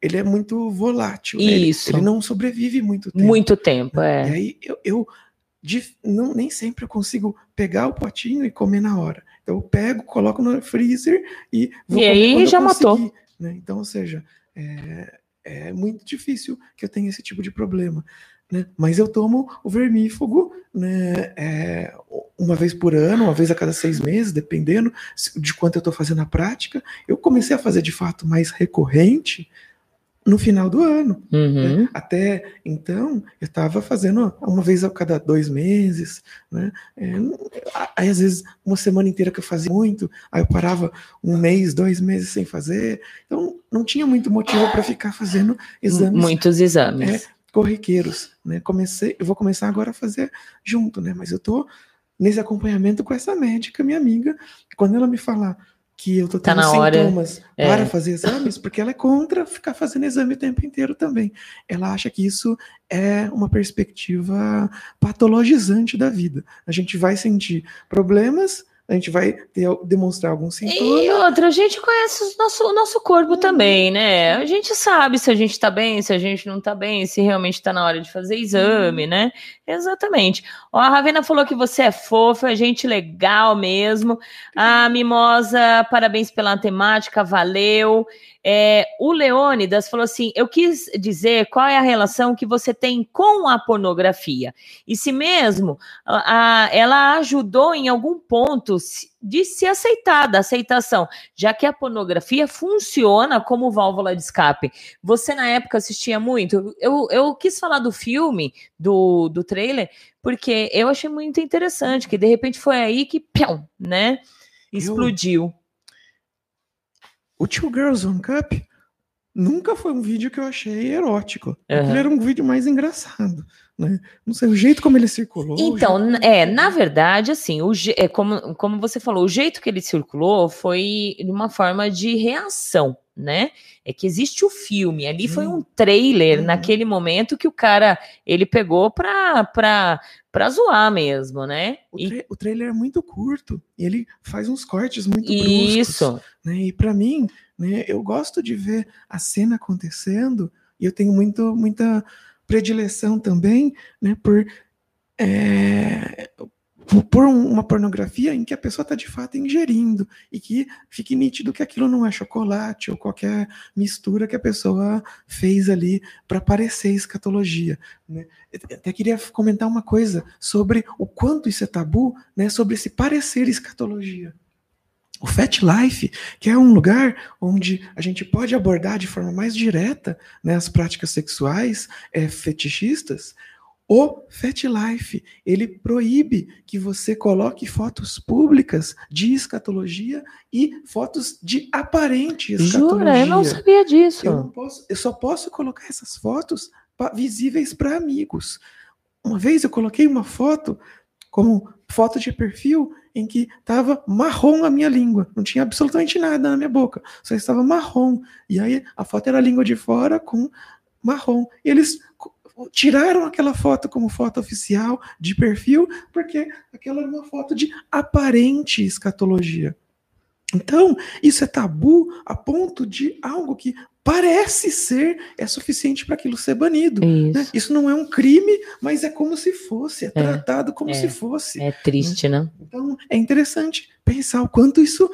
ele é muito volátil. né? Ele- Isso. Ele, não sobrevive muito tempo. Muito tempo, E é. aí eu, eu dif- não, nem sempre eu consigo pegar o potinho e comer na hora. Então eu pego, coloco no freezer e vou E aí já matou. né? Então, ou seja, é, é muito difícil que eu tenha esse tipo de problema. Né? Mas eu tomo o vermífugo né, é, uma vez por ano, uma vez a cada seis meses, dependendo de quanto eu estou fazendo a prática. Eu comecei a fazer de fato mais recorrente no final do ano. Uhum. né? Até então, eu estava fazendo uma vez a cada dois meses, né? É, aí, às vezes, uma semana inteira que eu fazia muito, aí eu parava um mês, dois meses sem fazer. Então, não tinha muito motivo para ficar fazendo exames Muitos exames. Corriqueiros, né? Comecei, eu vou começar agora a fazer junto, né? Mas eu tô nesse acompanhamento com essa médica, minha amiga, quando ela me falar que eu tô Tá tendo hora, sintomas é. para fazer exames, porque ela é contra ficar fazendo exame o tempo inteiro também. Ela acha que isso é uma perspectiva patologizante da vida. A gente vai sentir problemas, a gente vai ter, demonstrar algum sintoma. E outra, a gente conhece o nosso, o nosso corpo também, né? A gente sabe se a gente tá bem, se a gente não tá bem, se realmente tá na hora de fazer exame, né? Exatamente. Ó, a Ravena falou que você é fofa, é gente legal mesmo. A (laughs) Mimosa, parabéns pela temática, valeu. É, o Leônidas falou assim: eu quis dizer qual é a relação que você tem com a pornografia. E se mesmo a- a- ela ajudou em algum ponto de se aceitar, da aceitação, já que a pornografia funciona como válvula de escape. Você, na época, assistia muito. Eu, eu quis falar do filme, do, do trailer, porque eu achei muito interessante, que de repente foi aí que, (laughs) pião, né? Explodiu. O Two Girls One Cup nunca foi um vídeo que eu achei erótico. Aham. Ele era um vídeo mais engraçado. Né? Não sei, o jeito como ele circulou. Então, jeito- é, na verdade, assim, o, je- é como, como você falou, o jeito que ele circulou foi de uma forma de reação, né? É que existe o filme, ali foi um trailer Uhum. naquele momento que o cara, ele pegou pra, pra, pra zoar mesmo, né? o, E- tra- o trailer é muito curto e ele faz uns cortes muito bruscos. isso, né? E para mim, né, eu gosto de ver a cena acontecendo e eu tenho muito, muita predileção também, né, por é, por- um- uma pornografia em que a pessoa está de fato ingerindo e que fique nítido que aquilo não é chocolate ou qualquer mistura que a pessoa fez ali para parecer escatologia. Né? Até queria comentar uma coisa sobre o quanto isso é tabu, né, sobre esse parecer escatologia. O Fat Life, que é um lugar onde a gente pode abordar de forma mais direta né, as práticas sexuais é, fetichistas, o Fat Life, ele proíbe que você coloque fotos públicas de escatologia e fotos de aparente escatologia. jura, eu não sabia disso. Eu, posso, eu só posso colocar essas fotos visíveis para amigos. Uma vez eu coloquei uma foto como foto de perfil em que estava marrom a minha língua, não tinha absolutamente nada na minha boca, só estava marrom. E aí a foto era a língua de fora com marrom. E eles tiraram aquela foto como foto oficial de perfil porque aquela era uma foto de aparente escatologia. Então, isso é tabu a ponto de algo que parece ser é suficiente para aquilo ser banido. né? Isso. Isso não é um crime, mas é como se fosse, é, É, tratado como é. se fosse. É triste, né? Então, é interessante pensar o quanto isso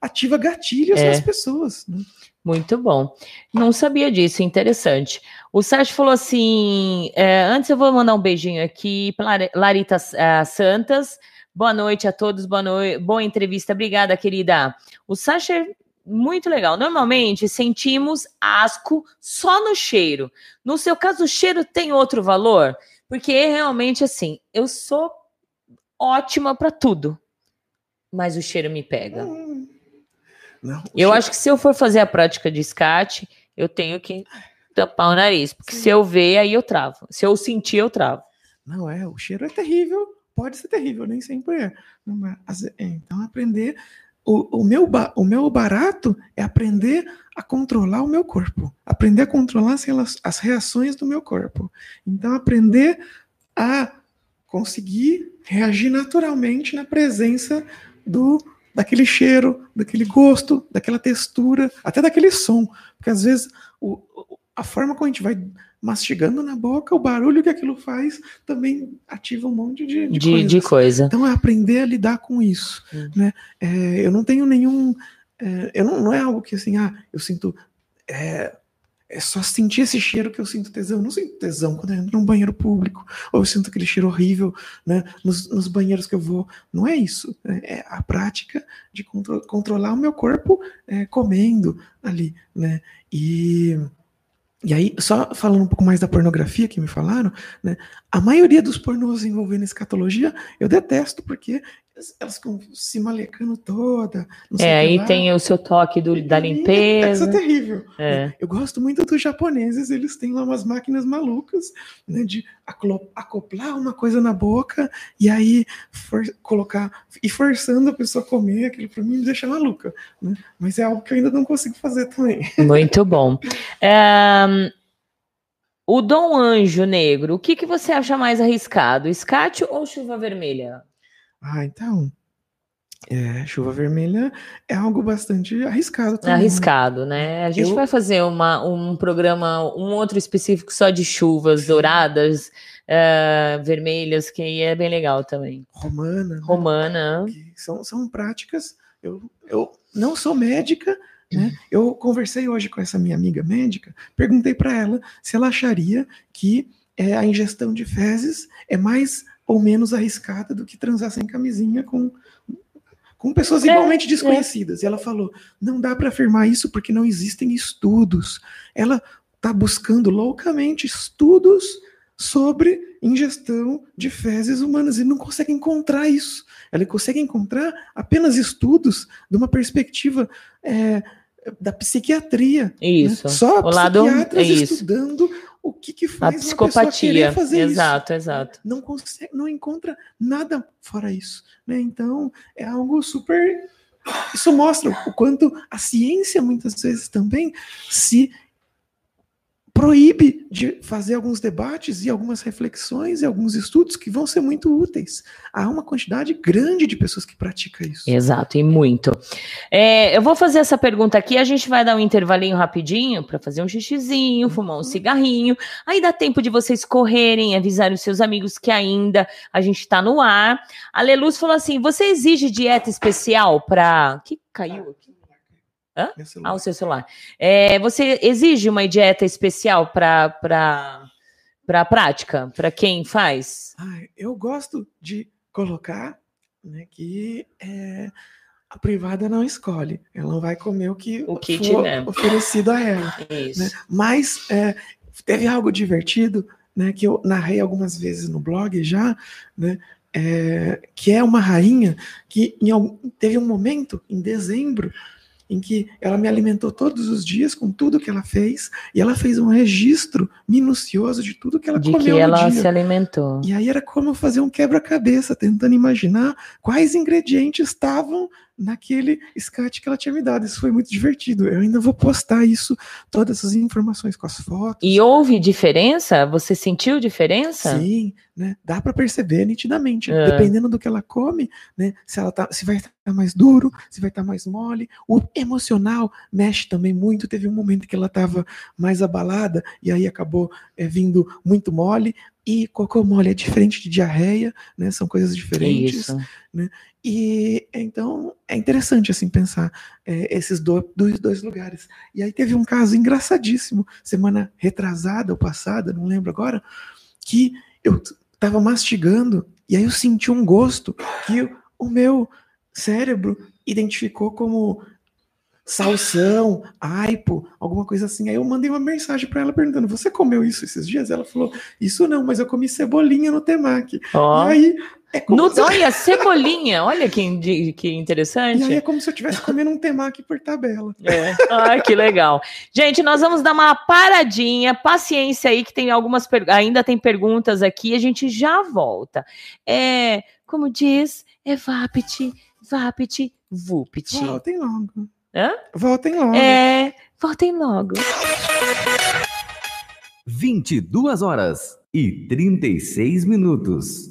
ativa gatilhos É. nas pessoas. né? Muito bom. Não sabia disso, interessante. O Sérgio falou assim: é, antes eu vou mandar um beijinho aqui para Lar- Larita ah, Santas. Boa noite a todos, boa noite, boa entrevista, obrigada, querida. O Sasha é muito legal. Normalmente sentimos asco só no cheiro. No seu caso, o cheiro tem outro valor? Porque realmente, assim, eu sou ótima para tudo, mas o cheiro me pega. Hum. Não, Eu cheiro- acho que se eu for fazer a prática de SCAT, eu tenho que tampar o nariz, porque se eu ver, aí eu travo. Se eu sentir, eu travo. Não é, o cheiro é terrível, pode ser terrível, nem sempre é. Ve- é, Então, aprender. O, o, meu, o meu barato é aprender a controlar o meu corpo, aprender a controlar as, as reações do meu corpo. Então, aprender a conseguir reagir naturalmente na presença do daquele cheiro, daquele gosto, daquela textura, até daquele som. Porque às vezes o- a forma como a gente vai mastigando na boca, o barulho que aquilo faz também ativa um monte de, de, De, de coisa. Então é aprender a lidar com isso. Hum. Né? É, eu não tenho nenhum. é, eu não, não é algo que assim, ah, eu sinto. É, é só sentir esse cheiro que eu sinto tesão. Eu não sinto tesão quando eu entro num banheiro público, ou eu sinto aquele cheiro horrível né, nos, nos banheiros que eu vou. Não é isso. É, é a prática de contro- controlar o meu corpo é, comendo ali. Né? E. E aí, só falando um pouco mais da pornografia que me falaram, né? A maioria dos pornôs envolvendo escatologia eu detesto, porque elas- ficam se malecando toda. não sei É, aí lá. tem o seu toque do, da E Isso é limpeza. terrível. É. Eu gosto muito dos japoneses, eles têm lá umas máquinas malucas, né, de acoplar uma coisa na boca e aí for- colocar e forçando a pessoa a comer, aquilo pra mim me deixa maluca, né? Mas é algo que eu ainda não consigo fazer também. Muito bom. Ahn, o Dom Anjo Negro, o que, que você acha mais arriscado? Escate ou chuva vermelha? Ah, então. É, chuva vermelha é algo bastante arriscado também. arriscado, né? A gente Eu- vai fazer uma, um programa, um outro específico só de chuvas douradas, eh, vermelhas, que aí é bem legal também. Romana. né? Romana. que são, são práticas. Eu, eu não sou médica, né? Eu conversei hoje com essa minha amiga médica, perguntei para ela se ela acharia que é, a ingestão de fezes é mais ou menos arriscada do que transar sem camisinha com, com pessoas É, igualmente desconhecidas. E ela falou: não dá para afirmar isso porque não existem estudos. Ela está buscando loucamente estudos sobre ingestão de fezes humanas e não consegue encontrar isso. Ela consegue encontrar apenas estudos de uma perspectiva é, da psiquiatria. Isso. Né? Só o lado psiquiatras é isso. estudando o que, que A faz pessoa psicopatia. querer fazer isso Exato, exato. não consegue, não encontra nada fora isso, né? Então é algo super. Isso mostra o quanto a ciência muitas vezes também se proíbe de fazer alguns debates e algumas reflexões e alguns estudos que vão ser muito úteis. Há uma quantidade grande de pessoas que praticam isso. Exato, e muito. É, eu vou fazer essa pergunta aqui, a gente vai dar um intervalinho rapidinho para fazer um xixizinho, fumar um cigarrinho. Aí dá tempo de vocês correrem, avisar os seus amigos que ainda a gente está no ar. A Leluz falou assim: você exige dieta especial para. que caiu aqui? Celular. Ah, o seu celular. É, você exige uma dieta especial para para prática, para quem faz? Ai, eu gosto de colocar né, que é, a privada não escolhe. Ela não vai comer o que O kit, for né? oferecido a ela. Né? Mas é, teve algo divertido, né, que eu narrei algumas vezes no blog já, né, é, que é uma rainha que em algum- teve um momento, em dezembro, em que ela me alimentou todos os dias com tudo que ela fez, e ela fez um registro minucioso de tudo que ela De comeu que no ela dia. se alimentou. E aí era como fazer um quebra-cabeça, tentando imaginar quais ingredientes estavam naquele escate que ela tinha me dado. Isso foi muito divertido. Eu ainda vou postar isso, todas essas informações com as fotos. E houve diferença? Você sentiu diferença? Sim, né? Dá para perceber nitidamente, É. dependendo do que ela come, né? Se ela tá, se vai estar mais duro, se vai estar mais mole. O emocional mexe também muito. Teve um momento que ela estava mais abalada e aí acabou é, vindo muito mole. E cocô mole é diferente de diarreia, né? São coisas diferentes. Isso. E então é interessante assim pensar é, esses do- dois, dois lugares. E aí teve um caso engraçadíssimo, semana retrasada ou passada, não lembro agora, que eu estava mastigando e aí eu senti um gosto que o- o meu cérebro identificou como salsão, aipo, alguma coisa assim. Aí eu mandei uma mensagem para ela perguntando: "Você comeu isso esses dias?" Ela falou: "Isso não, mas eu comi cebolinha no temaki". E aí é como No, se- olha, cebolinha, olha que, que E aí é interessante. como se eu estivesse comendo um temaki por tabela. É. Ai, que legal. Gente, nós vamos dar uma paradinha, paciência aí, que tem algumas per- ainda tem perguntas aqui, a gente já volta. É, como diz, é Vapit, Vapit, Vupit. Voltem logo. Hã? Voltem logo. É, voltem logo. 22 horas e 36 minutos.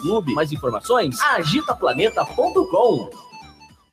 clube. Mais informações? agitaplaneta.com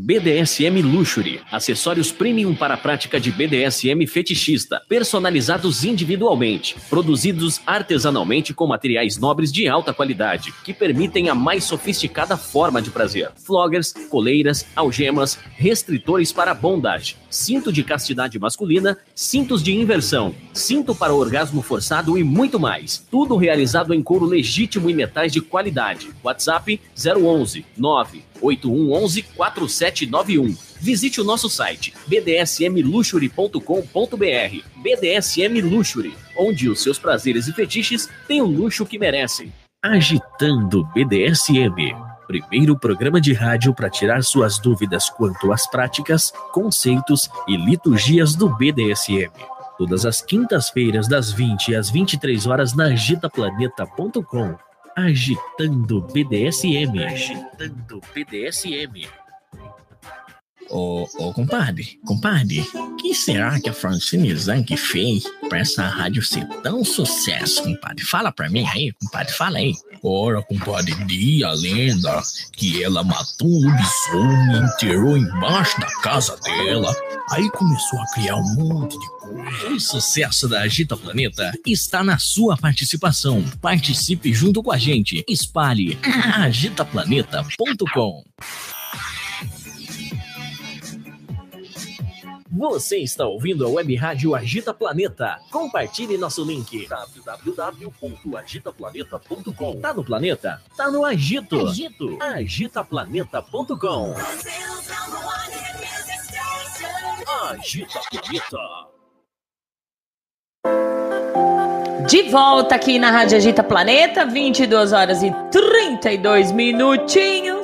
BDSM Luxury, acessórios premium para a prática de BDSM fetichista, personalizados individualmente, produzidos artesanalmente com materiais nobres de alta qualidade, que permitem a mais sofisticada forma de prazer. Floggers, coleiras, algemas, restritores para bondage, cinto de castidade masculina, cintos de inversão, cinto para orgasmo forçado e muito mais. Tudo realizado em couro legítimo e metais de qualidade. WhatsApp 011 9 8111 4791. Visite o nosso site bdsmluxury.com.br. BDSM Luxury, onde os seus prazeres e fetiches têm o luxo que merecem. Agitando BDSM. Primeiro programa de rádio para tirar suas dúvidas quanto às práticas, conceitos e liturgias do BDSM. Todas as quintas-feiras, das 20 às 23 horas, na agitaplaneta.com. Agitando BDSM. Agitando BDSM. Ô, ô, compadre, compadre, que será que a Francine Zanck fez pra essa rádio ser tão sucesso, compadre? Fala pra mim aí, compadre, fala aí. Ora, compadre, diz a lenda que ela matou um lobisomem e enterrou embaixo da casa dela. Aí começou a criar um monte de coisa. O sucesso da Agita Planeta está na sua participação. Participe junto com a gente. Espalhe agitaplaneta.com. Você está ouvindo a web rádio Agita Planeta. Compartilhe nosso link www.agitaplaneta.com. Tá no planeta? Tá no agito. Agito. Agitaplaneta.com. Agita Planeta. De volta aqui na Rádio Agita Planeta, 22 horas e 32 minutinhos.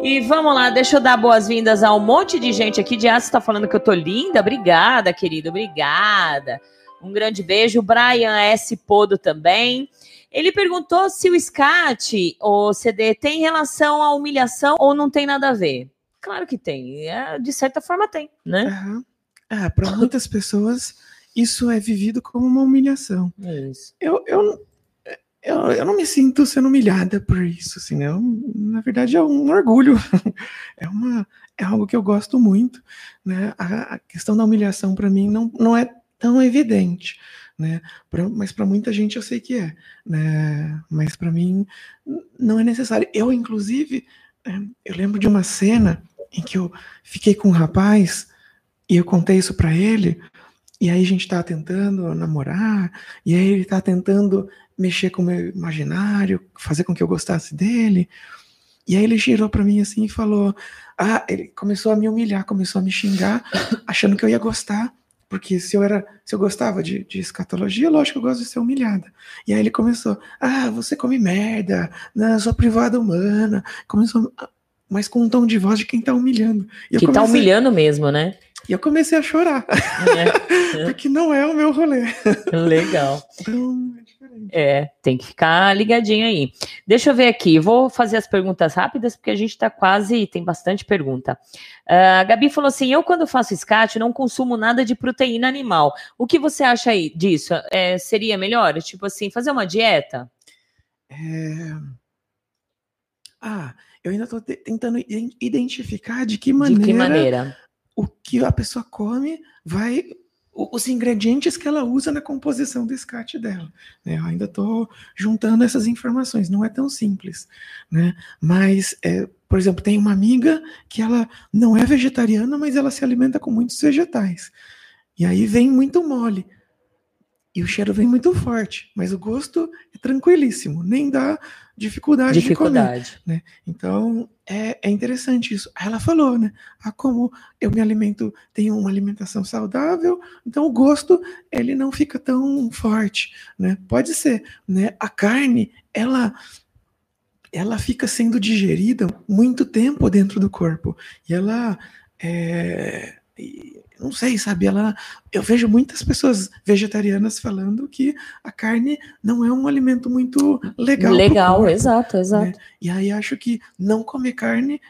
E vamos lá, deixa eu dar boas-vindas a um monte de gente aqui. De Aço tá falando que eu tô linda. Obrigada, querido, obrigada. Um grande beijo. Brian S. Podo também. Ele perguntou se o SCAT ou CD tem relação à humilhação ou não tem nada a ver. Claro que tem. É, de certa forma tem, né? Aham. Ah, para muitas pessoas, isso é vivido como uma humilhação. Isso. Eu, eu, eu, eu não me sinto sendo humilhada por isso, assim, né? Na verdade é um orgulho, (laughs) é, uma, é algo que eu gosto muito, né? A, a questão da humilhação para mim não, não é tão evidente, né? Pra- mas para muita gente eu sei que é, né? Mas para mim não é necessário. Eu, inclusive, eh, eu lembro de uma cena em que eu fiquei com um rapaz e eu contei isso para ele, e aí a gente tava tentando namorar, e aí ele tá tentando mexer com o meu imaginário, fazer com que eu gostasse dele. E aí ele girou para mim assim e falou: "Ah, ele começou a me humilhar, começou a me xingar, (laughs) achando que eu ia gostar, porque se eu era, se eu gostava de, de escatologia, lógico que eu gosto de ser humilhada". E aí ele começou: "Ah, você come merda, na sua privada humana". Começou mas com um tom de voz de quem tá humilhando. E Que tá comecei- humilhando mesmo, né? E eu comecei a chorar, (laughs) É, porque não é o meu rolê. legal. Então, é. É, tem que ficar ligadinho aí. Deixa eu ver aqui, vou fazer as perguntas rápidas, porque a gente tá quase, tem bastante pergunta. Ah, a Gabi falou assim: eu, quando faço SCAT, não consumo nada de proteína animal. O que você acha aí disso? É, seria melhor? Tipo assim, fazer uma dieta? É, Ah, eu ainda estou tentando iden- identificar de que maneira, De que maneira? O que a pessoa come vai. Os ingredientes que ela usa na composição do SCAT dela. né? Eu ainda estou juntando essas informações, não é tão simples. Né? Mas, é, por exemplo, tem uma amiga que ela não é vegetariana, mas ela se alimenta com muitos vegetais. E aí vem muito mole. E o cheiro vem muito forte, mas o gosto é tranquilíssimo, nem dá dificuldade, de comer. Dificuldade. Então, é, é interessante isso. Aí ela falou, né? Ah, como eu me alimento, tenho uma alimentação saudável, então o gosto, ele não fica tão forte, né? Pode ser, né? A carne, ela ela fica sendo digerida muito tempo dentro do corpo. E ela é, e não sei, sabe? Ela, eu vejo muitas pessoas vegetarianas falando que a carne não é um alimento muito legal. Legal, corpo. exato, exato. E aí acho que não comer carne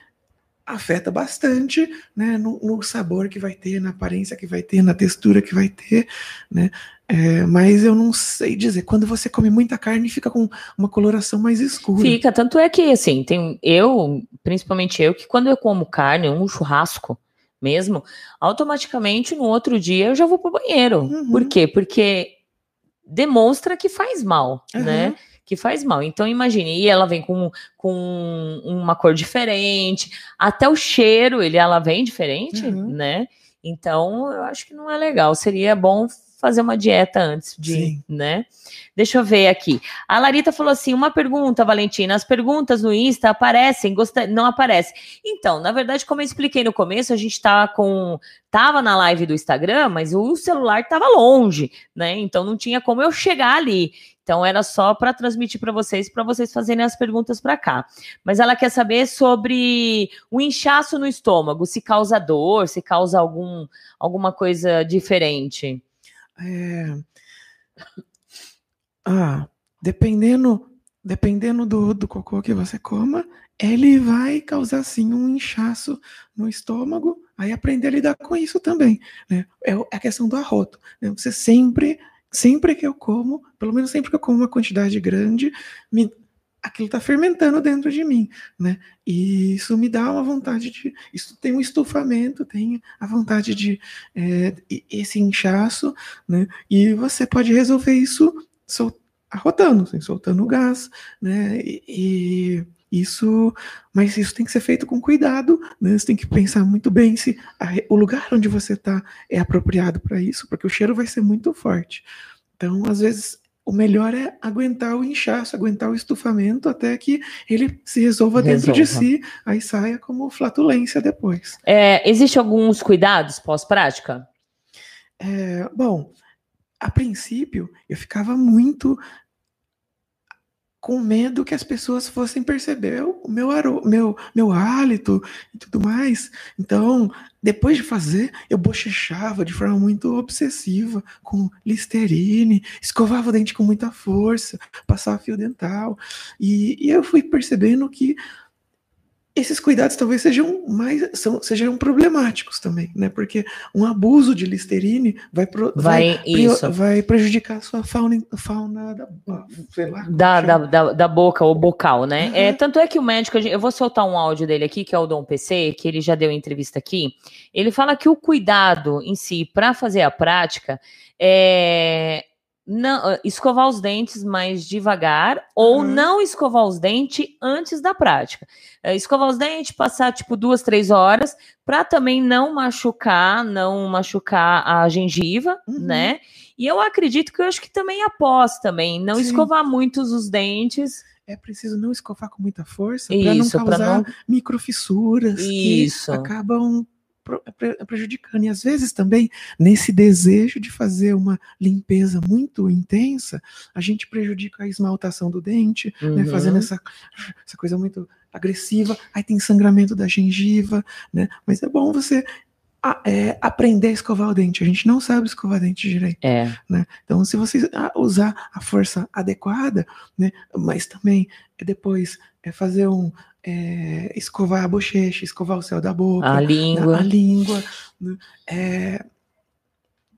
afeta bastante, né, no, no sabor que vai ter, na aparência que vai ter, na textura que vai ter, né? É, mas eu não sei dizer. Quando você come muita carne, fica com uma coloração mais escura. Fica, tanto é que, assim, tem eu, principalmente eu, que quando eu como carne, um churrasco mesmo, automaticamente no outro dia eu já vou pro banheiro. Uhum. Por quê? Porque demonstra que faz mal, Uhum. né? Que faz mal. Então, imagine, e ela vem com, com uma cor diferente, até o cheiro, ele, ela vem diferente, Uhum. né? Então, eu acho que não é legal. Seria bom fazer uma dieta antes de, Sim. né? Deixa eu ver aqui. A Larita falou assim: uma pergunta, Valentina. As perguntas no Insta aparecem, gosta... não aparecem. Então, na verdade, como eu expliquei no começo, a gente tá com. Tava na live do Instagram, mas o celular tava longe, né? Então não tinha como eu chegar ali. Então era só para transmitir para vocês, para vocês fazerem as perguntas para cá. Mas ela quer saber sobre o inchaço no estômago, se causa dor, se causa algum, alguma coisa diferente. É... Ah, dependendo, dependendo do, do cocô que você coma, ele vai causar sim um inchaço no estômago. Aí aprender a lidar com isso também, né? É é a questão do arroto. Né? Você sempre, sempre que eu como, pelo menos sempre que eu como uma quantidade grande, me, aquilo está fermentando dentro de mim, né? E isso me dá uma vontade de, isso tem um estufamento, tem a vontade de é, esse inchaço, né? E você pode resolver isso sol- arrotando, assim, soltando o gás, né? E, e isso, mas isso tem que ser feito com cuidado, né? Você tem que pensar muito bem se a o lugar onde você está é apropriado para isso, porque o cheiro vai ser muito forte. Então, às vezes, o melhor é aguentar o inchaço, aguentar o estufamento até que ele se resolva dentro de Resolva. si, aí saia como flatulência depois. É, existe alguns cuidados pós-prática? É, bom, a princípio eu ficava muito com medo que as pessoas fossem perceber o meu, meu, meu hálito e tudo mais. Então, depois de fazer, eu bochechava de forma muito obsessiva, com Listerine, escovava o dente com muita força, passava fio dental. E, e eu fui percebendo que esses cuidados talvez sejam mais são, sejam problemáticos também, né? Porque um abuso de Listerine vai, pro- Vai, isso. vai prejudicar a sua fauna, fauna da, sei lá, Da, da, da, da boca ou bocal, né? Uhum. É, tanto é que o médico, eu vou soltar um áudio dele aqui, que é o Dom PC, que ele já deu entrevista aqui. Ele fala que o cuidado em si para fazer a prática é não, ah, escovar os dentes mais devagar ou Uhum. não escovar os dentes antes da prática. É, escovar os dentes, passar tipo duas, três horas, para também não machucar, não machucar a gengiva, Uhum. né? E eu acredito que eu acho que também após também, não Sim. escovar muitos os dentes. É preciso não escovar com muita força para não causar não. microfissuras Isso. que acabam prejudicando. E às vezes também, nesse desejo de fazer uma limpeza muito intensa, a gente prejudica a esmaltação do dente, né, Uhum. fazendo essa, essa coisa muito agressiva, aí tem sangramento da gengiva, né? Mas é bom você a- é, aprender a escovar o dente. A gente não sabe escovar dente direito. É. né? Então, se você usar a força adequada, né? Mas também é depois é fazer um é, escovar a bochecha, escovar o céu da boca, A a, língua. a língua. né? É,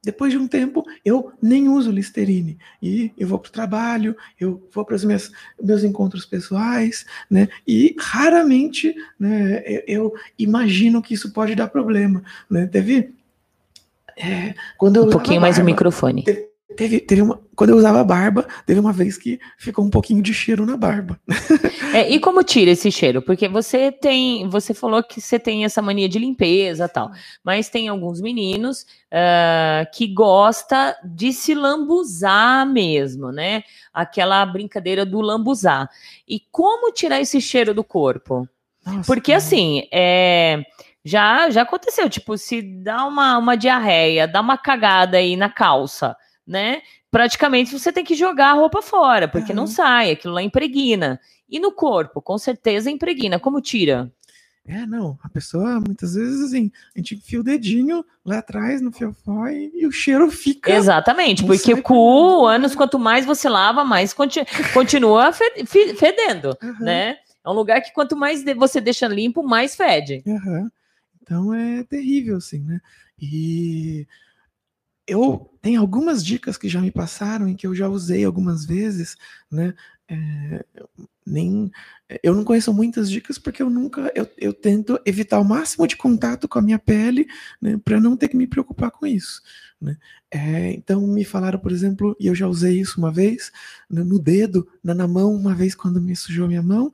depois de um tempo, eu nem uso Listerine. E eu vou para o trabalho, eu vou para os meus, meus encontros pessoais, né? E raramente né, eu, eu imagino que isso pode dar problema. Né? Teve. é, quando eu Um pouquinho mais o barba, microfone. Teve, teve uma, quando eu usava barba, teve uma vez que ficou um pouquinho de cheiro na barba. (laughs) É, e como tira esse cheiro? Porque você tem, você falou que você tem essa mania de limpeza e tal, mas tem alguns meninos ah, que gosta de se lambuzar mesmo, né? Aquela brincadeira do lambuzar. E como tirar esse cheiro do corpo? Nossa, Porque cara. assim, é, já já aconteceu, tipo, se dá uma, uma diarreia, dá uma cagada aí na calça, né? Praticamente você tem que jogar a roupa fora, porque não Aham. sai, aquilo lá impregna. E no corpo, com certeza impregna. Como tira? É, não. A pessoa, muitas vezes, assim, a gente enfia o dedinho lá atrás no fiofó e, e o cheiro fica. Exatamente, não porque o cu, anos, quanto mais você lava, mais conti- continua fe- fe- fedendo, Aham, né? É um lugar que quanto mais você deixa limpo, mais fede. aham. Então é terrível, assim, né? E eu tenho algumas dicas que já me passaram e que eu já usei algumas vezes, né? É, nem eu não conheço muitas dicas porque eu nunca eu, eu tento evitar o máximo de contato com a minha pele né, para não ter que me preocupar com isso né? é, então me falaram por exemplo e eu já usei isso uma vez no, no dedo na, na mão uma vez quando me sujou minha mão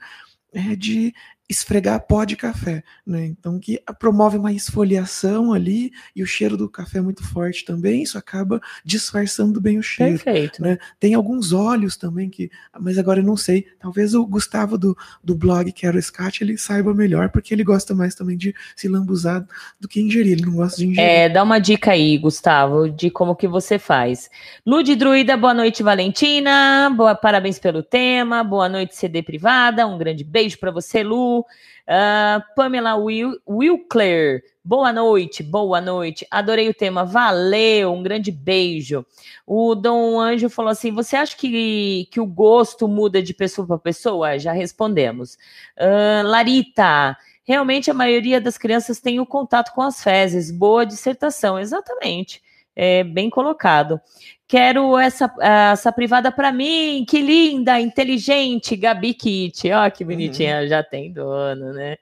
é de esfregar pó de café, né? Então que promove uma esfoliação ali e o cheiro do café é muito forte também, isso acaba disfarçando bem o cheiro. Perfeito. Né? Tem alguns óleos também que, mas agora eu não sei. Talvez o Gustavo do, do blog Quero Scat ele saiba melhor porque ele gosta mais também de se lambuzar do que ingerir. Ele não gosta de ingerir. É, dá uma dica aí, Gustavo, de como que você faz. Lud Druida, boa noite, Valentina. Boa, parabéns pelo tema. Boa noite, CD privada. Um grande beijo para você, Lu. Uh, Pamela Will, Wilcler, boa noite, boa noite. Adorei o tema, valeu, um grande beijo. O Dom Anjo falou assim: você acha que, que o gosto muda de pessoa para pessoa? Já respondemos. Uh, Larita, realmente a maioria das crianças tem o contato com as fezes. Boa dissertação, exatamente. É, bem colocado. Quero essa, essa privada para mim, que linda, inteligente, Gabi Kit. Ó, que bonitinha, uhum. já tem dono, né?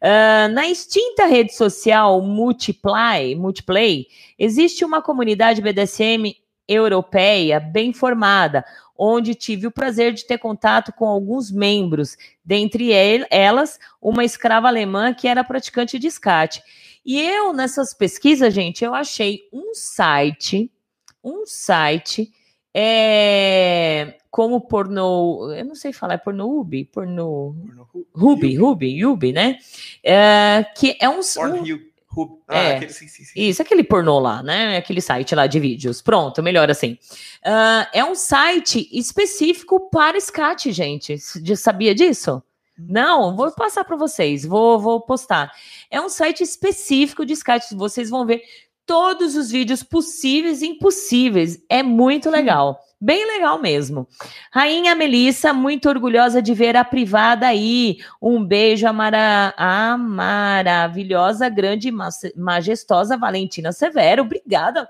Uh, na extinta rede social Multiply, Multiplay, existe uma comunidade BDSM europeia bem formada, onde tive o prazer de ter contato com alguns membros, dentre elas uma escrava alemã que era praticante de escate. E eu, nessas pesquisas, gente, eu achei um site um site é, como porno, eu não sei falar, é porno Ubi, porno, Ruby, Ruby, Ruby, né? É, que é um, um ah, é, aquele, sim, sim, sim. Isso, aquele pornô lá, né? Aquele site lá de vídeos. Pronto, melhor assim. Uh, é um site específico para SCAT, gente. Sabia disso? Hum. Não, vou passar para vocês, vou, vou postar. É um site específico de SCAT. Vocês vão ver todos os vídeos possíveis e impossíveis. É muito legal. Bem legal mesmo. Rainha Melissa, muito orgulhosa de ver a privada aí. Um beijo à, mara... à maravilhosa, grande e majestosa Valentina Severo. Obrigada.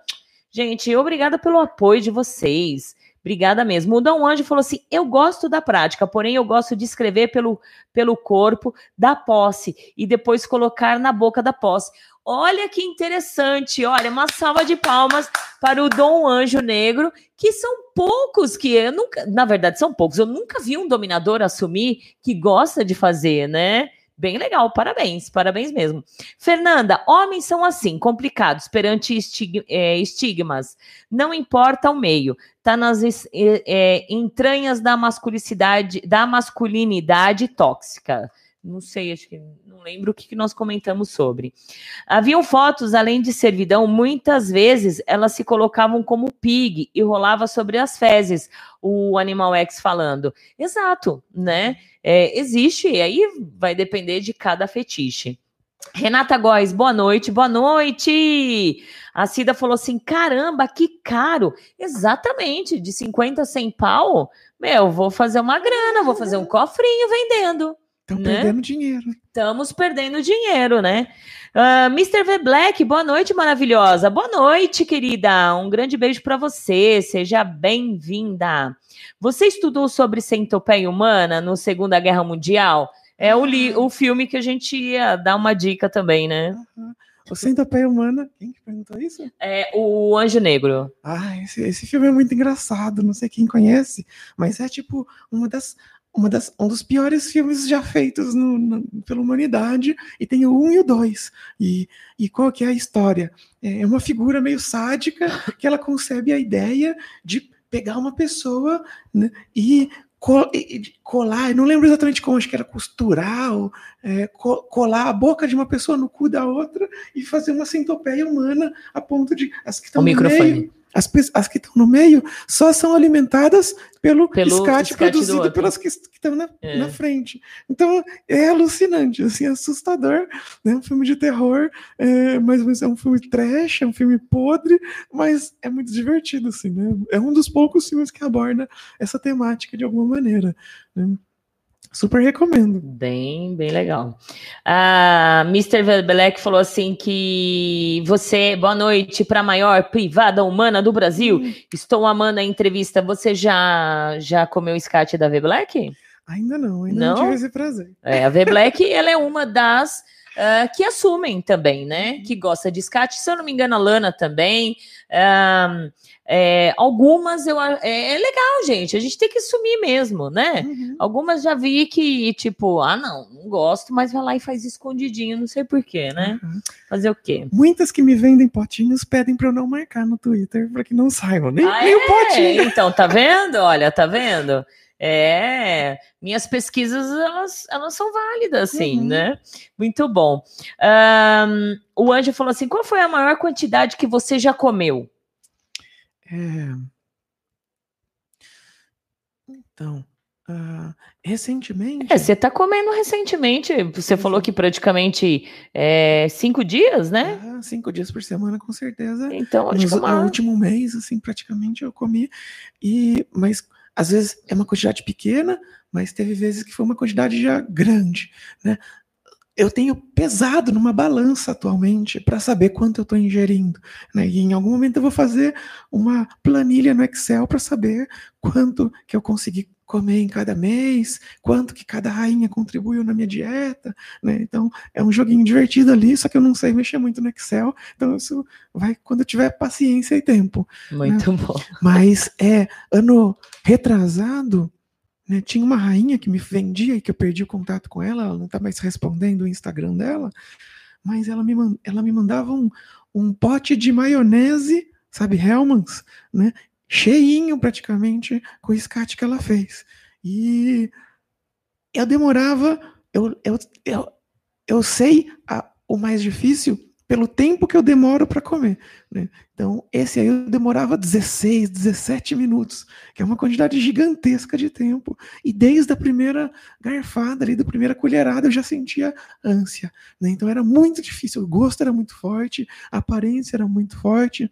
Gente, obrigada pelo apoio de vocês. Obrigada mesmo. O Dom Anjo falou assim: eu gosto da prática, porém eu gosto de escrever pelo, pelo corpo da posse e depois colocar na boca da posse. Olha que interessante, olha, uma salva de palmas para o Dom Anjo Negro, que são poucos que eu nunca, na verdade, são poucos. Eu nunca vi um dominador assumir que gosta de fazer, né? Bem legal, parabéns, parabéns mesmo. Fernanda, homens são assim, complicados perante é, estigmas. Não importa o meio, tá nas é, entranhas da masculinidade, da masculinidade tóxica não sei, acho que não lembro o que, nós comentamos sobre. Haviam fotos, além de servidão, muitas vezes elas se colocavam como pig e rolava sobre as fezes, o Animal X falando. Exato, né? É, existe, e aí vai depender de cada fetiche. Renata Góes, boa noite, boa noite. A Cida falou assim: caramba, que caro. Exatamente, de 50 a 100 pau. Meu, vou fazer uma grana, vou fazer um cofrinho vendendo. Estão né? perdendo dinheiro. Estamos perdendo dinheiro, né? Uh, ah, Mr. V Black, boa noite, maravilhosa. Boa noite, querida. Um grande beijo para você. Seja bem-vinda. Você estudou sobre centopeia humana no Segunda Guerra Mundial? É o, li o filme que a gente ia dar uma dica também, né? Uhum. O Centopeia Humana, quem que perguntou isso? É o Anjo Negro. Ah, esse, esse filme é muito engraçado, não sei quem conhece, mas é tipo uma das uma das, um dos piores filmes já feitos no, no, pela humanidade, e tem o 1 e o 2. E, e qual que é a história? É uma figura meio sádica que ela concebe a ideia de pegar uma pessoa né, e colar, não lembro exatamente como, acho que era costurar, ou, é, colar a boca de uma pessoa no cu da outra e fazer uma centopeia humana a ponto de as que estão no microfone. meio as, as que estão no meio só são alimentadas pelo, pelo escate, produzido pelas que estão na, é. na, frente. Então é alucinante, assim, assustador. É né? um filme de terror, é, mas é um filme trash, é um filme podre, mas é muito divertido, assim, né? É um dos poucos filmes que aborda essa temática de alguma maneira. Né? Super recomendo. Bem, bem legal. A Mr. Black falou assim que você, boa noite para a maior privada humana do Brasil. Hum. Estou amando a entrevista. Você já já comeu escate da V Black? Ainda não, ainda não, Não? tive esse prazer. É, a V Black, ela é uma das ah, que assumem também, né? Que gosta de escate. Se eu não me engano, a Lana também. Ah, é, algumas eu é, é legal, gente. A gente tem que assumir mesmo, né? Uhum. Algumas já vi que, tipo, ah, não, não gosto, mas vai lá e faz escondidinho, não sei porquê, né? Uhum. Fazer o quê? Muitas que me vendem potinhos pedem pra eu não marcar no Twitter pra que não saibam. Nem, Ah, nem o é? potinho. Então, tá vendo? Olha, tá vendo? É, minhas pesquisas, elas, elas são válidas, sim, Uhum. né? Muito bom. Ahn, o Anjo falou assim, qual foi a maior quantidade que você já comeu? É. Então, ah, recentemente. É, você tá comendo recentemente, você falou que praticamente é, cinco dias, né? ah, cinco dias por semana, com certeza. Então, Nos- que no último mês, assim, praticamente eu comi. E, mas às vezes é uma quantidade pequena, mas teve vezes que foi uma quantidade já grande, né? Eu tenho pesado numa balança atualmente para saber quanto eu estou ingerindo, né? E em algum momento eu vou fazer uma planilha no Excel para saber quanto que eu consegui comer em cada mês, quanto que cada rainha contribuiu na minha dieta, né? Então é um joguinho divertido ali, só que eu não sei mexer muito no Excel, então isso vai quando eu tiver paciência e tempo. Muito bom. Mas é ano retrasado, né, tinha uma rainha que me vendia e que eu perdi o contato com ela, ela não está mais respondendo o Instagram dela, mas ela me, ela me mandava um, um pote de maionese, sabe, Hellmann's, né, cheinho praticamente com o escate que ela fez. E eu demorava, eu, eu, eu, eu sei a- o mais difícil pelo tempo que eu demoro para comer. né? Então, esse aí eu demorava 16, 17 minutos, que é uma quantidade gigantesca de tempo. E desde a primeira garfada ali, da primeira colherada, eu já sentia ânsia. né? Então era muito difícil, o gosto era muito forte, a aparência era muito forte.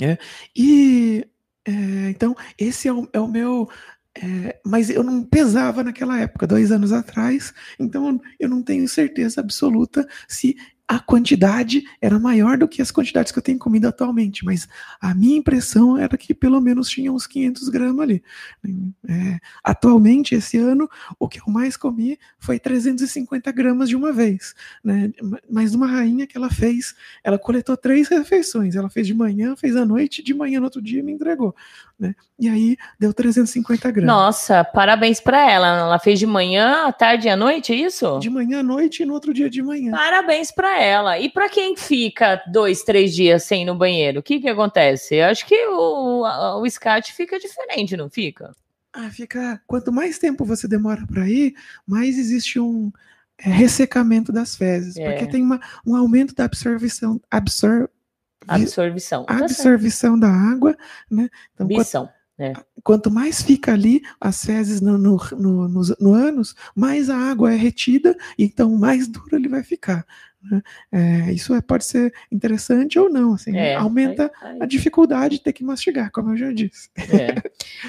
né? E é, então, esse é o, é o meu. é, mas eu não pesava naquela época, dois anos atrás, então eu não tenho certeza absoluta se a quantidade era maior do que as quantidades que eu tenho comido atualmente, mas a minha impressão era que pelo menos tinha uns 500 gramas ali. É, atualmente, esse ano, o que eu mais comi foi 350 gramas de uma vez, né? Mas uma rainha que ela fez, ela coletou três refeições, ela fez de manhã, fez à noite, de manhã no outro dia me entregou, né? E aí deu 350 gramas. Nossa, parabéns pra ela. Ela fez de manhã, à tarde e à noite, é isso? De manhã à noite e no outro dia de manhã. Parabéns pra ela. E pra quem fica dois, três dias sem ir no banheiro, o que que acontece? Eu acho que o, o SCAT fica diferente, não fica? Ah, fica. Quanto mais tempo você demora para ir, mais existe um é, ressecamento das fezes, É. porque tem uma, um aumento da absorção, absor, vi- Absorção. Tá absorção da água, né? Então, quanto, Bição. quanto mais fica ali as fezes no, no, no, no ânus, mais a água é retida, então mais (laughs) duro ele vai ficar. Né? É, isso é- pode ser interessante ou não, assim, É, aumenta a dificuldade de ter que mastigar, como eu já disse. É.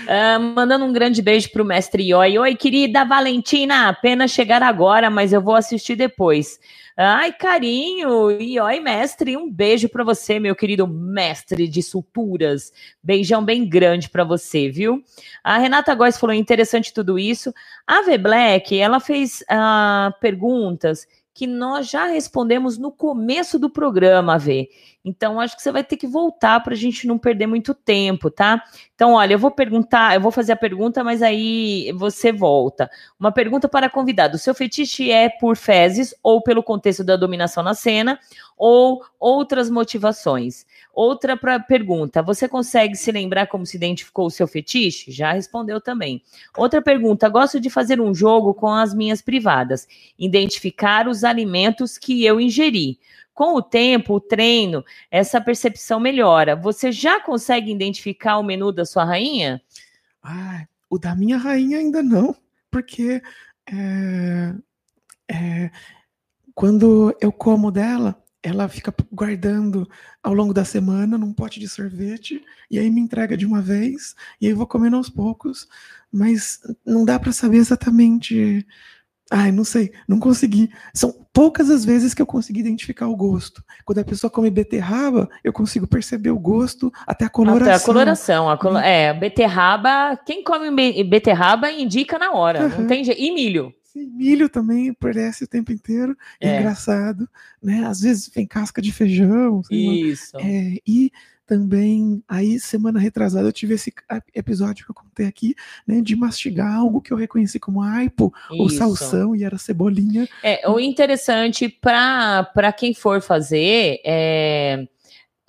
Ah, mandando um grande beijo pro mestre Ioi. Oi, querida Valentina, apenas chegar agora, mas eu vou assistir depois. Ai, carinho, Ioi, mestre, um beijo pra você, meu querido mestre de suturas. Beijão bem grande pra você, viu? A Renata Góes falou interessante tudo isso. A V Black, ela fez ah, perguntas que nós já respondemos no começo do programa, V. Então, acho que você vai ter que voltar para a gente não perder muito tempo, tá? Então, olha, eu vou perguntar, eu vou fazer a pergunta, mas aí você volta. Uma pergunta para convidado: o seu fetiche é por fezes ou pelo contexto da dominação na cena ou outras motivações? Outra pra, pergunta: você consegue se lembrar como se identificou o seu fetiche? Já respondeu também. Outra pergunta: gosto de fazer um jogo com as minhas privadas, identificar os alimentos que eu ingeri. Com o tempo, o treino, essa percepção melhora. Você já consegue identificar o menu da sua rainha? Ah, o da minha rainha ainda não, porque é, é, quando eu como dela, ela fica guardando ao longo da semana num pote de sorvete e aí me entrega de uma vez e aí eu vou comendo aos poucos, mas não dá para saber exatamente. Ai, não sei, não consegui. São poucas as vezes que eu consegui identificar o gosto. Quando a pessoa come beterraba, eu consigo perceber o gosto, até a coloração. Até a coloração. A colo... É, beterraba, quem come beterraba indica na hora, uhum. não tem jeito. E milho. Sim, milho também aparece o tempo inteiro. É. Engraçado, né? Às vezes vem casca de feijão. Isso. É, e também, aí, semana retrasada, eu tive esse episódio que eu contei aqui, né, de mastigar algo que eu reconheci como aipo ou salsão e era cebolinha. É, o interessante para quem for fazer é,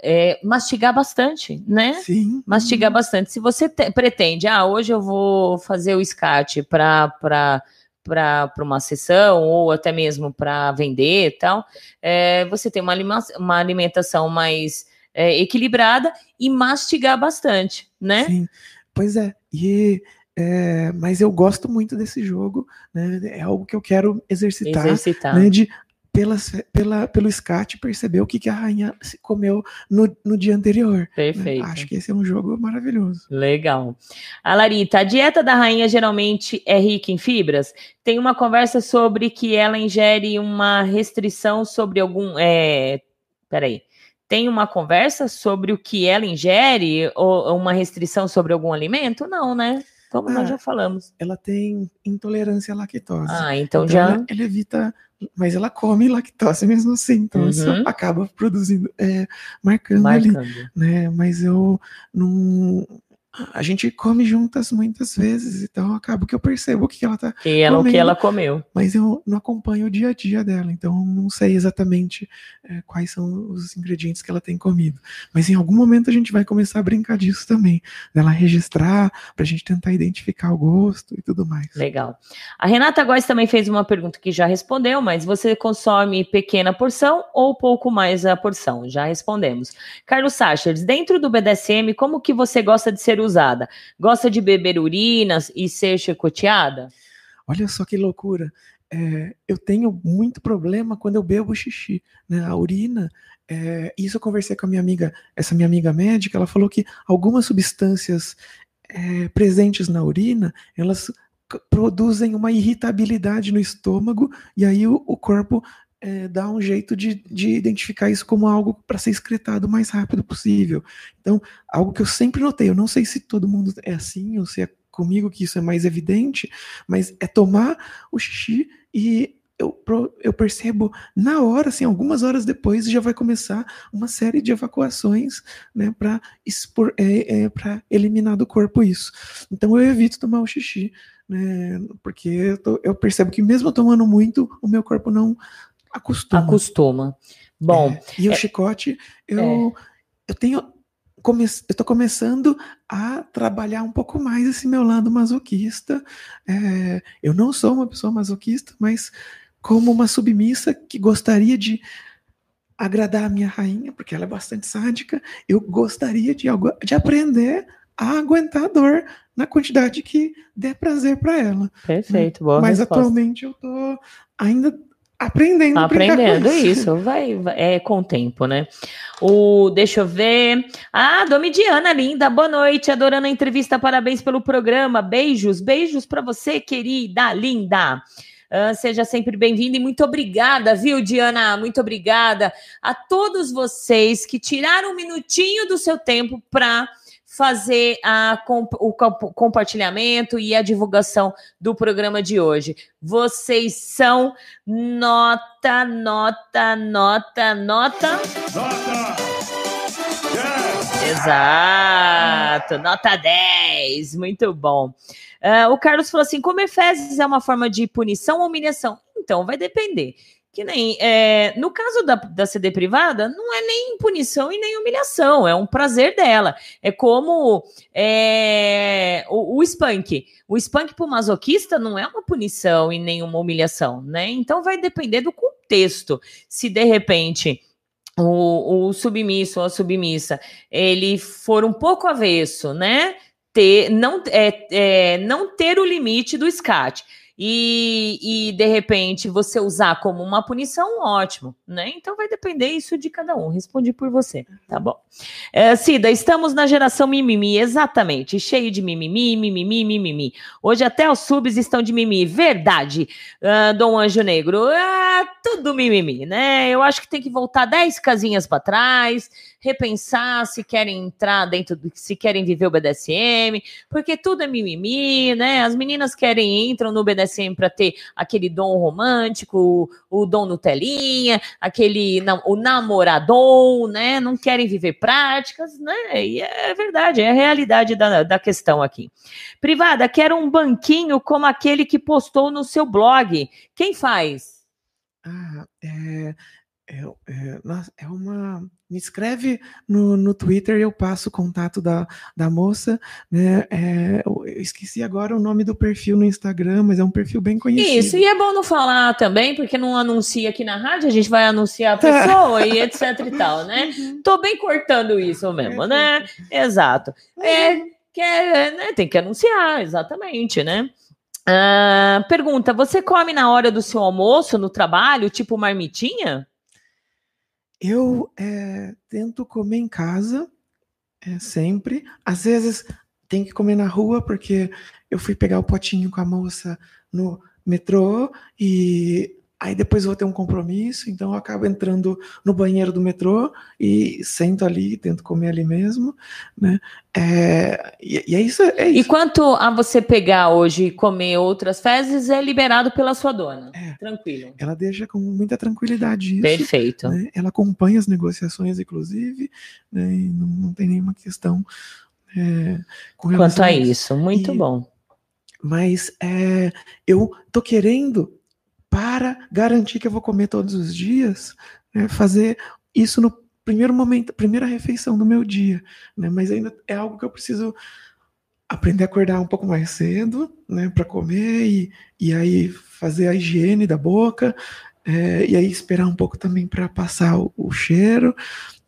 é, mastigar bastante, né? Sim. Mastigar bastante. Se você te, pretende, ah, hoje eu vou fazer o SCAT para para uma sessão ou até mesmo para vender e tal, é, você tem uma, uma alimentação mais é, equilibrada e mastigar bastante, né? Sim, pois é. E é, mas eu gosto muito desse jogo, né? É algo que eu quero exercitar, exercitar. Né? De pelas, pela, pelo SCAT perceber o que, que a rainha comeu no, no dia anterior. Né? Perfeito. Acho que esse é um jogo maravilhoso. Legal. A Larita, a dieta da rainha geralmente é rica em fibras? Tem uma conversa sobre que ela ingere uma restrição sobre algum. É, peraí. Tem uma conversa sobre o que ela ingere ou uma restrição sobre algum alimento? Não, né? Como ah, nós já falamos. Ela tem intolerância à lactose. Ah, então, então já. Ela, ela evita mas ela come lactose mesmo assim, então uhum. isso acaba produzindo, é, marcando, marcando, ali, né? Mas eu não, a gente come juntas muitas vezes, então acaba que eu percebo o que ela tá que ela, comendo, o que ela comeu. Mas eu não acompanho o dia a dia dela, então não sei exatamente é, quais são os ingredientes que ela tem comido. Mas em algum momento a gente vai começar a brincar disso também, dela registrar, para a gente tentar identificar o gosto e tudo mais. Legal. A Renata Góes também fez uma pergunta que já respondeu, mas você consome pequena porção ou pouco mais a porção? Já respondemos. Carlos Sachers, dentro do BDSM, como que você gosta de ser usada. Gosta de beber urinas e ser chicoteada? Olha só que loucura. É, eu tenho muito problema quando eu bebo xixi. Né? A urina, é, isso eu conversei com a minha amiga, essa minha amiga médica, ela falou que algumas substâncias é, presentes na urina, elas produzem uma irritabilidade no estômago e aí o, o corpo é, dá um jeito de, de identificar isso como algo para ser excretado o mais rápido possível. Então, algo que eu sempre notei, eu não sei se todo mundo é assim ou se é comigo que isso é mais evidente, mas é tomar o xixi e eu, eu percebo na hora, assim, algumas horas depois, já vai começar uma série de evacuações, né, para é, é, para eliminar do corpo isso. Então eu evito tomar o xixi, né, porque eu, tô, eu percebo que mesmo tomando muito, o meu corpo não Acostuma. Acostuma. Bom. É, e o é, chicote, eu, é. eu tenho. Come, eu estou começando a trabalhar um pouco mais esse meu lado masoquista. É, eu não sou uma pessoa masoquista, mas como uma submissa que gostaria de agradar a minha rainha, porque ela é bastante sádica, eu gostaria de, de aprender a aguentar a dor na quantidade que der prazer para ela. Perfeito, boa Mas resposta. atualmente eu tô ainda aprendendo. Aprendendo isso, vai, vai, é com o tempo, né? O, deixa eu ver. Ah, Domidiana, linda, boa noite, adorando a entrevista, parabéns pelo programa, beijos, beijos para você, querida, linda. Uh, seja sempre bem-vinda e muito obrigada, viu, Diana? Muito obrigada a todos vocês que tiraram um minutinho do seu tempo para fazer a, o compartilhamento e a divulgação do programa de hoje. Vocês são nota, nota, nota, nota. Nota! Exato, nota 10, muito bom. Uh, o Carlos falou assim: comer fezes é uma forma de punição ou humilhação? Então, vai depender. Que nem é, no caso da, da CD privada, não é nem punição e nem humilhação, é um prazer dela. É como é, o, o Spank. O Spank para o masoquista não é uma punição e nem uma humilhação, né? Então vai depender do contexto. Se de repente o, o submisso ou a submissa ele for um pouco avesso, né? Ter, não, é, é, não ter o limite do SCAT e, e de repente você usar como uma punição, ótimo, né? Então vai depender isso de cada um. Respondi por você, tá bom? É, Cida, estamos na geração mimimi, exatamente, cheio de mimimi, mimimi, mimimi. Hoje até os subs estão de mimimi, verdade, ah, Dom Anjo Negro, ah, tudo mimimi, né? Eu acho que tem que voltar 10 casinhas para trás, repensar se querem entrar dentro do se querem viver o BDSM, porque tudo é mimimi, né? As meninas querem entram no BDSM para ter aquele dom romântico, o, dom Nutelinha, aquele o namorador, né? Não querem viver práticas, né? E é verdade, é a realidade da, da questão aqui. Privada, quero um banquinho como aquele que postou no seu blog. Quem faz? Ah, é, é, é, nossa, é uma. Me escreve no, no Twitter e eu passo o contato da, da moça. Né? É, eu esqueci agora o nome do perfil no Instagram, mas é um perfil bem conhecido. Isso, e é bom não falar também, porque não anuncia aqui na rádio, a gente vai anunciar a (laughs) pessoa e etc e tal, né? Uhum. Tô bem cortando isso mesmo, né? Exato. É, que é, né? Tem que anunciar, exatamente, né? Pergunta: você come na hora do seu almoço no trabalho, tipo marmitinha? Eu é, tento comer em casa, é, sempre. Às vezes tem que comer na rua, porque eu fui pegar o potinho com a moça no metrô e Aí depois vou ter um compromisso, então eu acabo entrando no banheiro do metrô e sento ali, tento comer ali mesmo, né? É, e, e é, isso, é isso. E quanto a você pegar hoje e comer outras fezes, é liberado pela sua dona. É, Tranquilo. Ela deixa com muita tranquilidade isso. Perfeito. Né? Ela acompanha as negociações, inclusive, né? e não, não tem nenhuma questão é, com Quanto a isso, muito e, bom. Mas é, eu tô querendo para garantir que eu vou comer todos os dias, né, fazer isso no primeiro momento, primeira refeição do meu dia, né, mas ainda é algo que eu preciso aprender a acordar um pouco mais cedo, né, para comer e, e aí fazer a higiene da boca, é, e aí esperar um pouco também para passar o, o cheiro,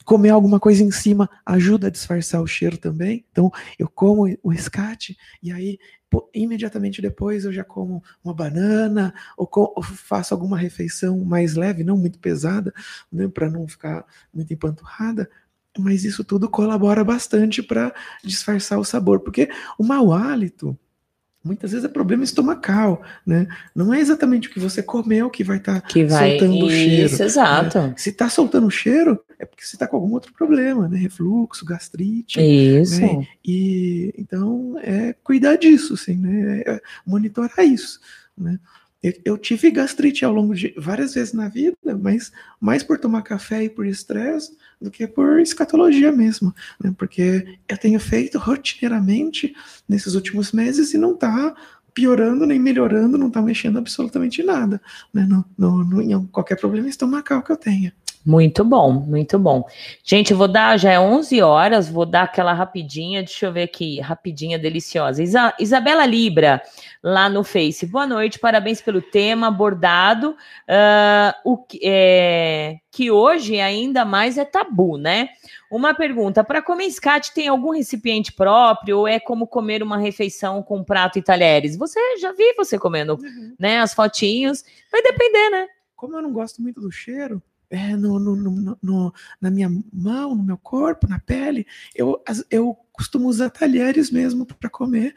comer alguma coisa em cima ajuda a disfarçar o cheiro também. Então, eu como o escate e aí imediatamente depois eu já como uma banana ou, ou faço alguma refeição mais leve, não muito pesada, né, para não ficar muito empanturrada. Mas isso tudo colabora bastante para disfarçar o sabor, porque o mau hálito muitas vezes é problema estomacal, né? Não é exatamente o que você comeu que vai estar tá soltando o cheiro. Isso, exato. Né? Se está soltando o cheiro, é porque você está com algum outro problema, né? Refluxo, gastrite. Isso. Né? E então é cuidar disso, assim, né? É monitorar isso, né? Eu tive gastrite ao longo de várias vezes na vida, mas mais por tomar café e por estresse do que por escatologia mesmo, né? porque eu tenho feito rotineiramente nesses últimos meses e não está piorando nem melhorando, não está mexendo absolutamente nada, né? no, no, no, em qualquer problema estomacal que eu tenha. Muito bom, muito bom. Gente, eu vou dar, já é 11 horas, vou dar aquela rapidinha, deixa eu ver aqui, rapidinha, deliciosa. Isa, Isabela Libra, lá no Face. Boa noite, parabéns pelo tema abordado, uh, o, é, que hoje ainda mais é tabu, né? Uma pergunta, para comer escate tem algum recipiente próprio ou é como comer uma refeição com prato e talheres? Você, já vi você comendo, uhum. né, as fotinhos, vai depender, né? Como eu não gosto muito do cheiro, é, no, no, no, no, na minha mão, no meu corpo, na pele. Eu, eu costumo usar talheres mesmo para comer,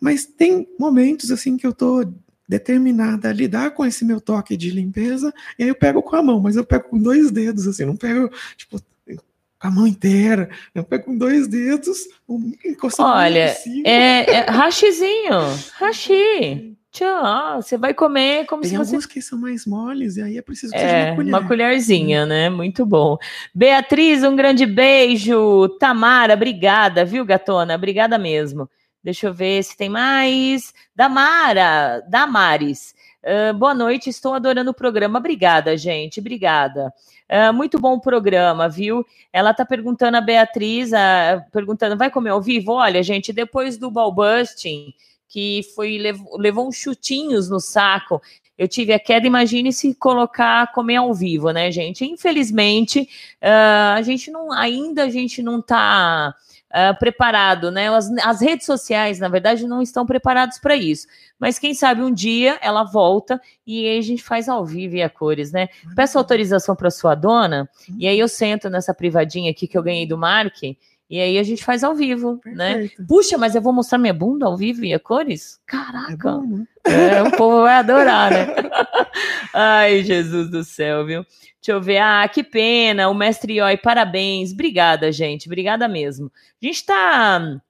mas tem momentos assim que eu tô determinada a lidar com esse meu toque de limpeza, e aí eu pego com a mão, mas eu pego com dois dedos, assim, não pego, tipo, a mão inteira, eu pego com dois dedos, um, Olha, é, é rachizinho, rachi. Tchau, você vai comer como Tem se fosse... alguns que são mais moles, e aí é preciso que é, uma, colher. uma colherzinha, né? Muito bom. Beatriz, um grande beijo. Tamara, obrigada, viu, gatona? Obrigada mesmo. Deixa eu ver se tem mais. Damara, Damares. Uh, boa noite, estou adorando o programa. Obrigada, gente, obrigada. Uh, muito bom o programa, viu? Ela tá perguntando a Beatriz, uh, perguntando, vai comer ao vivo? Olha, gente, depois do Balbusting, que foi levou, levou uns chutinhos no saco. Eu tive a queda, imagine se colocar comer ao vivo, né, gente? Infelizmente, uh, a gente não ainda a gente não está ah, preparado, né? As, as redes sociais, na verdade, não estão preparados para isso. Mas quem sabe um dia ela volta e aí a gente faz ao vivo e a cores, né? Peço autorização para sua dona e aí eu sento nessa privadinha aqui que eu ganhei do Mark. E aí a gente faz ao vivo, né? Perfeito. Puxa, mas eu vou mostrar minha bunda ao vivo e a cores? É Caraca! bom, né? É, o povo vai adorar, né? (laughs) Ai, Jesus do céu, viu? Deixa eu ver. Ah, que pena. O mestre Ioi, parabéns. Obrigada, gente. Obrigada mesmo. A gente tá.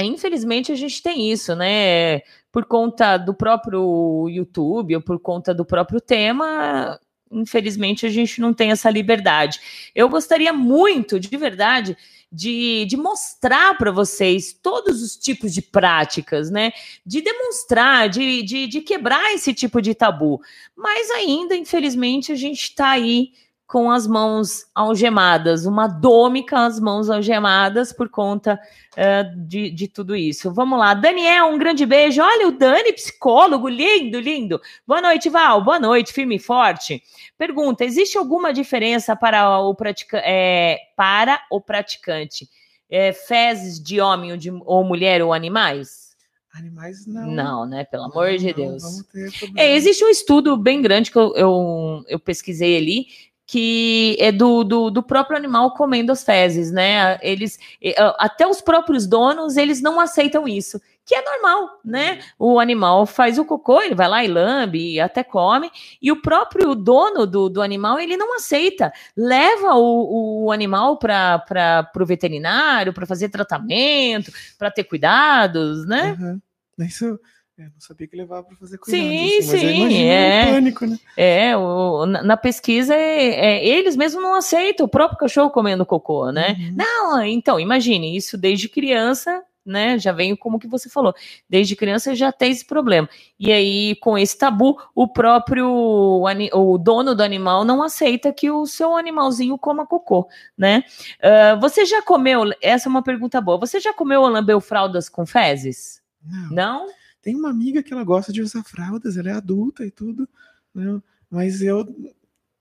Infelizmente, a gente tem isso, né? Por conta do próprio YouTube ou por conta do próprio tema. Infelizmente, a gente não tem essa liberdade. Eu gostaria muito, de verdade, de, de mostrar para vocês todos os tipos de práticas, né? De demonstrar, de, de, de quebrar esse tipo de tabu. Mas ainda, infelizmente, a gente está aí com as mãos algemadas, uma dome com as mãos algemadas por conta eh, de, de tudo isso. Vamos lá, Daniel, um grande beijo. Olha o Dani, psicólogo, lindo, lindo. Boa noite, Val. Boa noite, firme e forte. Pergunta: existe alguma diferença para o, pratica é, para o praticante? É, fezes de homem ou, de, ou mulher ou animais? Animais não. Não, né? Pelo amor Não, de Deus. É, existe um estudo bem grande que eu, eu, eu pesquisei ali, que é do, do, do próprio animal comendo as fezes, né? Eles, eh, até os próprios donos, eles não aceitam isso, que é normal, né? O animal faz o cocô, ele vai lá e lambe, e até come, e o próprio dono do, do animal, ele não aceita. Leva o, o animal para o veterinário, para fazer tratamento, para ter cuidados, né? Aham. Isso, eu não sabia que levava para fazer cuidado. Sim, assim, sim, é. pânico, né? É, o- na, na pesquisa, é, é, eles mesmos não aceitam o próprio cachorro comendo cocô, né? Uhum. Não, então, imagine, isso desde criança, né? Já vem como que você falou, desde criança já tem esse problema. E aí, com esse tabu, o próprio o dono do animal não aceita que o seu animalzinho coma cocô, né? Ah, você já comeu? Essa é uma pergunta boa. Você já comeu lambeu fraldas com fezes? Não. Não? Tem uma amiga que ela gosta de usar fraldas, ela é adulta e tudo, né? mas eu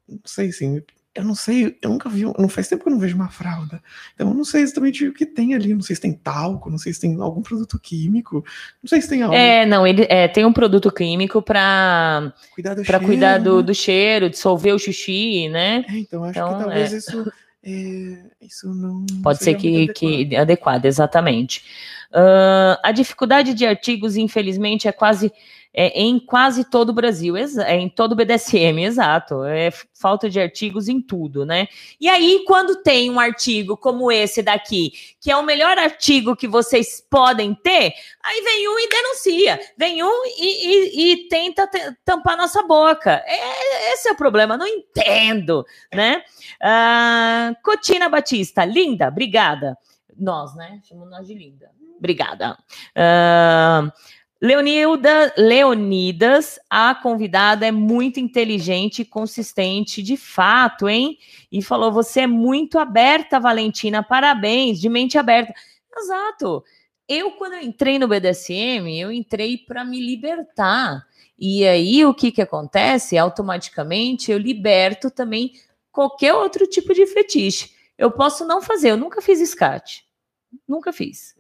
não sei assim, eu não sei, eu nunca vi, não faz tempo que eu não vejo uma fralda, então eu não sei exatamente o que tem ali, não sei se tem talco, não sei se tem algum produto químico, não sei se tem algo, É, não, ele é, tem um produto químico para cuidar do para cheiro, cuidar do, né? do cheiro, dissolver o xixi, né? É, então acho Então, que talvez é. isso, é, isso não Pode ser que, muito que adequado. adequado, exatamente. Ah, a dificuldade de artigos, infelizmente, é quase é, em quase todo o Brasil, é em todo o BDSM, (laughs) exato. É falta de artigos em tudo, né? E aí, quando tem um artigo como esse daqui, que é o melhor artigo que vocês podem ter, aí vem um e denuncia, vem um e, e- e tenta te- tampar nossa boca. É- esse é o problema, não entendo, né? Ah, Cotina Batista, linda, obrigada. Nós, né? Chamamos nós de linda. Obrigada. Ah, Leonilda, Leonidas, a convidada é muito inteligente e consistente, de fato, hein? E falou: você é muito aberta, Valentina, parabéns, de mente aberta. Exato. Eu, quando eu entrei no BDSM, eu entrei para me libertar. E aí, o que, que acontece? Automaticamente, eu liberto também qualquer outro tipo de fetiche. Eu posso não fazer, eu nunca fiz escate. Nunca fiz.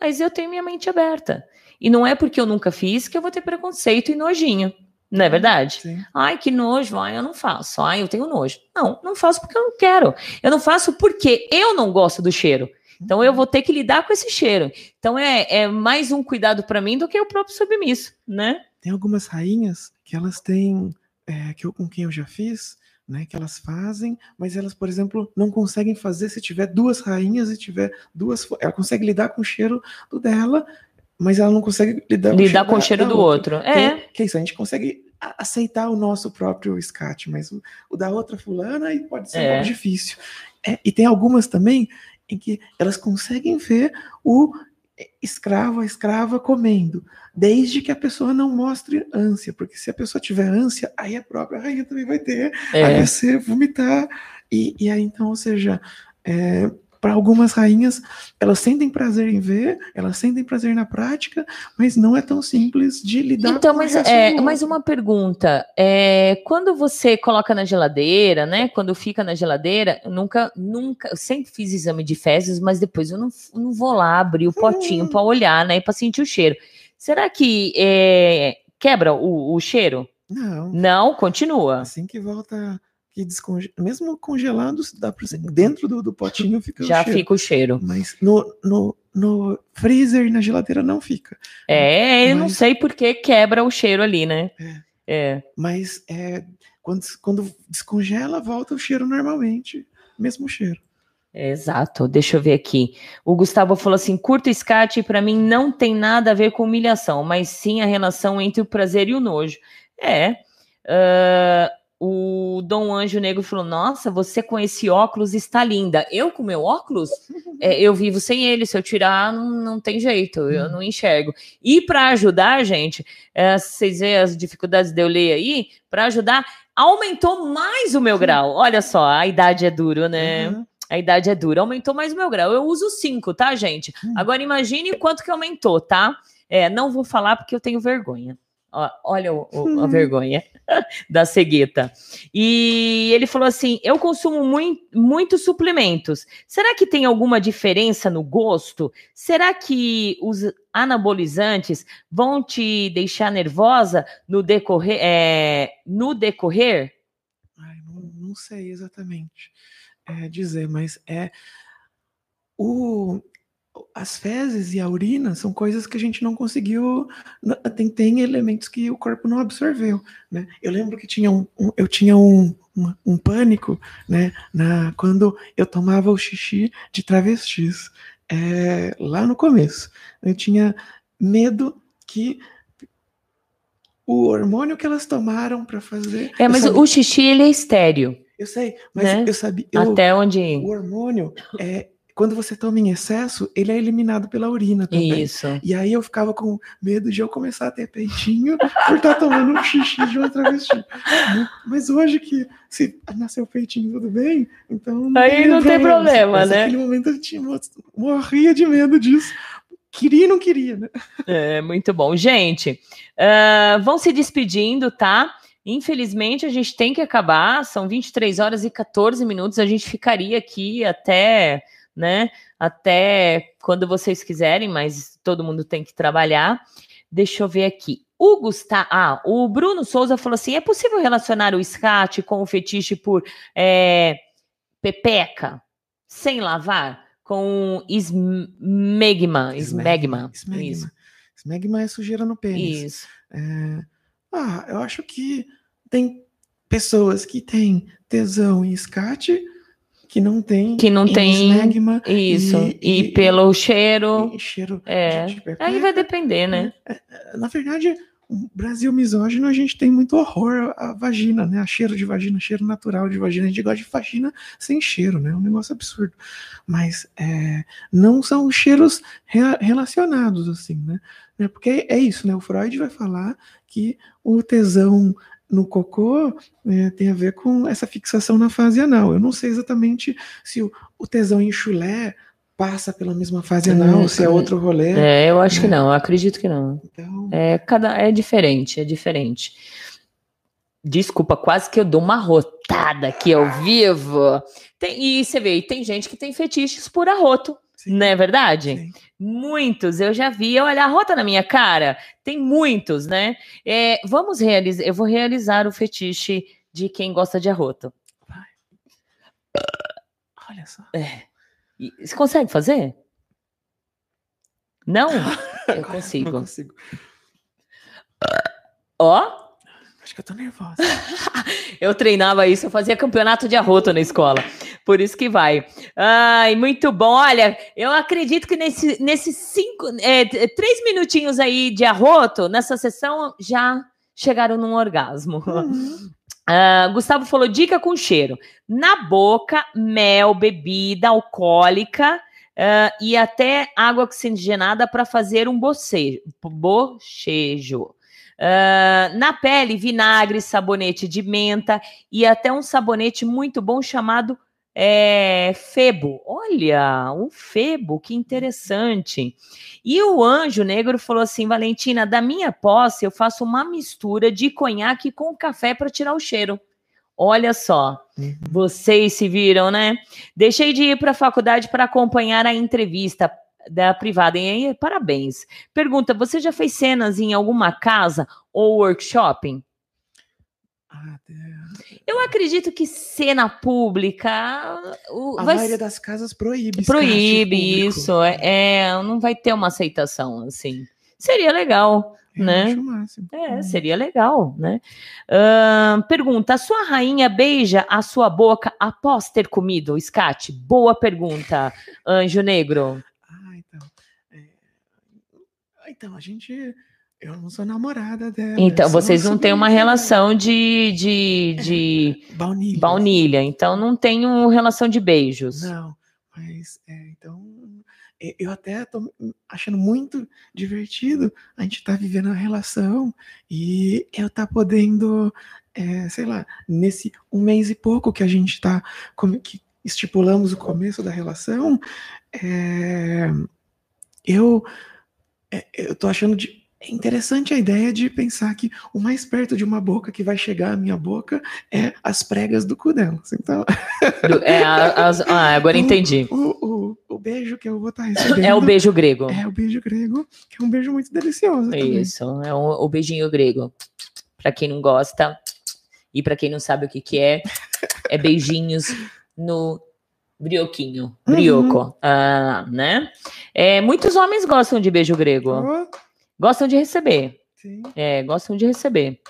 Mas eu tenho minha mente aberta. E não é porque eu nunca fiz que eu vou ter preconceito e nojinho. Não é verdade? Sim. Ai, que nojo, ai, eu não faço. Ai, eu tenho nojo. Não, não faço porque eu não quero. Eu não faço porque eu não gosto do cheiro. Então eu vou ter que lidar com esse cheiro. Então é, é mais um cuidado para mim do que o próprio submisso, né? Tem algumas rainhas que elas têm, é, que eu, com quem eu já fiz, né, que elas fazem, mas elas, por exemplo, não conseguem fazer se tiver duas rainhas e tiver duas. Ela consegue lidar com o cheiro do dela, mas ela não consegue lidar, Lidar com o cheiro do outra. outro. É. Então, que é isso, a gente consegue aceitar o nosso próprio escate, mas o, o da outra fulana aí pode ser um É. pouco difícil. É, e tem algumas também em que elas conseguem ver o escravo, a escrava comendo, desde que a pessoa não mostre ânsia, porque se a pessoa tiver ânsia, aí a própria rainha também vai ter, aí É. vai ser vomitar, e, e aí então, ou seja, é, para algumas rainhas, elas sentem prazer em ver, elas sentem prazer na prática, mas não é tão simples de lidar Então, com mas, é, mais uma pergunta. É, quando você coloca na geladeira, né? Quando fica na geladeira, eu nunca, nunca, eu sempre fiz exame de fezes, mas depois eu não, não vou lá abrir o potinho Hum. para olhar, né? Para sentir o cheiro. Será que é, quebra o, o cheiro? Não, Não, continua. assim que volta, que desconge... mesmo congelado, dá pra... dentro do, do potinho fica o Já cheiro. fica o cheiro. Mas no, no, no freezer e na geladeira não fica. É, eu não Mas- sei por que quebra o cheiro ali, né? É. Mas é, quando, quando descongela, volta o cheiro normalmente. Mesmo cheiro. Exato, deixa eu ver aqui. O Gustavo falou assim: curto escate para mim não tem nada a ver com humilhação, mas sim a relação entre o prazer e o nojo. É. ah, o Dom Anjo Negro falou: Nossa, você com esse óculos está linda. Eu com meu óculos, (laughs) é, eu vivo sem ele. Se eu tirar, não, não tem jeito, eu não enxergo. E para ajudar, gente, é, vocês veem as dificuldades de eu ler aí, para ajudar, aumentou mais o meu grau. Olha só, a idade é duro, né? Uhum. A idade é dura. Aumentou mais o meu grau. Eu uso 5, tá, gente? Hum. Agora imagine o quanto que aumentou, tá? É, não vou falar porque eu tenho vergonha. Olha o- o- a Hum. vergonha (laughs) da cegueta. E ele falou assim: eu consumo mui- muitos suplementos. Será que tem alguma diferença no gosto? Será que os anabolizantes vão te deixar nervosa no decorrer? é, no decorrer? Ai, não, não sei exatamente é, dizer, mas é o, as fezes e a urina são coisas que a gente não conseguiu. Tem, tem elementos que o corpo não absorveu. Né? Eu lembro que tinha um, um- eu tinha um, uma- um pânico né, na, quando eu tomava o xixi de travestis. é, lá no começo. Eu tinha medo que o hormônio que elas tomaram para fazer. É, mas sabia- o xixi ele é estéreo. eu sei, mas né? eu sabia. eu- Até onde. O hormônio, é, quando você toma em excesso, ele é eliminado pela urina também. Isso. E aí eu ficava com medo de eu começar a ter peitinho por estar tomando um xixi de uma travesti. Né? Mas hoje que se nasceu peitinho tudo bem, então. Aí não tem problema, Mas né? Naquele momento eu tinha, morria de medo disso. Queria e não queria, né? É, muito bom. Gente, ah, vão se despedindo, tá? Infelizmente, a gente tem que acabar. São 23 horas e 14 minutos. A gente ficaria aqui até, né? Até quando vocês quiserem, mas todo mundo tem que trabalhar. Deixa eu ver aqui. O Gustavo, ah, o Bruno Souza falou assim: é possível relacionar o SCAT com o fetiche por é, pepeca sem lavar? Com esmegma. Esmegma. Isso. Esmegma. Esmegma é sujeira no pênis. Isso. É, Ah, eu acho que tem pessoas que têm tesão em escate que não tem Que não em tem esmegma Isso. E, E- e- pelo cheiro. e cheiro É. de pepeca. Aí vai depender, né? Na verdade, o Brasil misógino, a gente tem muito horror à vagina, né? A cheiro de vagina, cheiro natural de vagina. A gente gosta de vagina sem cheiro, né? É um negócio absurdo. Mas é, não são cheiros rea- relacionados, assim, né? É Porque é isso, né? O Freud vai falar que o tesão no cocô é, tem a ver com essa fixação na fase anal. Eu não sei exatamente se o, o tesão em chulé passa pela mesma fase anal, Hum, se é outro rolê. É, eu acho que É. não, eu acredito que não. Então, É, cada, é diferente, é diferente. Desculpa, quase que eu dou uma rotada aqui ao vivo. Tem, e você vê, tem gente que tem fetiches por arroto, sim, não é verdade? sim. Muitos, eu já vi, olha a rota na minha cara. Tem muitos, né? É, vamos realizar, eu vou realizar o fetiche de quem gosta de arroto. Olha só. E- Você consegue fazer? Não? (laughs) Eu Não consigo. consigo. Ó, Acho que eu tô nervosa. (laughs) eu treinava isso, eu fazia campeonato de arroto na escola. Por isso que vai. Ai, muito bom. Olha, eu acredito que nesse, nesses cinco, é, três minutinhos aí de arroto, nessa sessão, já chegaram num orgasmo. Uhum. (laughs) Ah, Gustavo falou dica com cheiro. Na boca, mel, bebida alcoólica ah, e até água oxigenada para fazer um bocejo. bochejo. Ah, na pele, vinagre, sabonete de menta e até um sabonete muito bom chamado É, Febo, olha, o Febo, que interessante. E o Anjo Negro falou assim: Valentina, da minha posse, eu faço uma mistura de conhaque com café para tirar o cheiro. Olha só, Uhum. vocês se viram, né? Deixei de ir para a faculdade para acompanhar a entrevista da privada. E aí, parabéns. Pergunta: você já fez cenas em alguma casa ou workshop? Ah, é. Eu acredito que cena pública o- A vai maioria das casas proíbe. proíbe isso. É, é, não vai ter uma aceitação assim. Seria legal, Eu né? o máximo. É, Hum. seria legal, né? Ahn, pergunta: a sua rainha beija a sua boca após ter comido, Scat? Boa pergunta, Anjo Negro. Ah, então. é, Então, a gente. Eu não sou namorada dela. Então, vocês não têm uma relação de, de, de (laughs) Baunilha. baunilha, então não tem uma relação de beijos. Não, mas é, então e- eu até tô achando muito divertido a gente tá vivendo a relação e eu tá podendo, é, sei lá, nesse um mês e pouco que a gente tá como que estipulamos o começo da relação, é, eu é, eu tô achando de é interessante a ideia de pensar que o mais perto de uma boca que vai chegar à minha boca é as pregas do cu delas. Então, é, as- ah, agora (laughs) entendi. o, o, o beijo que eu vou estar (laughs) recebendo É o beijo grego. é o beijo grego, que é um beijo muito delicioso. também. Isso, é o, o beijinho grego. Pra quem não gosta e pra quem não sabe o que que é, é beijinhos no brioquinho, Uhum. brioco, ah, né? É, muitos homens gostam de beijo grego, Oh, gostam de receber, sim. é, gostam de receber.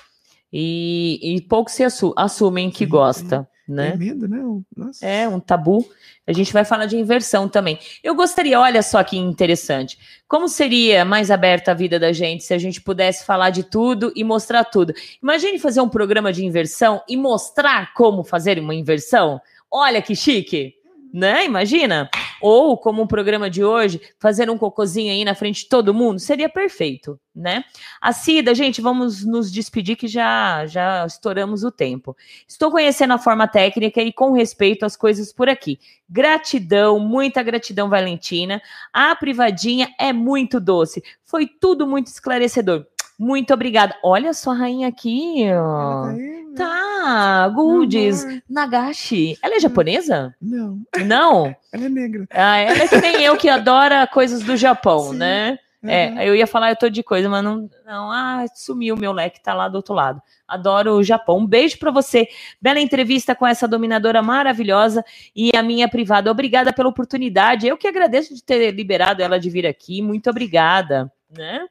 E, e poucos se assu- assumem que Sim, gosta, né? Tem medo, né? Nossa. É um tabu. A gente vai falar de inversão também. Eu gostaria, olha só que interessante. Como seria mais aberta a vida da gente se a gente pudesse falar de tudo e mostrar tudo? Imagine fazer um programa de inversão e mostrar como fazer uma inversão. Olha que chique, né? Imagina. Ou como um programa de hoje, fazer um cocôzinho aí na frente de todo mundo, seria perfeito, né? A Cida, gente, vamos nos despedir que já já estouramos o tempo. Estou conhecendo a forma técnica e com respeito às coisas por aqui. Gratidão, muita gratidão, Valentina. A privadinha é muito doce. Foi tudo muito esclarecedor. Muito obrigada. Olha só a rainha aqui, Ela ó. tá aí? Tá, Goldes, amor. Nagashi. Ela é japonesa? Não, Não. ela é negra. Ah, ela é que nem eu que adora coisas do Japão, Sim. né? Uhum. É, eu ia falar eu tô de coisa, mas não, não, ah, sumiu o meu leque, tá lá do outro lado. Adoro o Japão. Um beijo pra você. Bela entrevista com essa dominadora maravilhosa e a minha privada. Obrigada pela oportunidade. Eu que agradeço de ter liberado ela de vir aqui. Muito obrigada, né?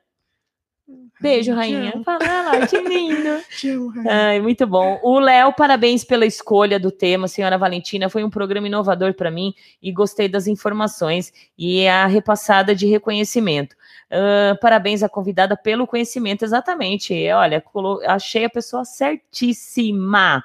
Beijo, rainha. Fala lá, que lindo. (laughs) Te amo, rainha. Ai, muito bom. O Léo, parabéns pela escolha do tema, senhora Valentina. Foi um programa inovador para mim e gostei das informações e a repassada de reconhecimento. Ah, parabéns à convidada pelo conhecimento, exatamente. Olha, colo- achei a pessoa certíssima.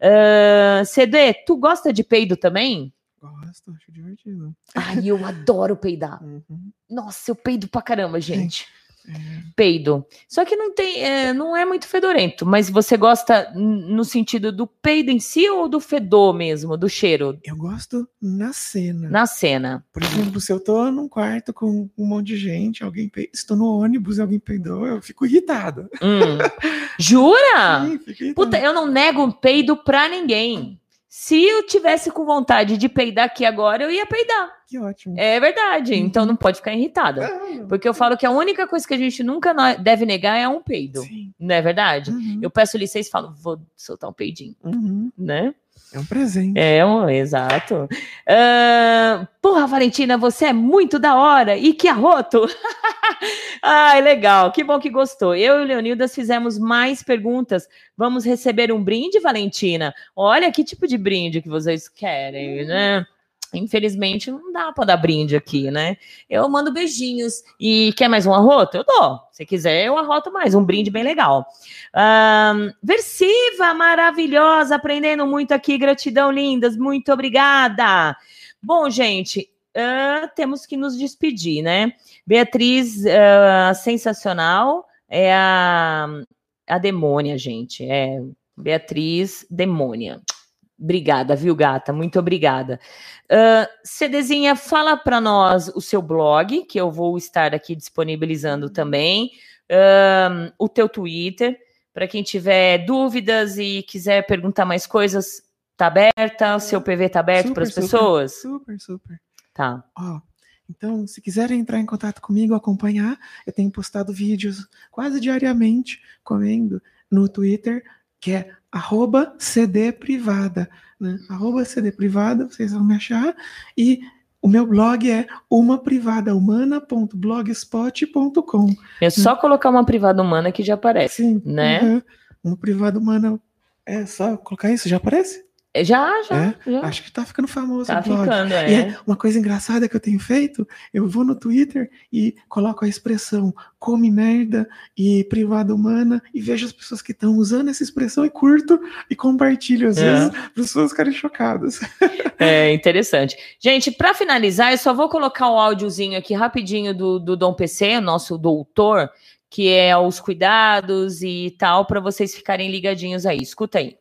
Ah, CD, tu gosta de peido também? Gosto, acho divertido. Ai, eu adoro peidar. Uhum. Nossa, eu peido pra caramba, gente. É, Peido. Só que não tem, é, não é muito fedorento, mas você gosta no sentido do peido em si ou do fedor mesmo, do cheiro eu gosto na cena. na cena? Por exemplo, se eu tô num quarto com um monte de gente, alguém estou no ônibus e alguém peidou, eu fico irritado. Hum. (laughs) Jura? Sim, fico irritado. Puta, eu não nego um peido pra ninguém. Se eu tivesse com vontade de peidar aqui agora, eu ia peidar. Que ótimo. É verdade. Uhum. Então não pode ficar irritada. Ah, não. Porque eu falo que a única coisa que a gente nunca deve negar é um peido. Sim. Não é verdade? Uhum, Eu peço licença e falo, vou soltar um peidinho, uhum. né? É um presente. É, um, exato. Ahn, porra, Valentina, você é muito da hora. E que arroto! (laughs) Ai, legal. Que bom que gostou. Eu e o Leonildas fizemos mais perguntas. Vamos receber um brinde, Valentina? Olha que tipo de brinde que vocês querem, né? Infelizmente, não dá para dar brinde aqui, né? Eu mando beijinhos. E quer mais um arroto? Eu dou. Se quiser, eu arroto mais. Um brinde bem legal. Ahn, Versiva, maravilhosa, aprendendo muito aqui. Gratidão, lindas. Muito obrigada. Bom, gente, ah, temos que nos despedir, né? Beatriz, ah, sensacional. É a, a demônia, gente. É Beatriz Demônia. Obrigada, viu, gata? Muito obrigada. Uh, CDzinha, fala para nós o seu blog, que eu vou estar aqui disponibilizando também, uh, o teu Twitter, para quem tiver dúvidas e quiser perguntar mais coisas, tá aberta, o seu PV tá aberto para as pessoas? Super, super. Tá. Ó, então, se quiserem entrar em contato comigo, acompanhar, eu tenho postado vídeos quase diariamente, comendo no Twitter, que é arroba CD privada, né? Arroba CD privada, vocês vão me achar, e o meu blog é umaprivadahumana.blogspot.com. É só colocar uma privada humana que já aparece, Sim, né? uhum. Uma privada humana, é só colocar isso, já aparece? Já, já, É? já. Acho que tá ficando famoso Tá o blog. ficando, E é. é uma coisa engraçada que eu tenho feito, eu vou no Twitter e coloco a expressão come merda e privada humana e vejo as pessoas que estão usando essa expressão e curto e compartilho. Às É. vezes as pessoas ficarem chocadas. (laughs) É interessante. Gente, para finalizar, eu só vou colocar o áudiozinho aqui rapidinho do, do Dom PC, nosso doutor, que é os cuidados e tal, para vocês ficarem ligadinhos aí. Escuta aí.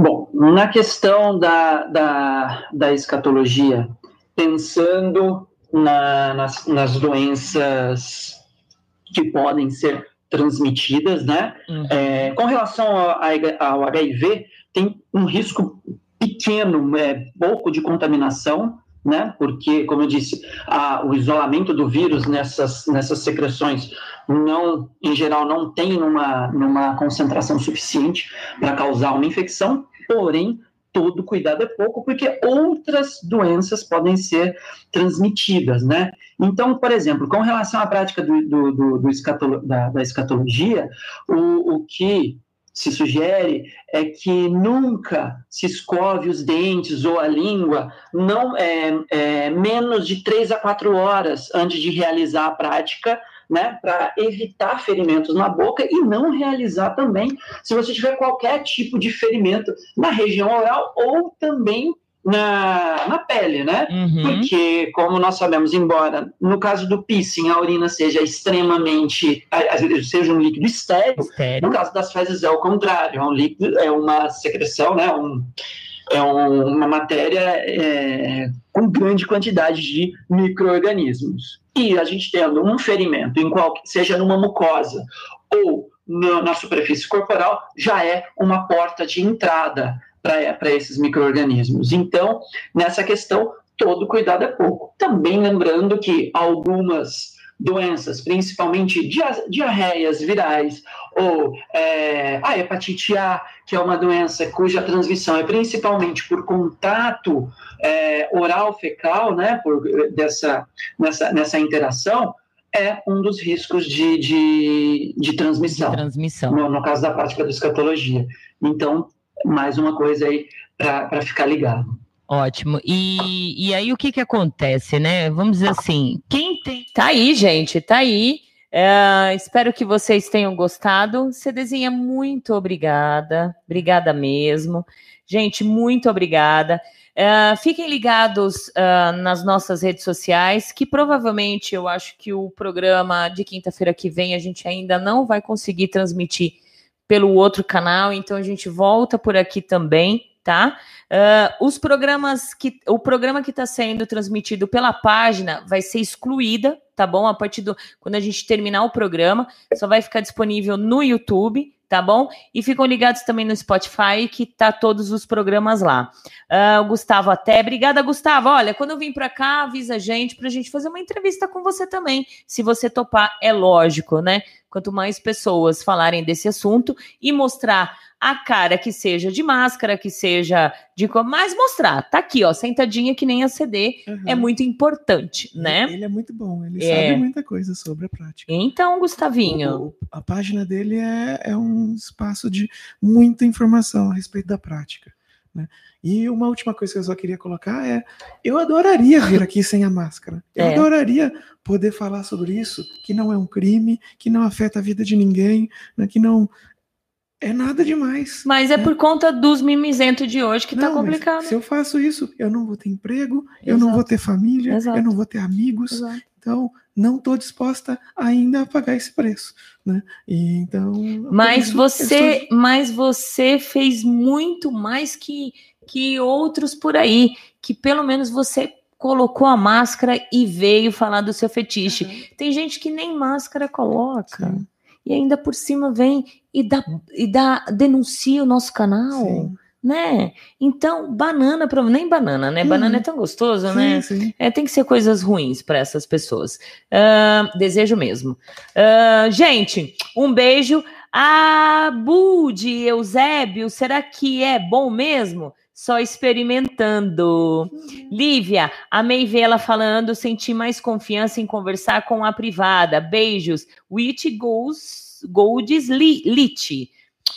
Bom, na questão da, da, da escatologia, pensando na- nas, nas doenças que podem ser transmitidas, né? Uhum. É, com relação ao, ao HIV, tem um risco pequeno, é, pouco de contaminação, né? Porque, como eu disse, a- o isolamento do vírus nessas, nessas secreções não, em geral, não tem uma, numa concentração suficiente para causar uma infecção, porém, todo cuidado é pouco, porque outras doenças podem ser transmitidas, né? Então, por exemplo, com relação à prática do, do, do- do escatolo- da, da escatologia, o, o que se sugere é que nunca se escove os dentes ou a língua não é, é, menos de três a quatro horas antes de realizar a prática, né, para evitar ferimentos na boca e não realizar também se você tiver qualquer tipo de ferimento na região oral ou também na, na pele, né? Uhum. Porque, como nós sabemos, embora no caso do piercing a urina seja extremamente, seja um líquido estéril, no caso das fezes é o contrário, é um líquido, é uma secreção, né? Um, é um- uma matéria é, com grande quantidade de micro-organismos. E a gente tendo um ferimento, em qual, seja numa mucosa ou na, na superfície corporal, já é uma porta de entrada para esses micro-organismos. Então, nessa questão, todo cuidado é pouco. Também lembrando que algumas doenças, principalmente dia- diarreias virais ou é, a hepatite A, que é uma doença cuja transmissão é principalmente por contato é, oral-fecal, né, por, dessa, nessa, nessa interação, é um dos riscos de, de, de transmissão, Transmissão. no, no caso da prática da escatologia. Então, mais uma coisa aí para ficar ligado. Ótimo. E, e aí o que que acontece, né? Vamos dizer assim, quem tem. Tá aí, gente, tá aí. É, espero que vocês tenham gostado. CDzinha, muito obrigada. Obrigada mesmo. Gente, muito obrigada. É, fiquem ligados ah, nas nossas redes sociais, que provavelmente eu acho que o programa de quinta-feira que vem a gente ainda não vai conseguir transmitir pelo outro canal, então a gente volta por aqui também, tá? Ah, os programas que o programa que está sendo transmitido pela página vai ser excluída, tá bom? A partir do quando a gente terminar o programa, só vai ficar disponível no YouTube, tá bom? E ficam ligados também no Spotify, que tá todos os programas lá. O Gustavo até, obrigada Gustavo. Olha, quando eu vim para cá, avisa a gente pra gente fazer uma entrevista com você também, se você topar, é lógico, né? Quanto mais pessoas falarem desse assunto e mostrar a cara que seja de máscara, que seja de mas mostrar, tá aqui, ó, sentadinha que nem a CD, é Uhum. muito importante, né? Ele é muito bom, ele É. sabe muita coisa sobre a prática. Então, Gustavinho, O- a página dele é, é um espaço de muita informação a respeito da prática. Né? E uma última coisa que eu só queria colocar é: eu adoraria vir aqui sem a máscara. Eu É. adoraria poder falar sobre isso, que não é um crime, que não afeta a vida de ninguém, né, que não é nada demais. mas é por conta dos mimizentos de hoje que tá Não, mas complicado. Se eu faço isso, eu não vou ter emprego, eu não Exato. vou ter família, Exato. eu não vou ter amigos. Exato. Então, não estou disposta ainda a pagar esse preço, né? E, então. Mas você, estou... mas você fez muito mais que que outros por aí, que pelo menos você colocou a máscara e veio falar do seu fetiche. Uhum. Tem gente que nem máscara coloca. Sim. E ainda por cima vem e dá, e dá denuncia o nosso canal. Sim né? Então, banana, nem banana, né? Hum. Banana é tão gostoso, sim, né? Sim. É, tem que ser coisas ruins para essas pessoas. Uh, desejo mesmo. Uh, gente, um beijo. A Bud, Eusébio, será que é bom mesmo? Só experimentando. Uhum. Lívia, amei vê-la falando, senti mais confiança em conversar com a privada. Beijos. Witch Golds, Golds Lit.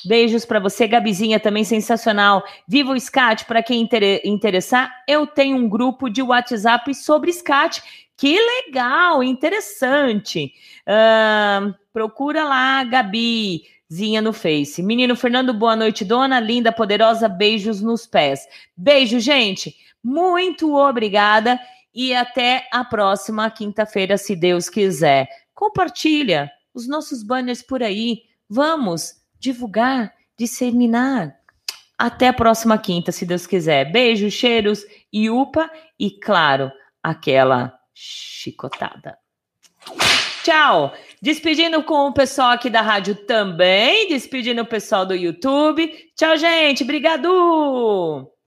Beijos para você, Gabizinha, também sensacional. Viva o SCAT, para quem inter interessar, eu tenho um grupo de WhatsApp sobre SCAT. Que legal, interessante. Uh, procura lá, Gabizinha no Face. Menino Fernando, boa noite, dona linda, poderosa, beijos nos pés. Beijo, gente. Muito obrigada e até a próxima quinta-feira, se Deus quiser. Compartilha os nossos banners por aí. Vamos divulgar, disseminar. Até a próxima quinta, se Deus quiser. Beijos, cheiros e upa e, claro, aquela chicotada. Tchau! Despedindo com o pessoal aqui da rádio também, despedindo o pessoal do YouTube. Tchau, gente. Obrigado!